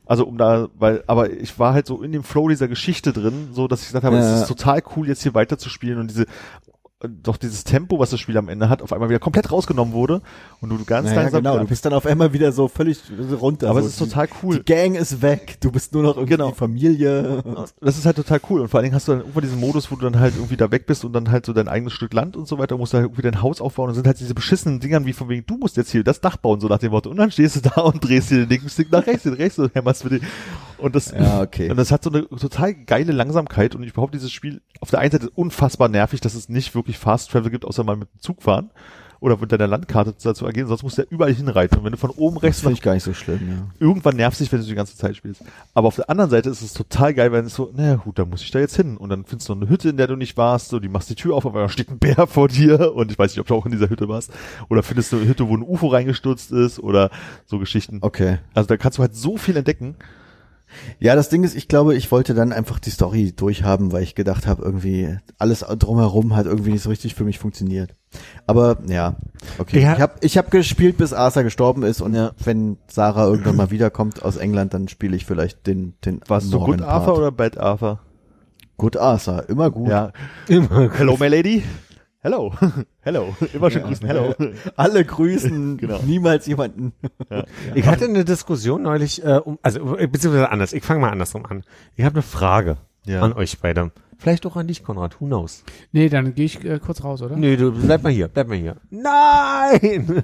Also um da, weil, aber ich war halt so in dem Flow dieser Geschichte drin, so dass ich gesagt habe, Ja. es ist total cool, jetzt hier weiterzuspielen und diese doch dieses Tempo, was das Spiel am Ende hat, auf einmal wieder komplett rausgenommen wurde und du ganz ja, ja, langsam genau, du bist dann auf einmal wieder so völlig runter. aber so, es ist total Die cool. Gang ist weg, du bist nur noch irgendwie Genau. Familie. Das ist halt total cool. Und vor allen Dingen hast du dann irgendwann diesen Modus, wo du dann halt irgendwie da weg bist und dann halt so dein eigenes Stück Land und so weiter, musst du halt irgendwie dein Haus aufbauen und sind halt diese beschissenen Dingern wie von wegen, du musst jetzt hier das Dach bauen, so nach dem Motto. Und dann stehst du da und drehst dir den linken Stick nach rechts, den rechts und hämmerst mit den, und das, Ja, okay. und das hat so eine total geile Langsamkeit und ich behaupte, dieses Spiel auf der einen Seite ist unfassbar nervig, dass es nicht wirklich Fast Travel gibt, außer mal mit dem Zug fahren oder mit deiner Landkarte dazu agieren, sonst musst du ja überall hinreiten. Und wenn du von oben Das rechts nach finde ich gar nicht so schlimm, ja. irgendwann nervt sich, wenn du die ganze Zeit spielst. Aber auf der anderen Seite ist es total geil, wenn es so, naja gut, da muss ich da jetzt hin. Und dann findest du eine Hütte, in der du nicht warst, so, die machst die Tür auf, aber da steht ein Bär vor dir und ich weiß nicht, ob du auch in dieser Hütte warst. Oder findest du eine Hütte, wo ein UFO reingestürzt ist oder so Geschichten. Okay. Also da kannst du halt so viel entdecken. Ja, das Ding ist, ich glaube, ich wollte dann einfach die Story durchhaben, weil ich gedacht habe, irgendwie alles drumherum hat irgendwie nicht so richtig für mich funktioniert. Aber ja, okay. Ja. Ich habe ich hab gespielt, bis Arthur gestorben ist und wenn Sarah irgendwann mal wiederkommt aus England, dann spiele ich vielleicht den den Warst du Good Arthur oder Bad Arthur? Good Arthur, immer gut. Ja. Immer. Hello, my lady. Hello. Hello. Immer schön grüßen. Hello. Alle grüßen, Genau. niemals jemanden. Ich hatte eine Diskussion neulich, äh, um, also beziehungsweise anders. Ich fange mal andersrum an. Ich habe eine Frage Ja. An euch beide. Vielleicht auch an dich, Konrad. Who knows? Nee, dann gehe ich äh, kurz raus, oder? Nee, du bleib mal hier, bleib mal hier. Nein!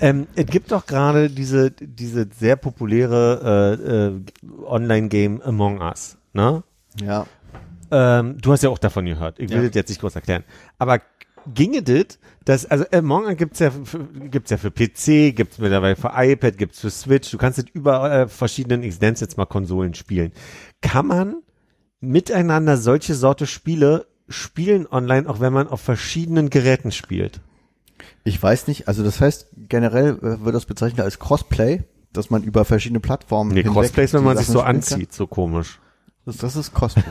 ähm, es gibt doch gerade diese, diese sehr populäre äh, äh, Online-Game Among Us, ne? Ja. Ähm, du hast ja auch davon gehört. Ich will Ja. das jetzt nicht groß erklären. Aber ginge das, dass, also Among Us gibt's ja, für, gibt's ja für PC, gibt's mittlerweile für iPad, gibt's für Switch. Du kannst es über äh, verschiedenen, ich nenne es jetzt mal Konsolen spielen. Kann man miteinander solche Sorte Spiele spielen online, auch wenn man auf verschiedenen Geräten spielt? Ich weiß nicht, also das heißt, generell äh, wird das bezeichnet als Crossplay, dass man über verschiedene Plattformen Nee, Crossplay ist, wenn man sich so anzieht, so komisch. Das, das ist Crossplay.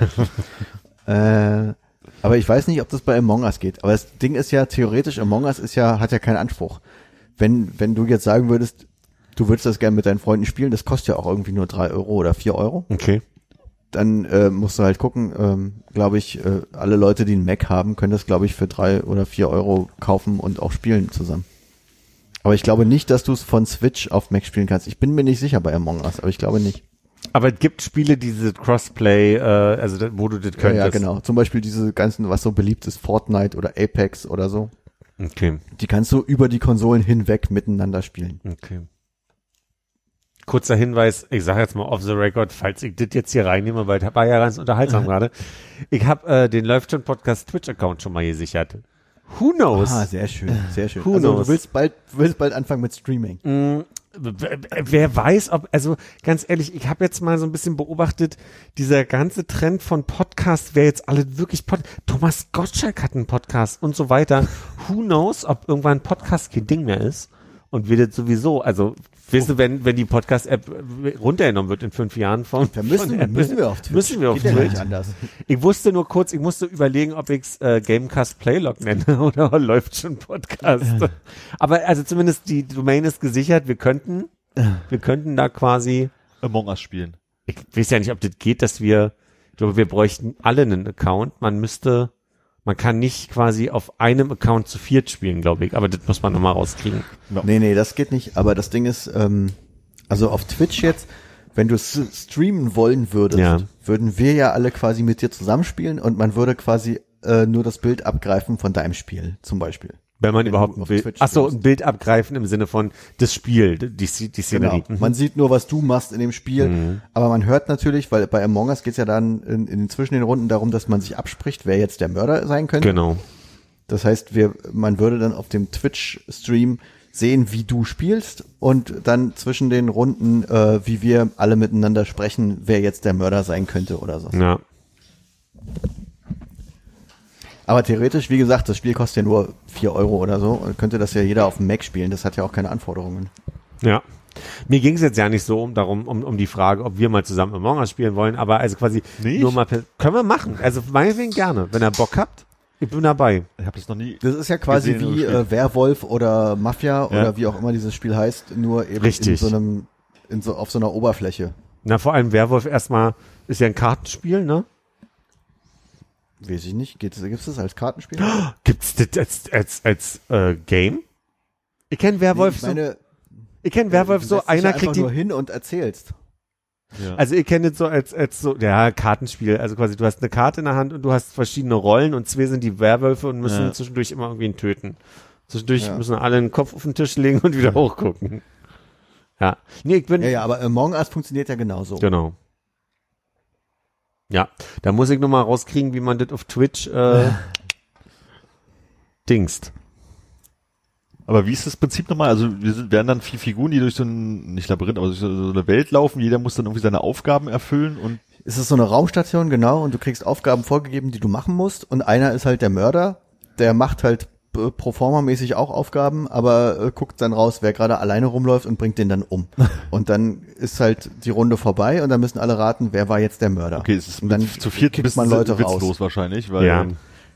äh, aber ich weiß nicht, ob das bei Among Us geht. Aber das Ding ist ja theoretisch, Among Us ist ja, hat ja keinen Anspruch. Wenn, wenn du jetzt sagen würdest, du würdest das gerne mit deinen Freunden spielen, das kostet ja auch irgendwie nur drei Euro oder vier Euro. Okay. Dann äh, musst du halt gucken, ähm, glaube ich, äh, alle Leute, die einen Mac haben, können das, glaube ich, für drei oder vier Euro kaufen und auch spielen zusammen. Aber ich glaube nicht, dass du es von Switch auf Mac spielen kannst. Ich bin mir nicht sicher bei Among Us, aber ich glaube nicht. Aber es gibt Spiele, die diese Crossplay, äh, also wo du das Ja, könntest. ja, genau. Zum Beispiel diese ganzen, was so beliebt ist, Fortnite oder Apex oder so. Okay, Die kannst du über die Konsolen hinweg miteinander spielen. okay. Kurzer Hinweis, ich sage jetzt mal off the record, falls ich das jetzt hier reinnehme, weil das war ja ganz unterhaltsam gerade. Ich habe äh, den Läuft schon Podcast Twitch-Account schon mal gesichert. Who knows? Ah, sehr schön, sehr schön. Who also knows? du willst bald, willst bald anfangen mit Streaming. Mm, Wer weiß, ob, also ganz ehrlich, ich habe jetzt mal so ein bisschen beobachtet, dieser ganze Trend von Podcast, wer jetzt alle wirklich Pod Thomas Gottschalk hat einen Podcast und so weiter. Who knows, ob irgendwann Podcast kein Ding mehr ist und wir das sowieso, also weißt du, wenn, wenn die Podcast-App runtergenommen wird in fünf Jahren von, Da müssen, von müssen wir auf Twitch. Müssen wir auf Geht Twitch. nicht anders. Ich wusste nur kurz, ich musste überlegen, ob ich's äh, Gamecast Playlog nenne oder läuft schon Podcast. Aber also zumindest die Domain ist gesichert. Wir könnten, wir könnten da quasi, Among Us spielen. ich weiß ja nicht, ob das geht, dass wir, ich glaube, wir bräuchten alle einen Account. Man müsste, man kann nicht quasi auf einem Account zu viert spielen, glaube ich. Aber das muss man nochmal rauskriegen. Nee, nee, das geht nicht. Aber das Ding ist, ähm, also auf Twitch jetzt, wenn du streamen wollen würdest, Ja. würden wir ja alle quasi mit dir zusammenspielen und man würde quasi äh, nur das Bild abgreifen von deinem Spiel, zum Beispiel. Wenn man Wenn überhaupt ein Bild, Twitch ach so, ein Bild abgreifen im Sinne von das Spiel, die, die Szenerie. Genau. Mhm. Man sieht nur, was du machst in dem Spiel, aber man hört natürlich, weil bei Among Us geht's ja dann in, in zwischen den Runden darum, dass man sich abspricht, wer jetzt der Mörder sein könnte. Genau. Das heißt, wir, man würde dann auf dem Twitch-Stream sehen, wie du spielst und dann zwischen den Runden, äh, wie wir alle miteinander sprechen, wer jetzt der Mörder sein könnte oder so. Ja. Aber theoretisch, wie gesagt, das Spiel kostet ja nur vier Euro oder so und könnte das ja jeder auf dem Mac spielen. Das hat ja auch keine Anforderungen. Ja. Mir ging es jetzt ja nicht so um darum, um, um die Frage, ob wir mal zusammen Among Us spielen wollen, aber also quasi Nicht? nur mal können wir machen. Also meinetwegen gerne. Wenn ihr Bock habt, ich bin dabei. Ich habe das noch nie. Das ist ja quasi Gesehen wie äh, Werwolf oder Mafia Ja. oder wie auch immer dieses Spiel heißt, nur eben Richtig. in so einem, in so, auf so einer Oberfläche. Na, vor allem Werwolf erstmal ist ja ein Kartenspiel, ne? Weiß ich nicht. Gibt es das als Kartenspiel? Gibt's das als, als, als äh, Game? Ich kenne Werwolf ich meine, so, ich kenne Werwolf so, einer kriegt die, nur hin und erzählst. Ja. also ich kenne das so als, als so, ja, Kartenspiel, also quasi du hast eine Karte in der Hand und du hast verschiedene Rollen und zwei sind die Werwölfe und müssen Ja. zwischendurch immer irgendwen töten. Zwischendurch Ja. müssen alle den Kopf auf den Tisch legen und wieder hochgucken. Ja. Nee, ich bin, Ja, ja, aber Among Us funktioniert ja genauso. Genau. Ja, da muss ich noch mal rauskriegen, wie man das auf Twitch äh, dingst. Aber wie ist das Prinzip nochmal? Also wir sind, werden dann vier Figuren, die durch so ein, nicht Labyrinth, aber durch so, eine Welt laufen. Jeder muss dann irgendwie seine Aufgaben erfüllen und Es ist so eine Raumstation, genau, und du kriegst Aufgaben vorgegeben, die du machen musst. Und einer ist halt der Mörder, der macht halt Proforma-mäßig auch Aufgaben, aber äh, guckt dann raus, wer gerade alleine rumläuft und bringt den dann um. und dann ist halt die Runde vorbei und dann müssen alle raten, wer war jetzt der Mörder. okay, es ist und dann zu viert kickt man Leute witzlos raus. wahrscheinlich, weil Ja.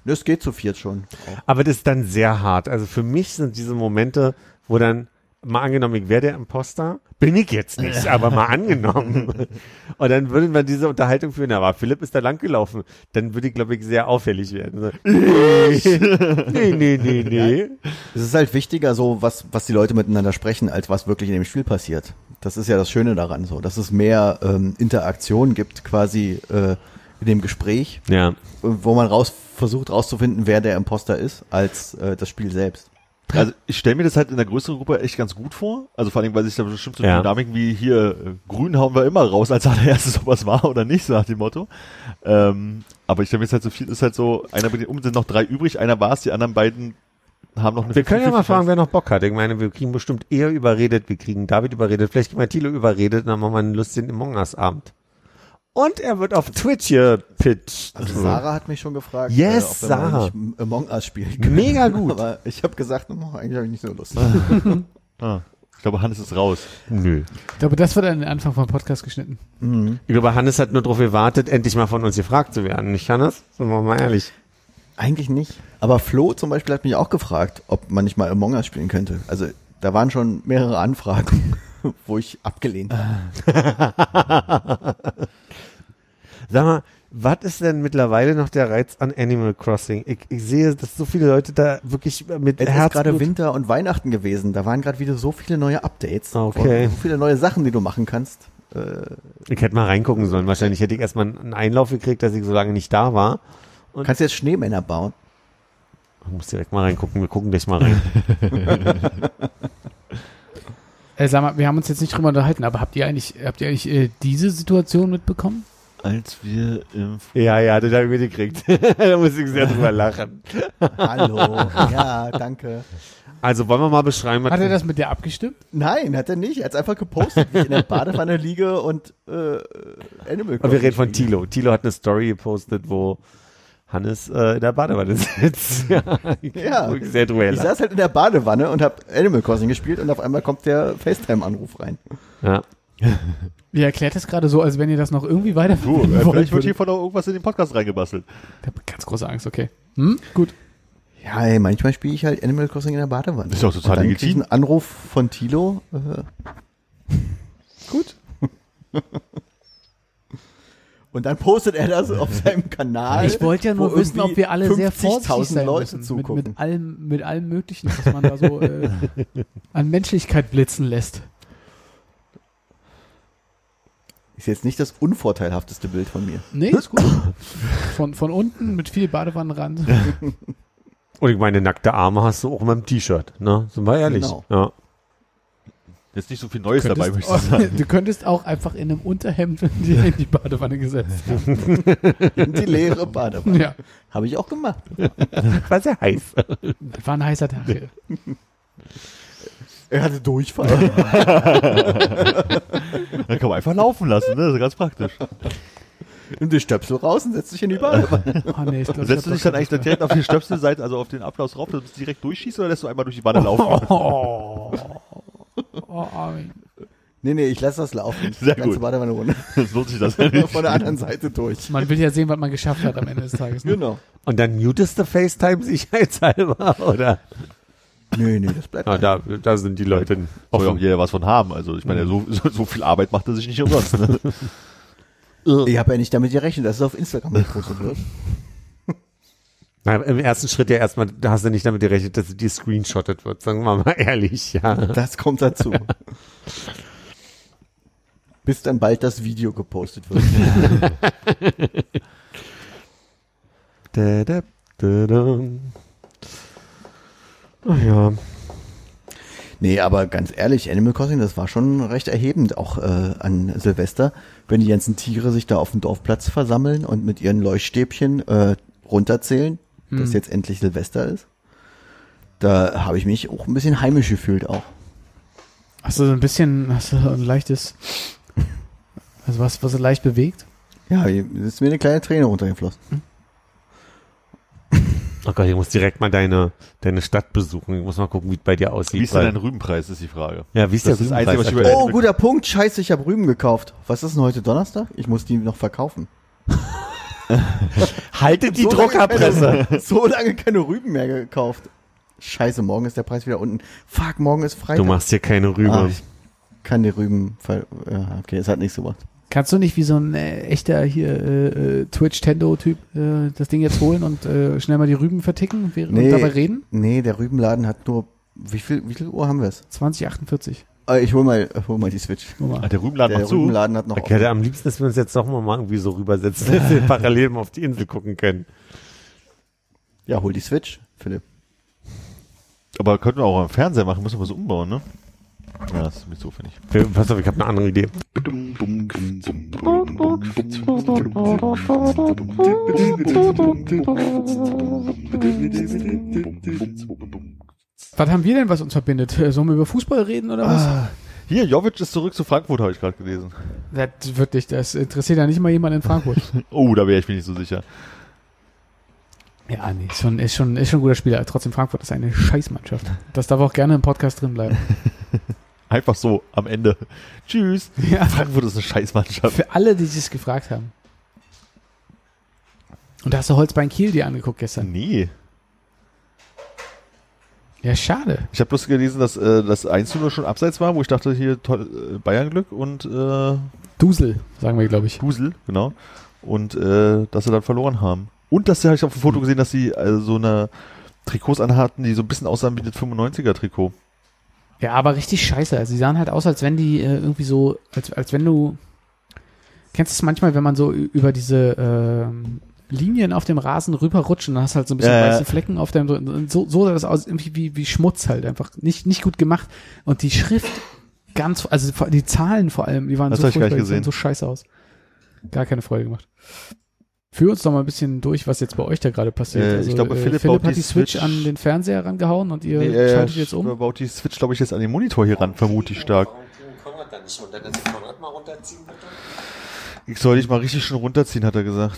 Das geht zu viert schon. Aber das ist dann sehr hart. Also für mich sind diese Momente, wo dann mal angenommen, ich wäre der Imposter, bin ich jetzt nicht, aber mal angenommen. Und dann würden wir diese Unterhaltung führen, aber Philipp ist da lang gelaufen. Dann würde ich, glaube ich, sehr auffällig werden. Nee, nee, nee, nee. Es ist halt wichtiger, so was, was die Leute miteinander sprechen, als was wirklich in dem Spiel passiert. Das ist ja das Schöne daran, so, dass es mehr ähm, Interaktion gibt, quasi äh, in dem Gespräch, Ja. wo man raus versucht rauszufinden, wer der Imposter ist, als äh, das Spiel selbst. Also ich stelle mir das halt in der größeren Gruppe echt ganz gut vor. Also vor allem, weil sich da bestimmt so Ja. Dynamiken wie hier, äh, grün hauen wir immer raus als allererstes, ob was war oder nicht, so nach dem Motto. Ähm, aber ich stelle mir jetzt halt so viel, ist halt so, einer mit den um sind noch drei übrig, einer war es, die anderen beiden haben noch eine Wir können ja mal 50-50 fragen, wer noch Bock hat. Ich meine, wir kriegen bestimmt eher überredet, wir kriegen David überredet, vielleicht kriegen wir Thilo überredet, dann machen wir einen lustigen Among Us Abend. Und er wird auf Twitch gepitcht. Also Sarah hat mich schon gefragt, Yes, ob Sarah. nicht Among Us spielen können. Mega gut. Aber ich habe gesagt, oh, eigentlich habe ich nicht so Lust. Ah, ich glaube, Hannes ist raus. Nö. Ich glaube, das wird an den Anfang vom Podcast geschnitten. Ich glaube, Hannes hat nur darauf gewartet, endlich mal von uns gefragt zu werden. Nicht, Hannes? Sind wir mal ehrlich. Eigentlich nicht. Aber Flo zum Beispiel hat mich auch gefragt, ob man nicht mal Among Us spielen könnte. Also da waren schon mehrere Anfragen, wo ich abgelehnt habe. Sag mal, was ist denn mittlerweile noch der Reiz an Animal Crossing? Ich, ich sehe, dass so viele Leute da wirklich mit Es ist Herzblut- gerade Winter und Weihnachten gewesen. Da waren gerade wieder so viele neue Updates. Okay. Und So viele neue Sachen, die du machen kannst. Äh, Ich hätte mal reingucken sollen. Wahrscheinlich hätte ich erstmal einen Einlauf gekriegt, dass ich so lange nicht da war. kannst jetzt Schneemänner bauen. Ich muss direkt mal reingucken. Wir gucken gleich mal rein. Äh, sag mal, wir haben uns jetzt nicht drüber unterhalten, aber habt ihr eigentlich, habt ihr eigentlich äh, diese Situation mitbekommen? Als wir im ja, ja, das habe ich mitgekriegt. da muss ich sehr drüber lachen. Hallo. ja, danke. Also wollen wir mal beschreiben, was Hat er das mit dir abgestimmt? Nein, hat er nicht. Er hat einfach gepostet, wie ich in der Badewanne liege und äh, Animal Und wir reden von. Tilo. Tilo hat eine Story gepostet, wo Hannes äh, in der Badewanne sitzt. ja, Ja. Sehr drüber Ich saß halt in der Badewanne und habe Animal Crossing gespielt und auf einmal kommt der FaceTime-Anruf rein. Ja. Ihr erklärt das gerade so, als wenn ihr das noch irgendwie weiter Du, äh, vielleicht wird hier von noch irgendwas in den Podcast reingebastelt. Ich habe ganz große Angst, okay. Hm? Gut. Ja, ey, manchmal spiele ich halt Animal Crossing in der Badewanne. Ist doch total und dann legitim. krieg ich einen Anruf von Tilo. Äh, Gut. und dann postet er das auf seinem Kanal. Ich wollte ja nur wo wissen, ob wir alle sehr 50.000 vorsichtig sein Leute müssen. Mit, zugucken. mit, allem, mit allem Möglichen, was man da so äh, an Menschlichkeit blitzen lässt. Ist jetzt nicht das unvorteilhafteste Bild von mir. Nee, ist gut. Von, von unten mit viel Badewannenrand. Und ich meine, nackte Arme hast du auch mit dem T-Shirt, ne? Sind wir ehrlich. Genau. Ja. Jetzt nicht so viel Neues dabei, würde ich sagen. du könntest auch einfach in einem Unterhemd in die, in die Badewanne gesetzt. In die leere Badewanne. Ja, Habe ich auch gemacht. War sehr heiß. das war ein heißer Tag. hier. Er hatte Durchfall. Dann kann man einfach laufen lassen, ne? Das ist ganz praktisch. Nimm die Stöpsel raus und setz dich in die Badewanne. Oh, nee, ich glaub, ich Setzt du dich dann eigentlich direkt auf die Stöpselseite, also auf den Applaus rauf, dass du direkt durchschießt oder lässt du einmal durch die Wanne laufen? Oh, oh, Armin. Nee, nee, ich lasse das laufen. Sehr die ganze gut. Badewanne. Das lohnt sich das ja nicht. Von der anderen Seite durch. Man will ja sehen, was man geschafft hat am Ende des Tages. Ne? Genau. Und dann mutest du FaceTime sicherheitshalber, oder? Nee, nee, das bleibt. Ah, da, da sind die Leute Soll ja auch offen. jeder was von haben. Also ich meine, so, so, so viel Arbeit macht er sich nicht umsonst. Ne? Ich habe ja nicht damit gerechnet, dass es auf Instagram gepostet wird. Na, Im ersten Schritt ja erstmal, da hast du nicht damit gerechnet, dass die screenshottet wird. Sagen wir mal ehrlich, ja. Das kommt dazu. Bis dann bald das Video gepostet wird. Da, da, da, da. Ach ja. Nee, aber ganz ehrlich, Animal Crossing, das war schon recht erhebend, auch äh, an Silvester, wenn die ganzen Tiere sich da auf dem Dorfplatz versammeln und mit ihren Leuchtstäbchen äh, runterzählen, dass jetzt endlich Silvester ist. Da habe ich mich auch ein bisschen heimisch gefühlt auch. Hast du so ein bisschen, hast du so ein leichtes, also was, was leicht bewegt? Ja, hier ist mir eine kleine Träne runtergeflossen. Oh Gott, ich muss direkt mal deine, deine Stadt besuchen. Ich muss mal gucken, wie es bei dir aussieht. Wie ist denn dein Rübenpreis, ist die Frage. ja, wie ist Das der ist das Einzige, was ich Oh, guter Punkt. Scheiße, ich habe Rüben gekauft. Was ist denn heute Donnerstag? Ich muss die noch verkaufen. Haltet die So Druckerpresse. Keine, so lange keine Rüben mehr gekauft. Scheiße, morgen ist der Preis wieder unten. Fuck, morgen ist Freitag. Du machst hier keine Rübe. Ah, ich kann die Rüben, ja, okay, es hat nichts gemacht. Kannst du nicht wie so ein äh, echter hier äh, äh, Twitch-Tendo-Typ äh, das Ding jetzt holen und äh, schnell mal die Rüben verticken während Nee. und dabei reden? Nee, der Rübenladen hat nur, wie viel, wie viel Uhr haben wir es? 2048. Äh, ich hol mal, ich hol mal die Switch. Mal. Ah, der Rübenladen Der. Rübenladen hat noch hätte am liebsten, dass wir uns jetzt doch mal irgendwie so rübersetzen, dass wir parallel mal auf die Insel gucken können. Ja, hol die Switch, Philipp. Aber könnten wir auch am Fernseher machen, müssen wir so umbauen, ne? Ja, das ist nicht so, finde ich. Pass auf, ich habe eine andere Idee. Was haben wir denn, was uns verbindet? Äh, Sollen wir über Fußball reden oder was? Ah, hier, Jovic ist zurück zu Frankfurt, habe ich gerade gelesen. Das wirklich, das interessiert ja nicht mal jemand in Frankfurt. Oh, da wäre ich mir nicht so sicher. ja, nee, ist schon, ist schon, ist schon ein guter Spieler. Trotzdem Frankfurt ist eine Scheißmannschaft. Das darf auch gerne im Podcast drin bleiben. Einfach so, am Ende. Tschüss. Ja. Frankfurt ist eine Scheißmannschaft. Für alle, die sich gefragt haben. Und da hast du Holzbein Kiel dir angeguckt gestern. Nee. Ja, schade. Ich habe bloß gelesen, dass äh, das 1-0 schon abseits war, wo ich dachte, hier toll, äh, Bayern-Glück und äh, Dusel, sagen wir, glaube ich. Gusel, genau. Und äh, dass sie dann verloren haben. Und dass sie, habe ich auf dem Foto gesehen, dass sie äh, so eine Trikots anhatten, die so ein bisschen aussahen wie das 95er-Trikot. Ja, aber richtig scheiße. Also, sie sahen halt aus, als wenn die äh, irgendwie so, als, als wenn du. Kennst du es manchmal, wenn man so über diese ähm, Linien auf dem Rasen rüberrutscht und dann hast du halt so ein bisschen Ja, ja. weiße Flecken auf dem. So, so sah das aus, irgendwie wie, wie Schmutz halt einfach. Nicht, nicht gut gemacht. Und die Schrift ganz, also die Zahlen vor allem, die waren Das so furchtbar, die sahen gesehen. so scheiße aus. Gar keine Freude gemacht. Führ uns doch mal ein bisschen durch, was jetzt bei euch da gerade passiert. Äh, also, ich glaube, äh, Philipp Philipp hat die die Switch, Switch- an den Fernseher rangehauen und ihr Nee, äh, schaltet jetzt um. baut die Switch, glaube ich, jetzt an den Monitor hier ran, vermute ich stark. Bitte? Ich soll dich mal richtig schön runterziehen, hat er gesagt.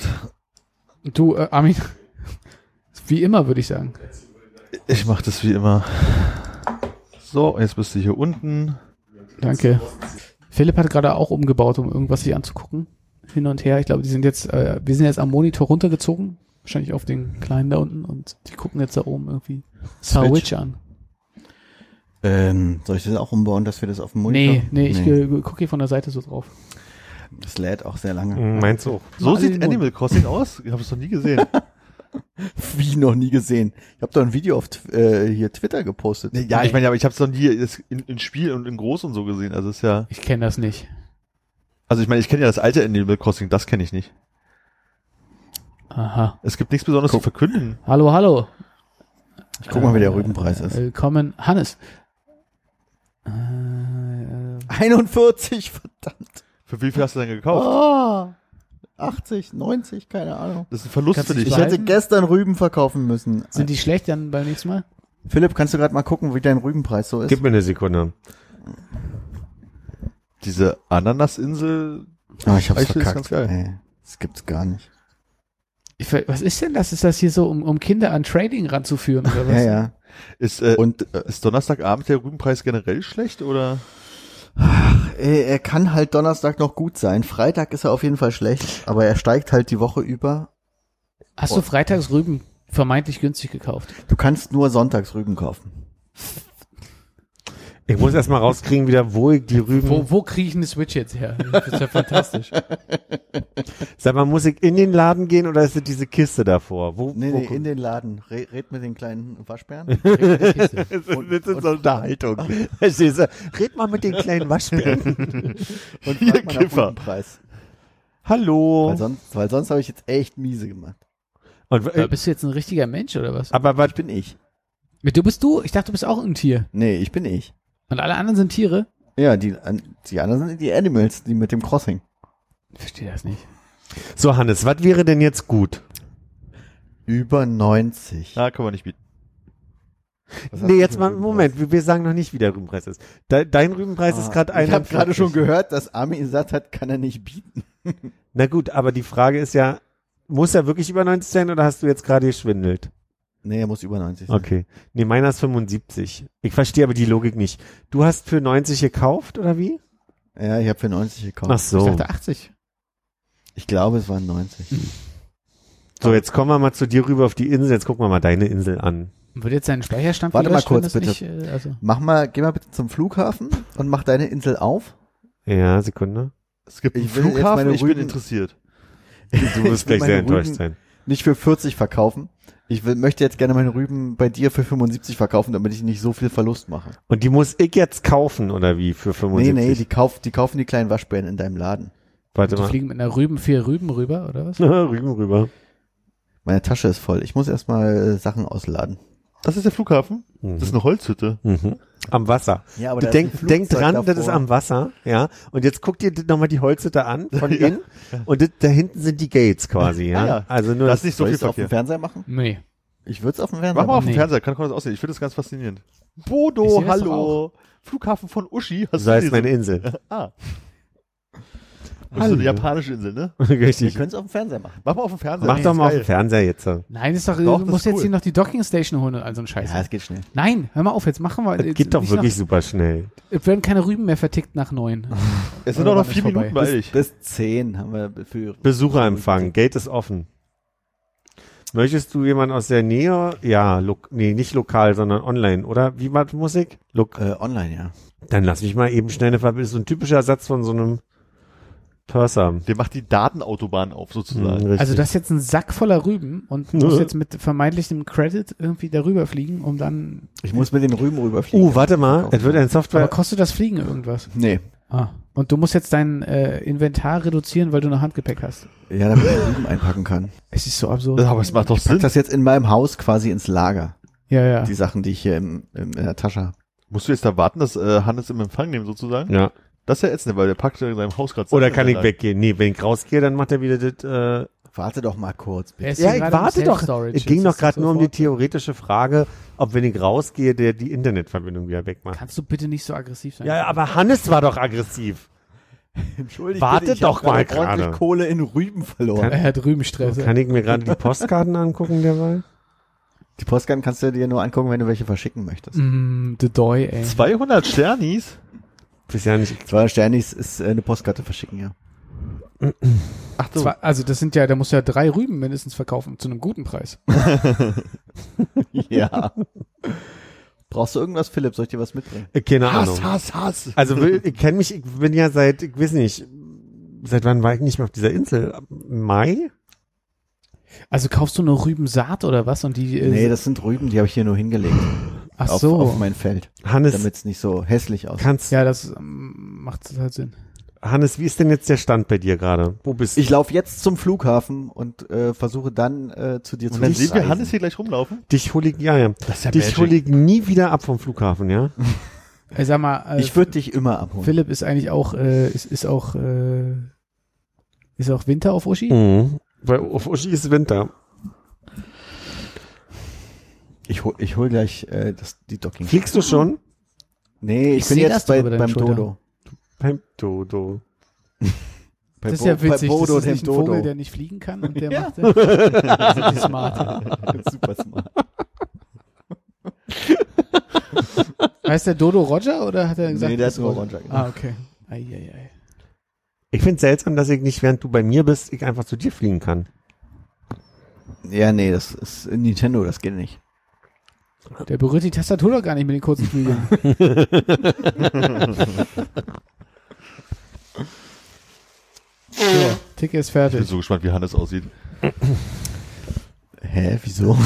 Du, äh, Armin, wie immer würde ich sagen. Ich mache das wie immer. So, jetzt bist du hier unten. Danke. Philipp hat gerade auch umgebaut, um irgendwas sich anzugucken. Hin und her. Ich glaube, die sind jetzt, äh, wir sind jetzt am Monitor runtergezogen. Wahrscheinlich auf den kleinen da unten und die gucken jetzt da oben irgendwie Switch an. Ähm, soll ich das auch umbauen, dass wir das auf dem Monitor? Nee, nee, ich äh, gucke hier von der Seite so drauf. Das lädt auch sehr lange. Hm, Meinst du? So Mal sieht. Animal Crossing aus? Ich habe es noch nie gesehen. Wie noch nie gesehen. Ich habe doch ein Video auf äh, hier Twitter gepostet. ja, ich meine, aber ich habe es noch nie in, in Spiel und in groß und so gesehen. Also ist ja, Ich kenne das nicht. also ich meine, ich kenne ja das alte Animal Crossing, das kenne ich nicht. Aha. Es gibt nichts Besonderes zu verkünden. Hallo, hallo. Ich guck mal, wie der Rübenpreis ist. Willkommen, Hannes. Äh, 41, verdammt. Für wie viel hast du denn gekauft? Oh, 80, 90, keine Ahnung. Das ist ein Verlust Kannst für dich. Ich hätte gestern Rüben verkaufen müssen. sind die schlecht dann beim nächsten Mal? Philipp, kannst du gerade mal gucken, wie dein Rübenpreis so ist? Gib mir eine Sekunde. Diese Ananasinsel, Ah, ich hab's Eichel ist verkackt. ganz geil. Ey, das gibt's gar nicht. Ich, was ist denn das? Ist das hier so, um, um Kinder an Trading ranzuführen oder was? Ja, ja. ist, äh, Und äh, ist Donnerstagabend der Rübenpreis generell schlecht oder? Äh, er kann halt Donnerstag noch gut sein. Freitag ist er auf jeden Fall schlecht, aber er steigt halt die Woche über. Hast du freitags Rüben vermeintlich günstig gekauft? Du kannst nur sonntags Rüben kaufen. Ich muss erst mal rauskriegen wieder, wo ich die Rüben. Wo, wo kriege ich eine Switch jetzt her? Das ist ja fantastisch. Sag mal, muss ich in den Laden gehen oder ist das diese Kiste davor? Wo, Nee, wo nee, in den Laden. Red, red mit den kleinen Waschbären. das ist, das ist so Unterhaltung. Verstehst du? Red mal mit den kleinen Waschbären. Und Hier, frag mal Kiffer. Rübenpreis. Hallo. Weil sonst, weil sonst habe ich jetzt echt miese gemacht. Und, äh, bist du jetzt ein richtiger Mensch oder was? aber was, bin ich. Du bist du? Ich dachte, du bist auch ein Tier. Nee, ich bin ich. Und alle anderen sind Tiere? Ja, die, die anderen sind die Animals, die mit dem Crossing. Ich verstehe das nicht. so Hannes, was wäre denn jetzt gut? Über 90. Na, können wir nicht bieten. Was nee, jetzt mal, einen Moment, wir, wir sagen noch nicht, wie der Rübenpreis ist. De, dein Rübenpreis ist gerade Ah, Ich habe 41. gerade schon gehört, dass Armin gesagt hat, kann er nicht bieten. Na gut, aber die Frage ist ja, muss er wirklich über 90 sein oder hast du jetzt gerade geschwindelt? Nee, er muss über 90 sein. Okay. Nee, meiner ist 75. Ich verstehe aber die Logik nicht. Du hast für 90 gekauft oder wie? Ja, ich habe für 90 gekauft. Ach so. Ich dachte 80. Ich glaube, es waren 90. So, jetzt kommen wir mal zu dir rüber auf die Insel. Jetzt gucken wir mal deine Insel an. Wird jetzt dein Speicherstand Warte mal kurz, bitte. Nicht, äh, also, Mach mal, geh mal bitte zum Flughafen und mach deine Insel auf. Ja, Sekunde. Es gibt einen Ich will jetzt Flughafen, meine ich bin Rüben- interessiert. Du Ich wirst gleich sehr enttäuscht Rüben sein. Nicht für 40 verkaufen. Ich will, möchte jetzt gerne meine Rüben bei dir für 75 verkaufen, damit ich nicht so viel Verlust mache. Und die muss ich jetzt kaufen, oder wie, für 75? Nee, nee, die, kauf, die kaufen die kleinen Waschbären in deinem Laden. Warte die mal. fliegen mit einer Rüben, vier Rüben rüber, oder was? Rüben rüber. Meine Tasche ist voll. Ich muss erstmal äh, Sachen ausladen. Das ist der Flughafen? Mhm. Das ist eine Holzhütte. Mhm. Am Wasser. Ja, aber denk, denk dran, das ist davor. am Wasser, ja. Und jetzt guck dir nochmal die Holzhütte an, von Ja. innen. Und das, da hinten sind die Gates quasi, ja. Ah, ja. Also nur Das ist nicht so viel auf dem. Fernseher machen? Nee. Ich würde es auf dem Fernseher Mach mal auf machen. dem Nee. Fernseher, kann, kann das aussehen. Ich finde das ganz faszinierend. Bodo, hallo. Flughafen von Uschi. Hast so heißt meine Insel. Ah. Das ist so eine japanische Insel, ne? Wir Richtig. können es auf dem Fernseher machen. Mach mal auf dem Fernseher. Mach doch mal auf dem Fernseher jetzt. so. Nein, ist doch, Doch, du musst jetzt cool. hier noch die Dockingstation holen und all so ein Scheiß. Ja, es geht schnell. Nein, hör mal auf, jetzt machen wir. Das jetzt geht doch wirklich super schnell. Es werden keine Rüben mehr vertickt nach neun. Es sind auch noch vier? Minuten, beeil dich. Bis 10 haben wir für Besucherempfang, Gate ist offen. Möchtest du jemanden aus der Nähe? Ja, lo nee, nicht lokal, sondern online, oder? Wie war die Musik? Lok Äh, online, ja. Dann lass mich mal eben schnell eine Verbindung. So ein typischer Ersatz von so einem Purser. Der macht die Datenautobahn auf, sozusagen. Hm, richtig. Also das ist jetzt ein Sack voller Rüben und Nö. muss jetzt mit vermeintlichem Credit irgendwie darüber fliegen, um dann. Ich muss mit den Rüben rüberfliegen. Uh, warte mal, es wird ein Aber Software. kostet das Fliegen irgendwas? Nee. Ah. Und du musst jetzt dein äh, Inventar reduzieren, weil du noch Handgepäck hast. Ja, damit ich Rüben einpacken kann. Es ist so absurd. Aber es macht doch Ich pack Sinn. das jetzt in meinem Haus quasi ins Lager. Ja, ja. Die Sachen, die ich hier im, im, in der Tasche habe. Musst du jetzt da warten, dass äh, Hannes im Empfang nehmen, sozusagen? Ja. Das ist ja ätzend, weil der packt ja in seinem Haus gerade Oder kann ich weggehen? Nee, wenn ich rausgehe, dann macht er wieder das, äh, Warte doch mal kurz, bitte. Ja, ich warte doch. Es ging doch gerade nur um die theoretische Frage, ob wenn ich rausgehe, der die Internetverbindung wieder wegmacht. Kannst du bitte nicht so aggressiv sein? Ja, aber Hannes war doch aggressiv. Entschuldigt Warte bitte, ich doch mal gerade. Kohle in Rüben verloren. Er hat Rübenstress. Kann ich mir gerade die Postkarten angucken derweil? Die Postkarten kannst du dir nur angucken, wenn du welche verschicken möchtest. Mm, the Doy, ey. 200 Sternis? Weiß ja nicht. Zwei Sternis ist äh, eine Postkarte verschicken, ja. Ach so. Zwei, also das sind ja, da musst du ja drei Rüben mindestens verkaufen zu einem guten Preis. ja. Brauchst du irgendwas, Philipp? Soll ich dir was mitbringen? Äh, Keine Ahnung. Hass, Hass, Hass. Also will- ich kenne mich, ich bin ja seit, ich weiß nicht, seit wann war ich nicht mehr auf dieser Insel? Mai? Also kaufst du nur Rübensaat oder was? Und die. Äh, Nee, das sind Rüben, die habe ich hier nur hingelegt. Ach auf, so. auf mein Feld. Hannes, Damit es nicht so hässlich aussieht. kannst, ja, das ähm, macht halt Sinn. Hannes, wie ist denn jetzt der Stand bei dir gerade? Wo bist du? Ich laufe jetzt zum Flughafen und äh, versuche dann äh, zu dir Und zu dann sehen wir. Hannes hier gleich rumlaufen. Dich hol ich, ja, ja. Das ist ja Dich hol ich nie wieder ab vom Flughafen, ja? Äh, sag mal, äh, Ich würde dich immer abholen. Philipp ist eigentlich auch, äh, ist, ist auch, äh, ist auch Winter auf Uschi? Mhm. Weil auf Uschi ist Winter. Ich hol, ich hol gleich äh, das, die Docking. Fliegst du schon? Nee, ich, Ich bin jetzt bei, beim Schulter. Dodo. Beim Dodo. Bei Das ist Bo- ja witzig. Bodo, das ist nicht ein Dodo. Vogel, der nicht fliegen kann und der Ja. macht das. Das ist smart. Super smart. Heißt der Dodo Roger oder hat er gesagt? Nee, der ist nur Roger, genau. Ah, okay. Ei, ei, ei. Ich find's seltsam, dass ich nicht, während du bei mir bist, ich einfach zu dir fliegen kann. Ja, nee, das ist Nintendo, das geht nicht. Der berührt die Tastatur doch gar nicht mit den kurzen Flügeln. so, Ticket ist Ich bin fertig. so gespannt, wie Hannes aussieht. Hä, wieso?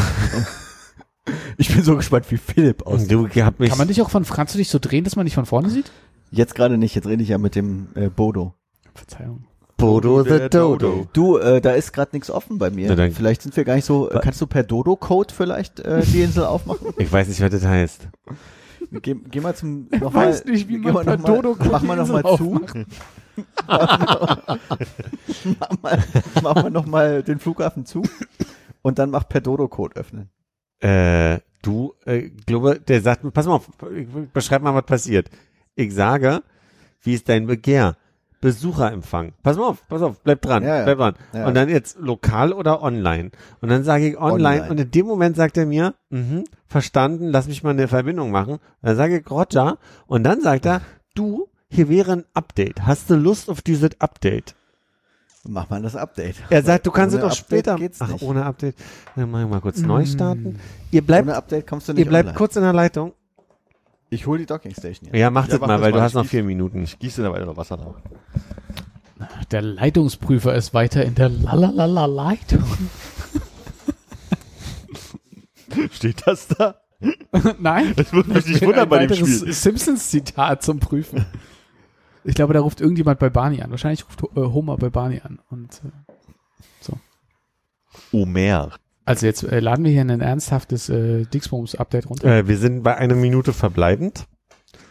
ich bin so gespannt, wie Philipp aussieht. Du gehabt mich. Kann man dich auch von, kannst du dich so drehen, dass man dich von vorne sieht? Jetzt gerade nicht, jetzt rede ich ja mit dem äh, Bodo. Verzeihung. Bodo the Der Dodo. Du, äh, da ist gerade nichts offen bei mir. Na vielleicht sind wir gar nicht so. Äh, kannst du per Dodo-Code vielleicht äh, die Insel aufmachen? Ich weiß nicht, was das heißt. Geh, geh mal zum. Ich Noch mal, weiß nicht, wie man mal per Dodo-Code Mach mal die noch mal Insel zu. mach mal, mach mal noch mal den Flughafen zu und dann mach per Dodo-Code öffnen. Äh, du, äh, glaube, der sagt, pass mal auf, beschreib mal, was passiert. Ich sage, wie ist dein Begehr? Besucherempfang. Pass mal auf, pass auf, bleib dran, Ja, ja. bleib dran. Ja. Und dann jetzt lokal oder online. Und dann sage ich online, Online. und in dem Moment sagt er mir, mhm, verstanden, lass mich mal eine Verbindung machen. Dann sage ich Roger und dann sagt er, du, hier wäre ein Update. Hast du Lust auf dieses Update? Mach mal das Update. Er sagt, du kannst es Ohne auch Update später. geht's Ach, nicht. ohne Update. Dann mach ich mal kurz neu starten. Ihr bleibt, ihr bleibt online. kurz in der Leitung. Ich hole die Dockingstation jetzt. Ja, mach Ja, das mach mal, das weil mal. du hast noch vier Minuten. Ich gieße da weiter noch Wasser nach. Der Leitungsprüfer ist weiter in der Lalalala Leitung. Steht das da? Nein. Das würde mich nicht Ein wundern bei dem weiteres Spiel. Simpsons-Zitat zum Prüfen. Ich glaube, da ruft irgendjemand bei Barney an. Wahrscheinlich ruft äh, Homer bei Barney an. Und äh, Omer. Also jetzt äh, laden wir hier ein ernsthaftes äh, Dixbums-Update runter. Äh, wir sind bei einer Minute verbleibend.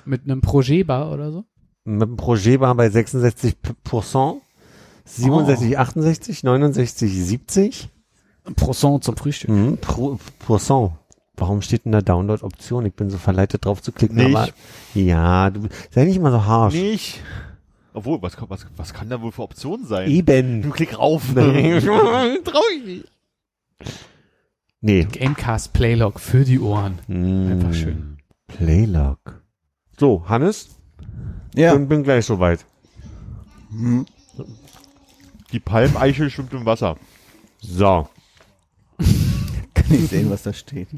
Mit einem Projet-Bar oder so. Mit dem Projet war bei 66 P- Prozent, 67, 68, 69, 70. Ein Croissant zum Frühstück. Mhm, Pro, Prozent. Warum steht denn da Download-Option? Ich bin so verleitet drauf zu klicken. Nicht. Aber, ja, du sei nicht immer so harsh. Nicht. Obwohl, was, was, was kann da wohl für Optionen sein? Eben. Du klick rauf. Traurig. Nee. Gamecast Playlog für die Ohren. Einfach schön. Playlog. So, Hannes, Ja. bin, bin gleich soweit. Hm. Die Palmeichel schwimmt im Wasser. So. Kann ich sehen, was da steht.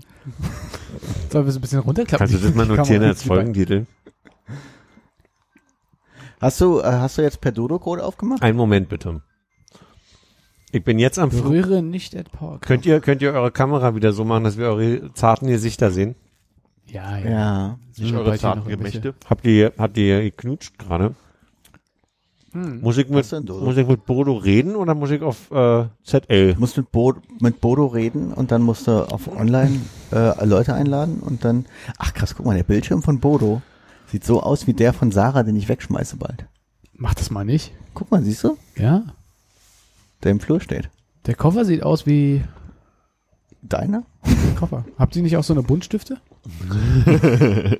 Sollen wir es ein bisschen runterklappen? Kannst du das mal notieren als Folgentitel? Hast du, äh, hast du jetzt per Dodo-Code aufgemacht? Einen Moment bitte. Ich bin jetzt am Flug. Berühre nicht at Park. Könnt ihr, könnt ihr eure Kamera wieder so machen, dass wir eure zarten Gesichter sehen? Ja, ja. Ja. Nicht eure zarten Gemächte. Habt ihr, habt ihr geknutscht gerade? Hm. Muss ich mit, muss ich mit Bodo reden oder muss ich auf äh, ZL? Du musst mit, Bo mit Bodo reden und dann musst du auf online äh, Leute einladen und dann. Ach krass, guck mal, der Bildschirm von Bodo sieht so aus wie der von Sarah, den ich wegschmeiße bald. Mach das mal nicht. Guck mal, siehst du? Ja. Der im Flur steht. Der Koffer sieht aus wie Deiner? ein Koffer. Habt ihr nicht auch so eine Buntstifte?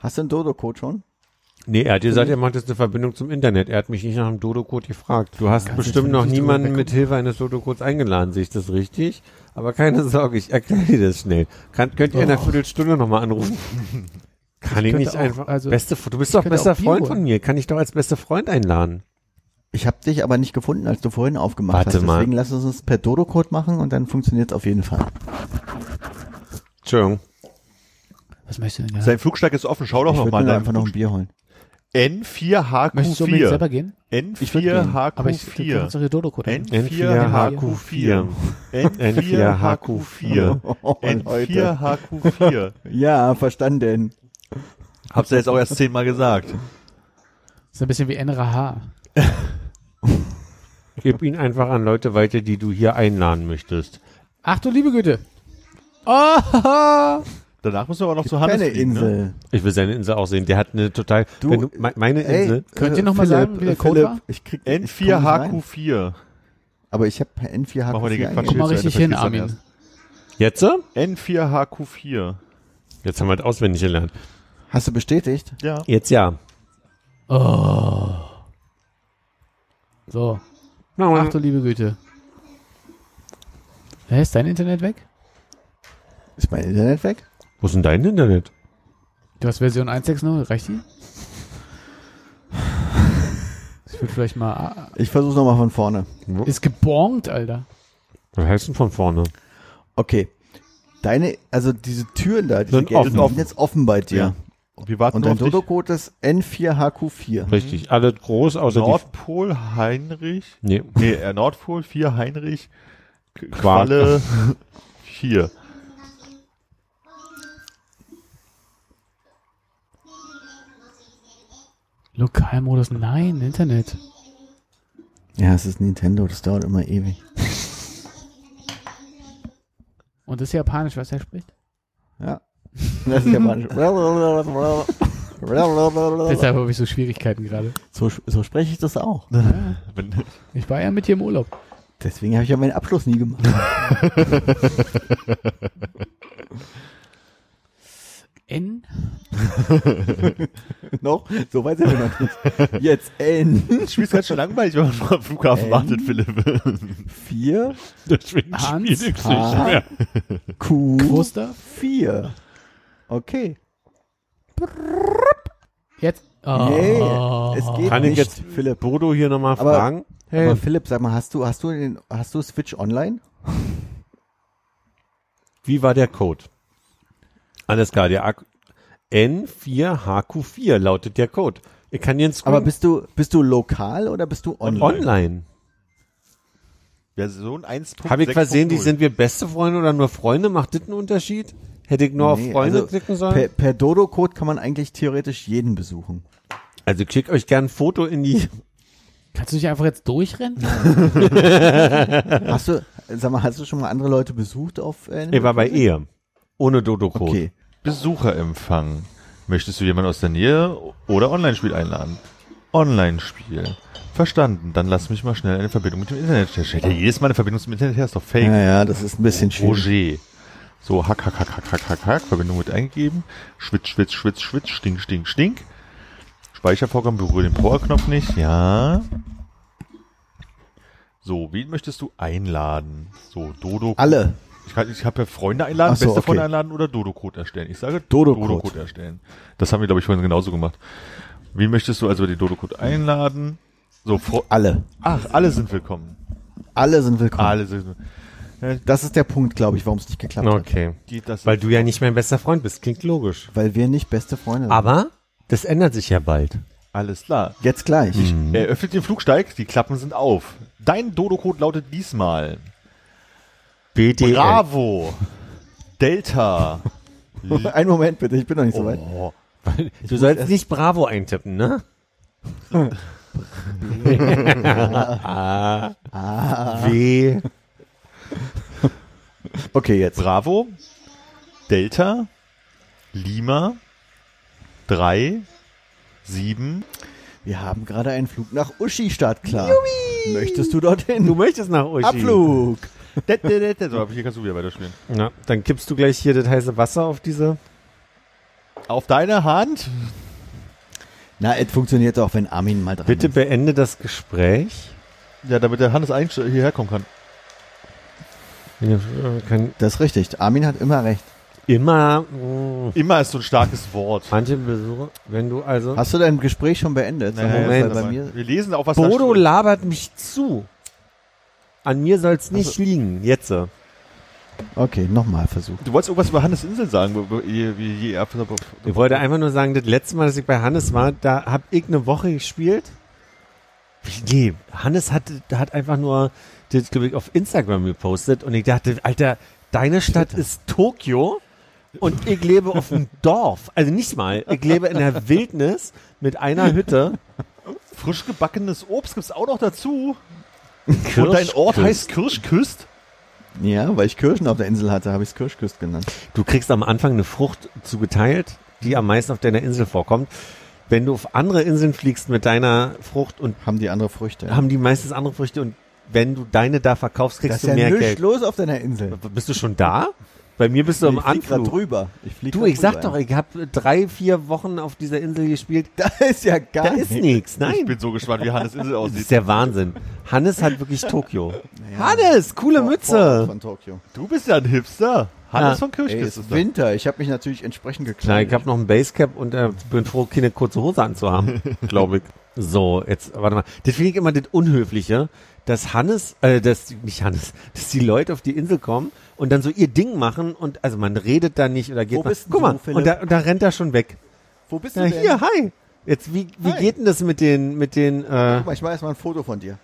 Hast du einen Dodo-Code schon? Nee, er hat gesagt, er macht jetzt eine Verbindung zum Internet. Er hat mich nicht nach dem Dodo-Code gefragt. Du hast Kannst bestimmt noch niemanden mit Hilfe eines Dodo-Codes eingeladen, sehe ich das richtig? Aber keine Sorge, ich erkläre dir das schnell. Kann, könnt ihr in einer Oh. Viertelstunde nochmal anrufen? Kann ich, könnte nicht auch, einfach, also- beste, du bist doch bester Freund holen. von mir. Kann ich doch als bester Freund einladen? Ich habe dich aber nicht gefunden, als du vorhin aufgemacht Warte hast. mal. Deswegen lass uns es per Dodo-Code machen und dann funktioniert es auf jeden Fall. Entschuldigung. Was möchtest du denn? Sein Flugsteig ist offen. Schau doch ich noch würde mal. mir da einfach noch ein Bier holen. N4HQ4. Möchtest du unbedingt selber gehen? Ich würd gehen. Aber ich, N4HQ4. kannst doch Dodo-Code haben. N4HQ4. N4HQ4. Oh, Leute. N4HQ4. Ja, verstanden. Hab's ja jetzt auch erst zehnmal gesagt. ist ein bisschen wie NRH. Gib ihn einfach an Leute weiter, die du hier einladen möchtest. Ach du liebe Güte. Oh, Danach müssen wir aber noch zu Hannes Keine fliegen, Ne? Insel. Ich will seine Insel auch sehen. Der hat eine total, Du, wenn du, me- meine Ey, Insel, Könnt ihr noch mal Philipp, sagen, wie der äh, Code Philipp, war? Ich krieg, ich komm nicht rein. N4HQ4. Aber ich habe N4HQ4 Mach mal den Quatsch mal richtig hin, Armin. jetzt? so? N4HQ4. Jetzt haben wir es auswendig gelernt. Hast du bestätigt? Ja. Jetzt ja. Oh. So. Ach du liebe Güte. Hä, ist dein Internet weg? Ist mein Internet weg? Wo ist denn dein Internet? Du hast Version 1.6.0, reicht die? Ich würde vielleicht mal... Ich versuch's nochmal von vorne. Ist gebongt, Alter. Was heißt denn von vorne? Okay. Deine, also diese Türen da, diese Sind offen. sind jetzt offen bei dir. Ja. Und wir warten Und dein. Dodo-Code ist N4HQ4. Richtig, alle groß, außer Nordpol Heinrich. Nee. Nee, äh, Nordpol 4 Heinrich. Qualle 4. Lokalmodus, nein, Internet. Ja, es ist Nintendo, das dauert immer ewig. Und das ist japanisch, was er spricht? Ja. Das ist japanisch. Deshalb habe ich so Schwierigkeiten gerade. so, so spreche ich das auch. Wenn, Ich war ja mit dir im Urlaub. Deswegen habe ich ja meinen Abschluss nie gemacht. N? noch? So weit sind wir noch nicht. Jetzt N. das Spiel ist ganz schön langweilig, wenn man am Flughafen N? wartet, Philipp. 4 Deswegen Hans, spiele ich nicht mehr. Q Gustav? 4. Okay. Jetzt. Oh. Nee, es geht Kann ich nicht, jetzt Philipp. Bodo hier nochmal Aber- fragen? Hey, Aber Philipp, sag mal, hast du, hast du den, hast du Switch online? wie war der Code? Alles klar, der Ak- N4HQ4 lautet der Code. Ich kann einen Screen Aber bist du, bist du lokal oder bist du online? online. Version 1.6.0. Habe ich versehen, sind wir beste Freunde oder nur Freunde? Macht das einen Unterschied? Hätte ich nur Nee, auf Freunde also klicken sollen? Per, per Dodo-Code kann man eigentlich theoretisch jeden besuchen. also schicke euch gern ein Foto in die. Kannst du nicht einfach jetzt durchrennen? Hast du, sag mal, hast du schon mal andere Leute besucht auf äh, Ich war bei ihr. Ohne Dodo-Code. Okay. Besucherempfang. Möchtest du jemanden aus der Nähe oder Online-Spiel einladen? Online-Spiel. Verstanden. Dann lass mich mal schnell eine Verbindung mit dem Internet her. Stellt ja jedes Mal eine Verbindung zum Internet her, ist doch fake. Ja, ja, das ist ein bisschen schwierig. Roger. So, hack, hack, hack, hack, hack, hack, hack. Verbindung wird eingegeben. Schwitz, schwitz, schwitz, schwitz, stink, stink, stink. Speichervorgang, berühre den Powerknopf nicht. Ja. So, wen möchtest du einladen? So, Dodo. Alle. Ich, kann- ich habe ja Freunde einladen, so, beste okay. Freunde einladen oder Dodo-Code erstellen. Ich sage Dodo-Code. Dodo-Code erstellen. Das haben wir, glaube ich, vorhin genauso gemacht. Wen möchtest du also bei den Dodo-Code einladen? So, Alle. Ach, alle sind willkommen. Alle sind willkommen. Alle sind Das ist der Punkt, glaube ich, warum es nicht geklappt hat. Okay. Geht das Weil du ja nicht mein bester Freund bist. Klingt logisch. Weil wir nicht beste Freunde sind. Aber das ändert sich ja bald. Alles klar. Jetzt gleich. Er öffnet den Flugsteig, die Klappen sind auf. Dein Dodo-Code lautet diesmal BDL. Bravo, Delta. Einen Moment bitte, ich bin noch nicht so weit. Oh, Du sollst nicht Bravo eintippen, ne? A, W. Okay, jetzt. Bravo, Delta, Lima, 3, 7. Wir haben gerade einen Flug nach Uschi startklar. Möchtest du dorthin? Du möchtest nach Uschi. Abflug. So, aber hier kannst du wieder weiterspielen. Ja, dann kippst du gleich hier das heiße Wasser auf diese. Auf deine Hand. Na, es funktioniert auch, wenn Armin mal dran Bitte ist. beende das Gespräch. Ja, damit der Hannes hierher kommen kann. Kann Das ist richtig. Armin hat immer recht. immer mh, Immer ist so ein starkes Wort. manche Besucher, wenn du also. Hast du dein Gespräch schon beendet? Sag mal, Moment. weil bei mir, Wir lesen auch was Bodo da labert mich zu. An mir soll's nicht liegen. Jetzt. so. okay, nochmal versuchen. Du wolltest irgendwas über Hannes Insel sagen, wie, wie, wie, wie Ich wollte einfach nur sagen, das letzte Mal, dass ich bei Hannes war, da hab ich eine Woche gespielt. Nee, Hannes hat, hat einfach nur das, glaube ich, auf Instagram gepostet und ich dachte, Alter, deine Stadt ist Tokio und ich lebe auf einem Dorf. Also nicht mal, ich lebe in der Wildnis mit einer Hütte. frisch gebackenes Obst gibt's auch noch dazu. Und dein Ort heißt Kirschküst. Ja, weil ich Kirschen auf der Insel hatte, habe ich es Kirschküst genannt. Du kriegst am Anfang eine Frucht zugeteilt, die am meisten auf deiner Insel vorkommt. Wenn du auf andere Inseln fliegst mit deiner Frucht und Haben die andere Früchte. haben die meistens andere Früchte und wenn du deine da verkaufst, kriegst das du ist ja mehr nichts Geld. los auf deiner Insel. Bist du schon da? Bei mir bist du am ich flieg grad Anflug. drüber. Ich flieg Du, ich sag doch, ich habe drei, vier Wochen auf dieser Insel gespielt. Da ist ja gar Da ist nichts, Ich bin so gespannt, wie Hannes Insel Das aussieht. ist der Wahnsinn. Hannes hat wirklich Tokio. Ja. Hannes, coole Vor- Mütze. Vorort von Tokio. Du bist ja ein Hipster. Hannes Ja. von Ey, Kirschküst es ist. Winter. Ich habe mich natürlich entsprechend gekleidet. ich habe noch ein Basecap und äh, bin froh, keine kurze Hose anzuhaben, glaube ich. So, jetzt, warte mal. Das finde ich immer das Unhöfliche, dass Hannes, äh, dass, nicht Hannes, dass die Leute auf die Insel kommen und dann so ihr Ding machen und, also man redet da nicht oder geht Wo mal, bist guck du, mal, Philipp? und da, und da rennt er schon weg. Wo bist Ja, du denn? hier, hi. Jetzt, wie, wie Hi. geht denn das mit den, mit den, äh, Guck mal, ich mache erstmal ein Foto von dir.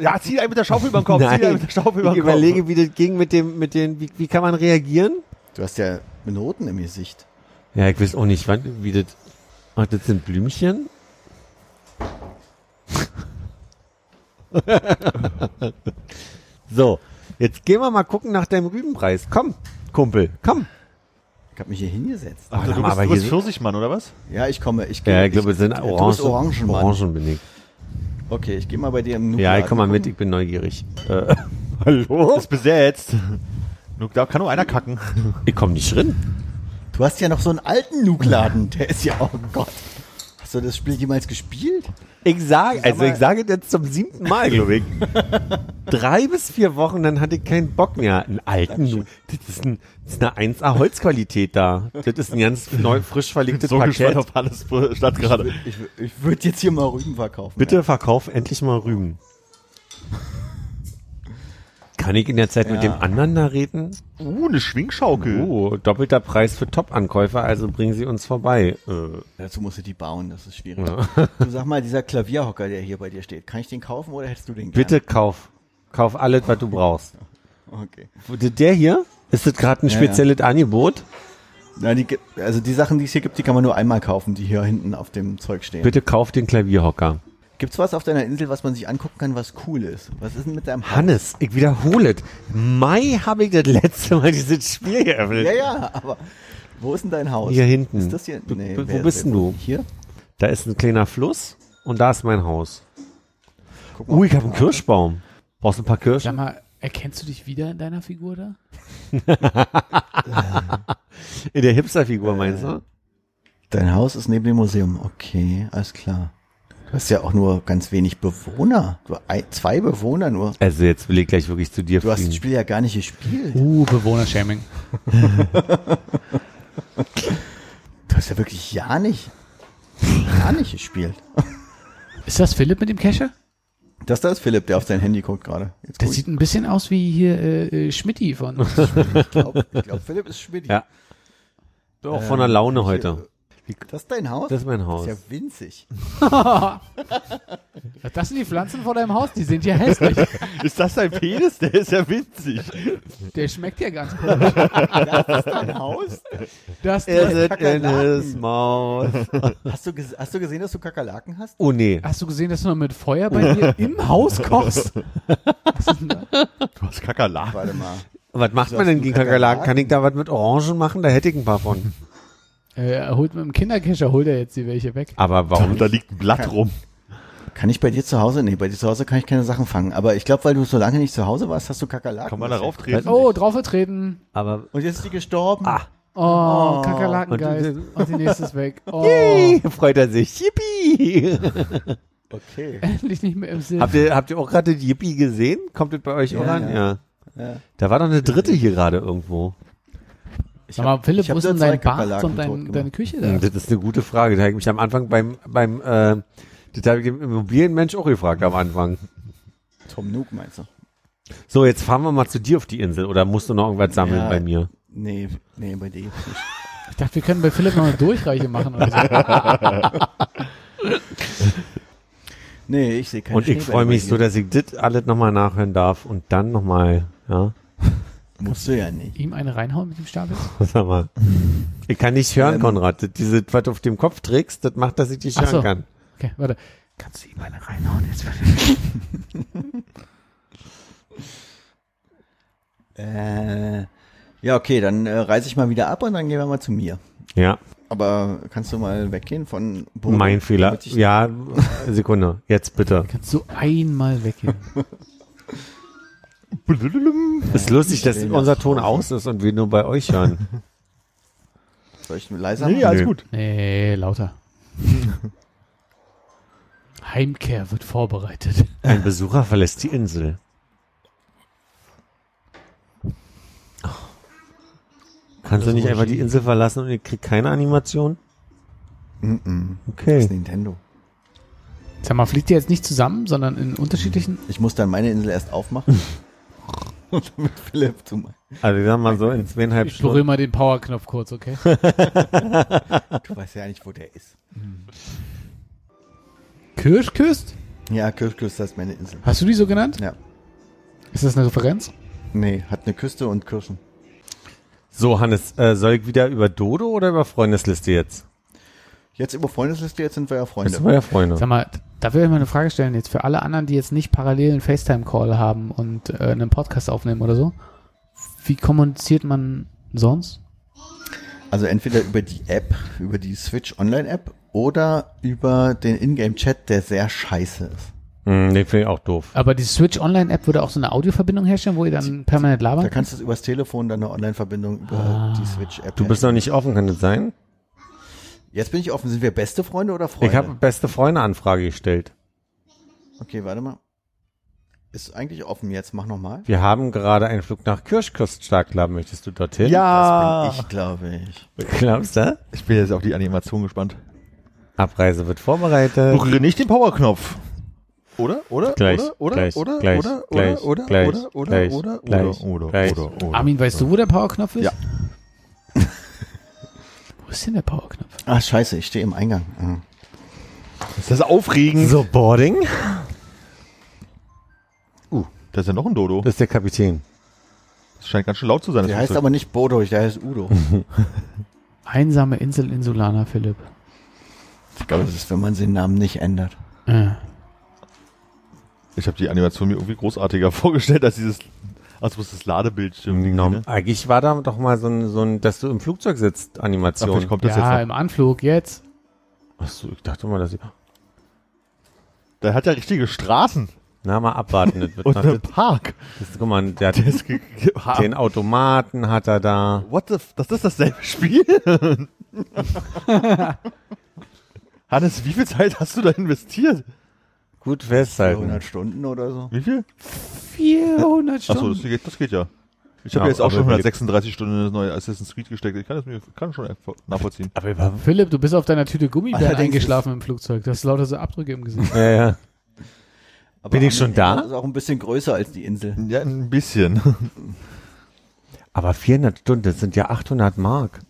Ja, zieh einen mit der Schaufel über den Kopf. Zieh einen Nein, mit der Schaufel über ich den Kopf. überlege, wie das ging mit dem, mit den, wie, wie kann man reagieren? Du hast ja Noten im Gesicht. Ja, ich weiß auch nicht, wann, wie das, ach, das sind Blümchen? so, jetzt gehen wir mal gucken nach deinem Rübenpreis. Komm, Kumpel, komm. Ich habe mich hier hingesetzt. Ach, Warte du mal, bist, du bist Pfirsichmann, oder was? Ja, ich komme. Ich gehe. Ja, ich glaube, es sind Orangen. Orangenmann. Orangen bin ich. Okay, ich gehe mal bei dir im Ja, Nuclear ich komm mal mit, ich bin neugierig. Äh, hallo? Ist besetzt. Da kann nur einer kacken. Ich komm nicht drin. Du hast ja noch so einen alten Nukladen. Der ist ja, oh Gott. Du das Spiel jemals gespielt? Ich sage, also mal- ich sage jetzt zum siebten Mal, glaube ich. Drei bis vier Wochen, dann hatte ich keinen Bock mehr. Einen alten, das ist, ein, das ist eine 1A Holzqualität da. Das ist ein ganz neu, frisch verlegtes So gespannt Parkett. auf Hannes Stadt gerade. Ich, ich würde jetzt hier mal Rüben verkaufen. Bitte verkauf endlich mal Rüben. Kann ich in der Zeit mit Ja. dem anderen da reden? Uh, eine Schwingschaukel. Oh, doppelter Preis für Top-Ankäufer, also bringen Sie uns vorbei. Äh, Dazu musst du die bauen, das ist schwierig. ja. Du sag mal, dieser Klavierhocker, der hier bei dir steht, kann ich den kaufen oder hättest du den Bitte kauf. Kauf alles, was du brauchst. gerne? Okay. Der hier? Ist das gerade ein Ja, spezielles Angebot? Na, die, also die Sachen, die es hier gibt, die kann man nur einmal kaufen, die hier hinten auf dem Zeug stehen. Bitte kauf den Klavierhocker. Gibt's was auf deiner Insel, was man sich angucken kann, was cool ist? Was ist denn mit deinem Haus? Hannes, ich wiederhole es. Mai habe ich das letzte Mal dieses Spiel geöffnet. Ja, ja, aber wo ist denn dein Haus? Hier hinten. Ist das hier? Nee, wo wer- bist denn wer- du? Hier? Da ist ein kleiner Fluss und da ist mein Haus. Guck mal. Uh, ich habe einen Kirschbaum. Brauchst du ein paar Sag Kirschen? mal, erkennst du dich wieder in deiner Figur da? In der Hipster-Figur meinst du? Dein Haus ist neben dem Museum. Okay, alles klar. Du hast ja auch nur ganz wenig Bewohner. Du, ein, zwei Bewohner nur. Also jetzt will ich gleich wirklich zu dir Du hast das fliegen. Spiel ja gar nicht gespielt. Uh, Bewohnershaming. Du hast ja wirklich ja nicht, gar nicht gespielt. Ist das Philipp mit dem Kescher? Das da ist Philipp, der auf sein Handy guckt gerade. Jetzt Das guck sieht ein bisschen aus wie hier äh, äh, Schmidti von. ich, ich glaube, glaub, Philipp ist Schmidt. Ja. Bin auch von der Laune heute. Das ist dein Haus? Das ist mein Haus. ist ja winzig. Das sind die Pflanzen vor deinem Haus, die sind ja hässlich. Ist das dein Penis? Der ist ja winzig. Der schmeckt ja ganz komisch. Das ist dein Haus? Das, Er das, in Kakerlaken. mouth. Hast du, hast du gesehen, dass du Kakerlaken hast? Oh nee. hast du gesehen, dass du noch mit Feuer bei dir im Haus kochst? Was ist denn da? Du hast Kakerlaken. Warte mal. Was macht man denn gegen Kakerlaken? Kakerlaken? Kann ich da was mit Orangen machen? Da hätte ich ein paar von. Äh, er holt mit dem Kinderkescher, holt er jetzt die welche weg. Aber warum? Da liegt ein Blatt rum. Kann ich bei dir zu Hause? Nee, bei dir zu Hause kann ich keine Sachen fangen. Aber ich glaube, weil du so lange nicht zu Hause warst, hast du Kakerlaken. Kann man darauf treten? Oh, draufgetreten. Aber Und jetzt ist die gestorben. Ah. Oh, Und Kakerlakengeist. die- Und die nächste ist weg. Oh, Yay, freut er sich. Yippie! Okay. endlich nicht mehr im Sinn. habt, ihr, habt ihr auch gerade die Yippie gesehen? Kommt das bei euch Ja, auch an? ja. Ja. Ja. Da war doch eine dritte hier gerade irgendwo. Ich Sag mal, Philipp, wo ist denn dein Bad und dein, deine Küche da? Hm, Das ist eine gute Frage. Da habe ich mich am Anfang beim, beim äh, das habe ich dem Immobilienmensch auch gefragt am Anfang. Tom Nook meinst du? So, jetzt fahren wir mal zu dir auf die Insel oder musst du noch irgendwas sammeln Ja. bei mir? Nee, nee, bei dir nicht. Ich dachte, wir können bei Philipp noch eine Durchreiche machen oder so. Nee, ich sehe keine und ich freue mich so, dass ich das alles nochmal nachhören darf und dann nochmal, ja, Musst du ja nicht. Ihm eine reinhauen mit dem Stapel? sag mal. Ich kann nicht hören, Ähm. Konrad. Diese, was du auf dem Kopf trägst, das macht, dass ich dich hören so. kann. Okay, warte. Kannst du ihm eine reinhauen jetzt? Äh, ja, okay, dann äh, reise ich mal wieder ab und dann gehen wir mal zu mir. Ja, Aber kannst du mal weggehen von Bodo, mein Fehler. Ja, Sekunde. Jetzt bitte. Kannst du einmal weggehen? Ist lustig, dass unser Ton aus ist und wir nur bei euch hören. Soll ich leiser Nee, machen? alles Nö. gut. Nee, lauter. Heimkehr wird vorbereitet. Ein Besucher verlässt die Insel. Oh. Kannst du nicht einfach die Insel verlassen und ihr kriegt keine Animation? Mhm. Das Okay. ist Nintendo. Sag mal, fliegt ihr jetzt nicht zusammen, sondern in unterschiedlichen? Ich muss dann meine Insel erst aufmachen. und mit Philipp zu machen. Also ich sag mal so in zweieinhalb Ich berühre Stunden. mal den Powerknopf kurz, okay? Du weißt ja nicht, wo der ist. Kirschküst? Ja, Kirschküste ist meine Insel. Hast du die so genannt? Ja. Ist das eine Referenz? Nee, hat eine Küste und Kirschen. So, Hannes, äh, soll ich wieder über Dodo oder über Freundesliste jetzt? Jetzt über Freundesliste, jetzt sind wir ja Freunde. Jetzt sind wir ja Freunde. Sag mal, da will ich mal eine Frage stellen jetzt für alle anderen, die jetzt nicht parallel einen FaceTime-Call haben und äh, einen Podcast aufnehmen oder so. Wie kommuniziert man sonst? Also entweder über die App, über die Switch Online App oder über den Ingame-Chat, der sehr scheiße ist. Hm, den finde ich auch doof. Aber die Switch Online-App würde auch so eine Audioverbindung herstellen, wo ihr dann permanent Da labert? kannst du übers Telefon dann eine Online-Verbindung über Ah. die Switch-App. Du bist noch nicht offen, kann das sein? Jetzt bin ich offen. Sind wir beste Freunde oder Freunde? Ich habe beste Freunde-Anfrage gestellt. okay, warte mal. Ist eigentlich offen jetzt. Mach nochmal. Wir haben gerade einen Flug nach Kirschkoststarkladen. Möchtest du dorthin? Ja, Das bin ich, glaube ich. Glaubst du? ich bin jetzt auf die Animation gespannt. Abreise wird vorbereitet. Berühre nicht den Powerknopf. Oder? Oder? Gleich, oder? Oder? gleich, oder? gleich, oder? gleich, oder? gleich, oder? Oder? gleich, oder? gleich, oder? Oder? gleich. Oder? Oder? Armin, weißt du, wo der Powerknopf ist? Ja. Wo ist denn der Powerknopf? Ah, scheiße, ich stehe im Eingang. Ah. Ist das aufregend? So, Boarding. Da ist ja noch ein Dodo. Das ist der Kapitän. Das scheint ganz schön laut zu sein. das Der heißt Flugzeug. aber nicht Bodo, der heißt Udo. Einsame Insel Insulana, Philipp. ich glaube, das ist, wenn man den Namen nicht ändert. Äh. Ich habe die Animation mir irgendwie großartiger vorgestellt, als dieses, als muss das Ladebildschirm. Nom- ne? Eigentlich war da doch mal so ein, so ein, dass du im Flugzeug sitzt, Ach, Animation. vielleicht kommt das Ja, jetzt im Anflug jetzt. Ach so, ich dachte mal, dass ich. Der hat ja richtige Straßen na, mal abwarten. Das wird und das, Park. das, guck mal, der hat den Automaten hat er da. What the, f- das ist dasselbe Spiel? Hannes, wie viel Zeit hast du da investiert? Gut festhalten. 100 Stunden oder so. Wie viel? 400 Achso, Stunden. das geht, das geht ja. Ich Ja, habe jetzt auch schon überlebt. 136 Stunden in das neue Assassin's Creed gesteckt. Ich kann das mir kann schon nachvollziehen. Aber Philipp, du bist auf deiner Tüte Allerdings eingeschlafen im Flugzeug. Du hast lauter so Abdrücke im Gesicht. ja, ja. Aber Bin ich schon da? Das ist auch ein bisschen größer als die Insel. Ja, ein bisschen. Aber 400 Stunden, das sind ja 800 Mark.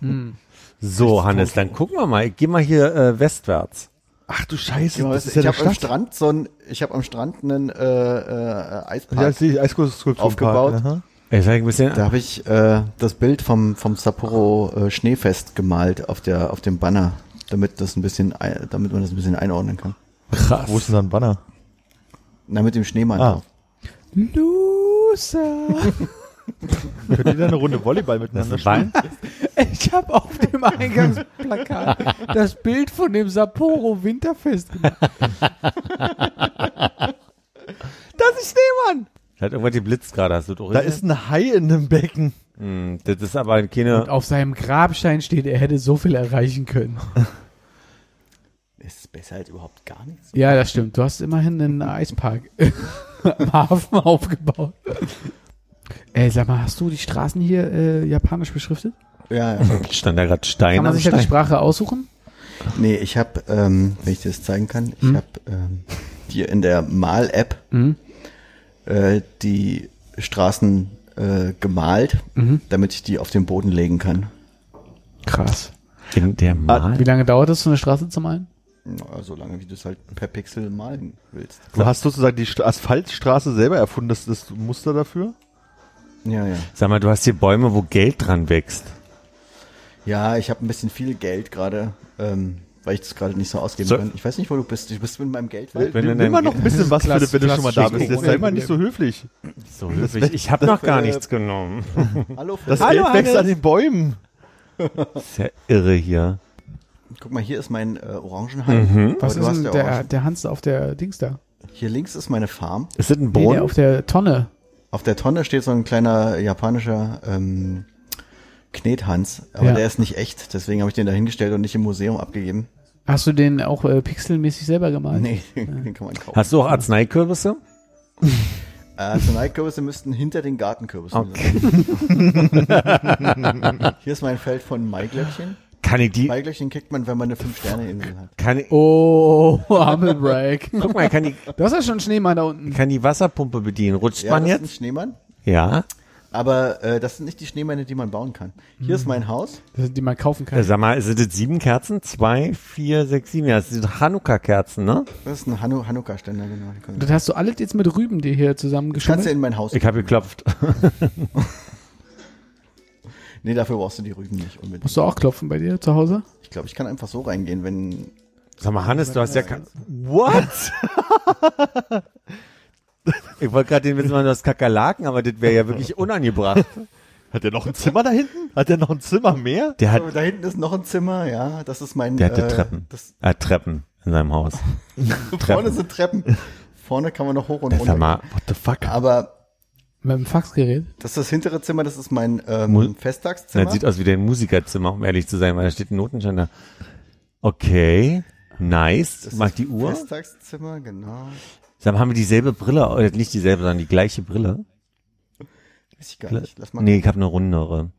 Hm. So, Hannes, dann gucken wir mal. Ich geh mal hier äh, westwärts. Ach du Scheiße, Ja, das ist ich ja habe am. Strand so ein, ich habe am Strand einen äh, äh, Eispark. Ja, ich, Eiskulptur Aufgebaut. Ich sag ein bisschen, Da habe ich äh, das Bild vom vom Sapporo äh, Schneefest gemalt auf der auf dem Banner, damit das ein bisschen damit man das ein bisschen einordnen kann. krass. Wo ist denn da ein Banner? Na mit dem Schneemann Ah. Loser. Könnt ihr da eine Runde Volleyball Das miteinander ist ein spielen? Ich habe auf dem Eingangsplakat das Bild von dem Sapporo Winterfest gemacht. Das ist Schneemann! Hat irgendwas geblitzt gerade, hast du doch Da ist ein Hai in einem Becken. Hm, das ist aber keine, Und auf seinem Grabstein steht, er hätte so viel erreichen können. Ist besser als überhaupt gar nichts. Ja, das stimmt. Du hast immerhin einen Eispark am Hafen aufgebaut. Ey, sag mal, hast du die Straßen hier äh, japanisch beschriftet? Ja, ja. stand da gerade Stein Kann man sich ja die Stein. Sprache aussuchen? Nee, ich habe, ähm, wenn ich dir das zeigen kann, ich Hm? habe ähm, hier in der Mal-App Mhm. äh, die Straßen äh, gemalt, Mhm. damit ich die auf den Boden legen kann. Krass. In der Mal. Wie lange dauert es, so eine Straße zu malen? Na, so lange, wie du es halt per Pixel malen willst. Du hast sozusagen die St- Asphaltstraße selber erfunden, das, das Muster dafür? Ja, ja. Sag mal, du hast hier Bäume, wo Geld dran wächst. Ja, ich habe ein bisschen viel Geld gerade, ähm, weil ich das gerade nicht so ausgeben So- kann. Ich weiß nicht, wo du bist. Du bist mit meinem Geld weg. Wenn du Nimm mal noch ein bisschen was, Philipp, wenn du schon mal da bist. Jetzt sei mal nicht so höflich. So höflich. Ich habe noch gar nichts genommen. Hallo, Das Philipp. Geld wächst an den Bäumen. Das ist ja irre hier. Guck mal, hier ist mein äh, Orangenhain. Mhm. Was ist denn der, Orangen. der Hans auf der Dings da? Hier links ist meine Farm. Ist das ein Nee, Boden? der auf der Tonne. Auf der Tonne steht so ein kleiner japanischer ähm, Knethans, aber Ja. der ist nicht echt, deswegen habe ich den da hingestellt und nicht im Museum abgegeben. Hast du den auch äh, pixelmäßig selber gemalt? Nee, den kann man kaufen. Hast du auch Arzneikürbisse? Arzneikürbisse müssten hinter den Gartenkürbissen Okay. sein. Hier ist mein Feld von Maiglöckchen. Kann ich die, Maiglöckchen kriegt man, wenn man eine Fünf-Sterne-Insel hat. kann ich, Oh, Humble Break. guck mal, kann die, Du hast ja schon einen Schneemann da unten. kann die Wasserpumpe bedienen. Rutscht Ja, man das ist ein jetzt? Schneemann, Ja. aber äh, das sind nicht die Schneemänner, die man bauen kann. Hier ist mein Haus. Das sind die man kaufen Äh, kann. Sag mal, sind das sieben Kerzen? Zwei, vier, sechs, sieben. Ja, das sind Hanukkah-Kerzen, ne? Das ist ein Hanu Hanukkah-Ständer, genau. Das hast du alles jetzt mit Rüben dir hier Das kannst du in mein Haus. Ich habe geklopft. Nee, dafür brauchst du die Rüben nicht unbedingt. Musst du auch klopfen bei dir zu Hause? Ich glaube, ich kann einfach so reingehen, wenn. Sag mal, Hannes, du hast ja kein... What? ich wollte gerade den Witz machen, du hast Kakerlaken, aber das wäre ja wirklich unangebracht. Hat der noch ein Zimmer da hinten? Hat der noch ein Zimmer mehr? Der hat, So, da hinten ist noch ein Zimmer, ja. Das ist mein. der hatte äh, Treppen. Das, Er hat Treppen in seinem Haus. vorne sind Treppen. Vorne kann man noch hoch und Sag runter. mal, What the fuck? Aber Mit dem Faxgerät. Das ist das hintere Zimmer, das ist mein ähm, Festtagszimmer. Das sieht aus wie dein Musikerzimmer, um ehrlich zu sein, weil da steht ein Notenständer. Okay, nice. das Mag ist die Uhr? Festtagszimmer, genau. Mal, haben wir dieselbe Brille? Oder nicht dieselbe, sondern die gleiche Brille? Weiß ich gar nicht. Lass mal Nee, ich habe eine rundere.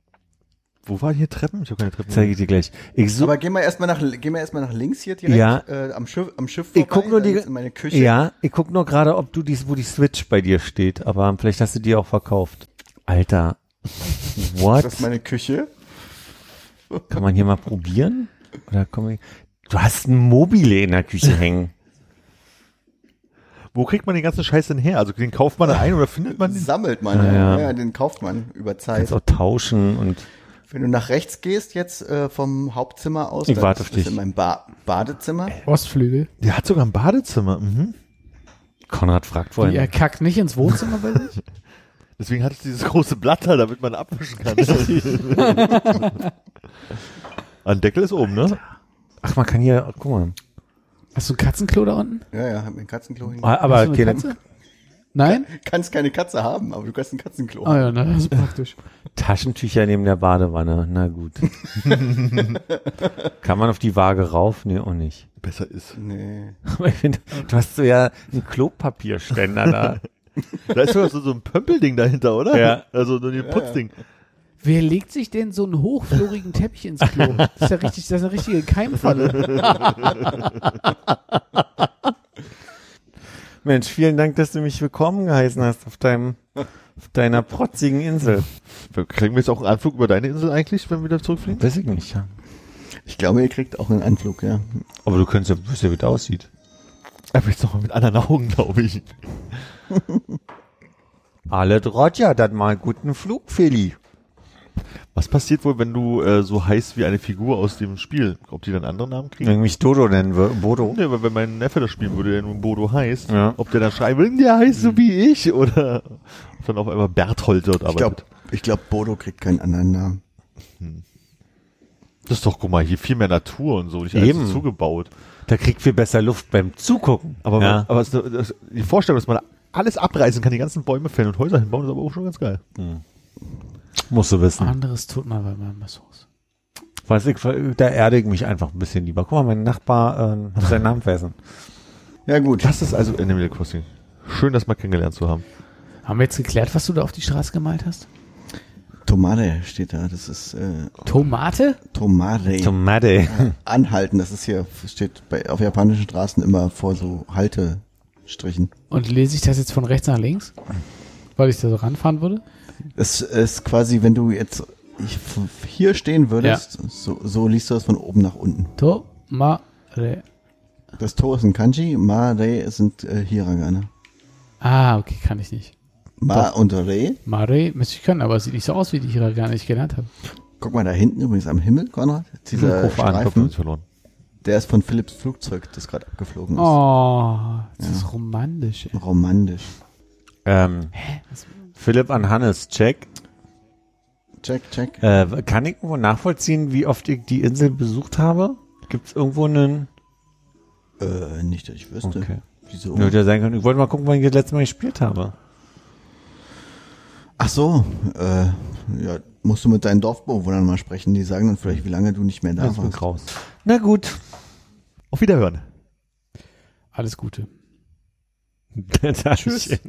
Wo waren hier Treppen? Ich habe keine Treppen. Zeige ich dir gleich. Ich such, Aber gehen wir erstmal nach, gehen wir erstmal nach links hier direkt, Ja. äh, am Schiff, am Schiff Ich guck nur die- in meine Küche. ja, ich guck nur gerade, ob du dies, wo die Switch bei dir steht, aber vielleicht hast du die auch verkauft. Alter. What? Das ist meine Küche. Kann man hier mal probieren? Oder komm ich, du hast ein Mobile in der Küche hängen. Wo kriegt man den ganzen Scheiß denn her? Also den kauft man da ein oder findet man den? Sammelt man, Ja, ja, ja. ja. den kauft man über Zeit. Kannst auch tauschen und Wenn du nach rechts gehst jetzt äh, vom Hauptzimmer aus, Ich dann warte auf ist das dich. in meinem ba Badezimmer. Ostflügel. Der hat sogar ein Badezimmer. Mhm. Konrad fragt vorhin. er kackt nicht ins Wohnzimmer bei sich? Deswegen hat es dieses große Blatt da, damit man abwischen kann. Ein Deckel ist oben, ne? Ach, man kann hier, guck mal. Hast du ein Katzenklo da unten? Ja, ja, hab mir ein Katzenklo hin. Ah, Aber Hast du eine okay, Katze? Nein? Kannst keine Katze haben, aber du kannst ein Katzenklo. Ah ja, na, das ist praktisch. Taschentücher neben der Badewanne. Na gut. kann man auf die Waage rauf? Nee, auch nicht. Besser ist. Nee. Aber ich finde, du hast so ja einen Klopapierständer da. Da ist sogar so, so ein Pömpelding dahinter, oder? Ja. Also so ein Putzding. Wer legt sich denn so einen hochflorigen Teppich ins Klo? Das ist ja richtig, das ist eine richtige Keimfalle. Mensch, vielen Dank, dass du mich willkommen geheißen hast auf deinem, auf deiner protzigen Insel. Kriegen wir jetzt auch einen Anflug über deine Insel eigentlich, wenn wir wieder zurückfliegen? Weiß ich nicht, ja. Ich glaube, ihr kriegt auch einen Anflug, ja. Aber du könntest ja, ja, wie das aussieht. Aber jetzt nochmal mit anderen Augen, glaube ich. Alle Roger, dann mal guten Flug, Feli. Was passiert wohl, wenn du äh, so heißt wie eine Figur aus dem Spiel? Ob die dann andere Namen kriegen? Wenn ich mich Dodo nennen würde, Bodo. Nee, aber wenn mein Neffe das spielen würde, der nun Bodo heißt, Ja. ob der dann schreiben will, der heißt so wie ich, oder ob dann auf einmal Berthold dort Ich glaube, arbeitet. ich glaub, Bodo kriegt keinen anderen Namen. Das ist doch, guck mal, hier viel mehr Natur und so, nicht alles Eben. so zugebaut. Da kriegt viel besser Luft beim Zugucken. Aber, ja. aber es, das, die Vorstellung, dass man alles abreißen kann, die ganzen Bäume fällen und Häuser hinbauen, ist aber auch schon ganz geil. Musst du wissen. Anderes tut man bei meinem Massos. Weiß ich, da erde ich mich einfach ein bisschen lieber. Guck mal, mein Nachbar ähm, hat seinen Namen vergessen. Ja, gut. Das ist also Animal Crossing. Schön, das mal kennengelernt zu haben. Haben wir jetzt geklärt, was du da auf die Straße gemalt hast? Tomate steht da. Das ist äh, Tomate? Tomate. Tomate. Anhalten. Das ist hier, steht bei, auf japanischen Straßen immer vor so Haltestrichen. Und lese ich das jetzt von rechts nach links? Weil ich da so ranfahren würde? Es ist quasi, wenn du jetzt hier stehen würdest, so, so liest du das von oben nach unten. Tomate. Das To ist ein Kanji, Ma, Re sind äh, Hiragana. Ah, okay, kann ich nicht. Ma und Re. Mare müsste ich können, aber es sieht nicht so aus, wie die ich hier gar nicht gelernt habe. Guck mal da hinten übrigens am Himmel, Konrad. Dieser Ich hab Streifen, verloren. der ist von Philips Flugzeug, das gerade abgeflogen ist. Oh, das ist romantisch. ey. Romantisch. ähm, Philipp an Hannes, check. Check, check. Äh, kann ich irgendwo nachvollziehen, wie oft ich die Insel besucht habe? Gibt es irgendwo einen... Äh, nicht, dass ich wüsste. Okay. Wieso? Würde ja sein können. Ich wollte mal gucken, wann ich das letzte Mal gespielt habe. Ach so, äh, ja, musst du mit deinen Dorfbewohnern mal sprechen. Die sagen dann vielleicht, wie lange du nicht mehr da Jetzt warst. raus. Na gut. Auf Wiederhören. Alles Gute. Tschüss.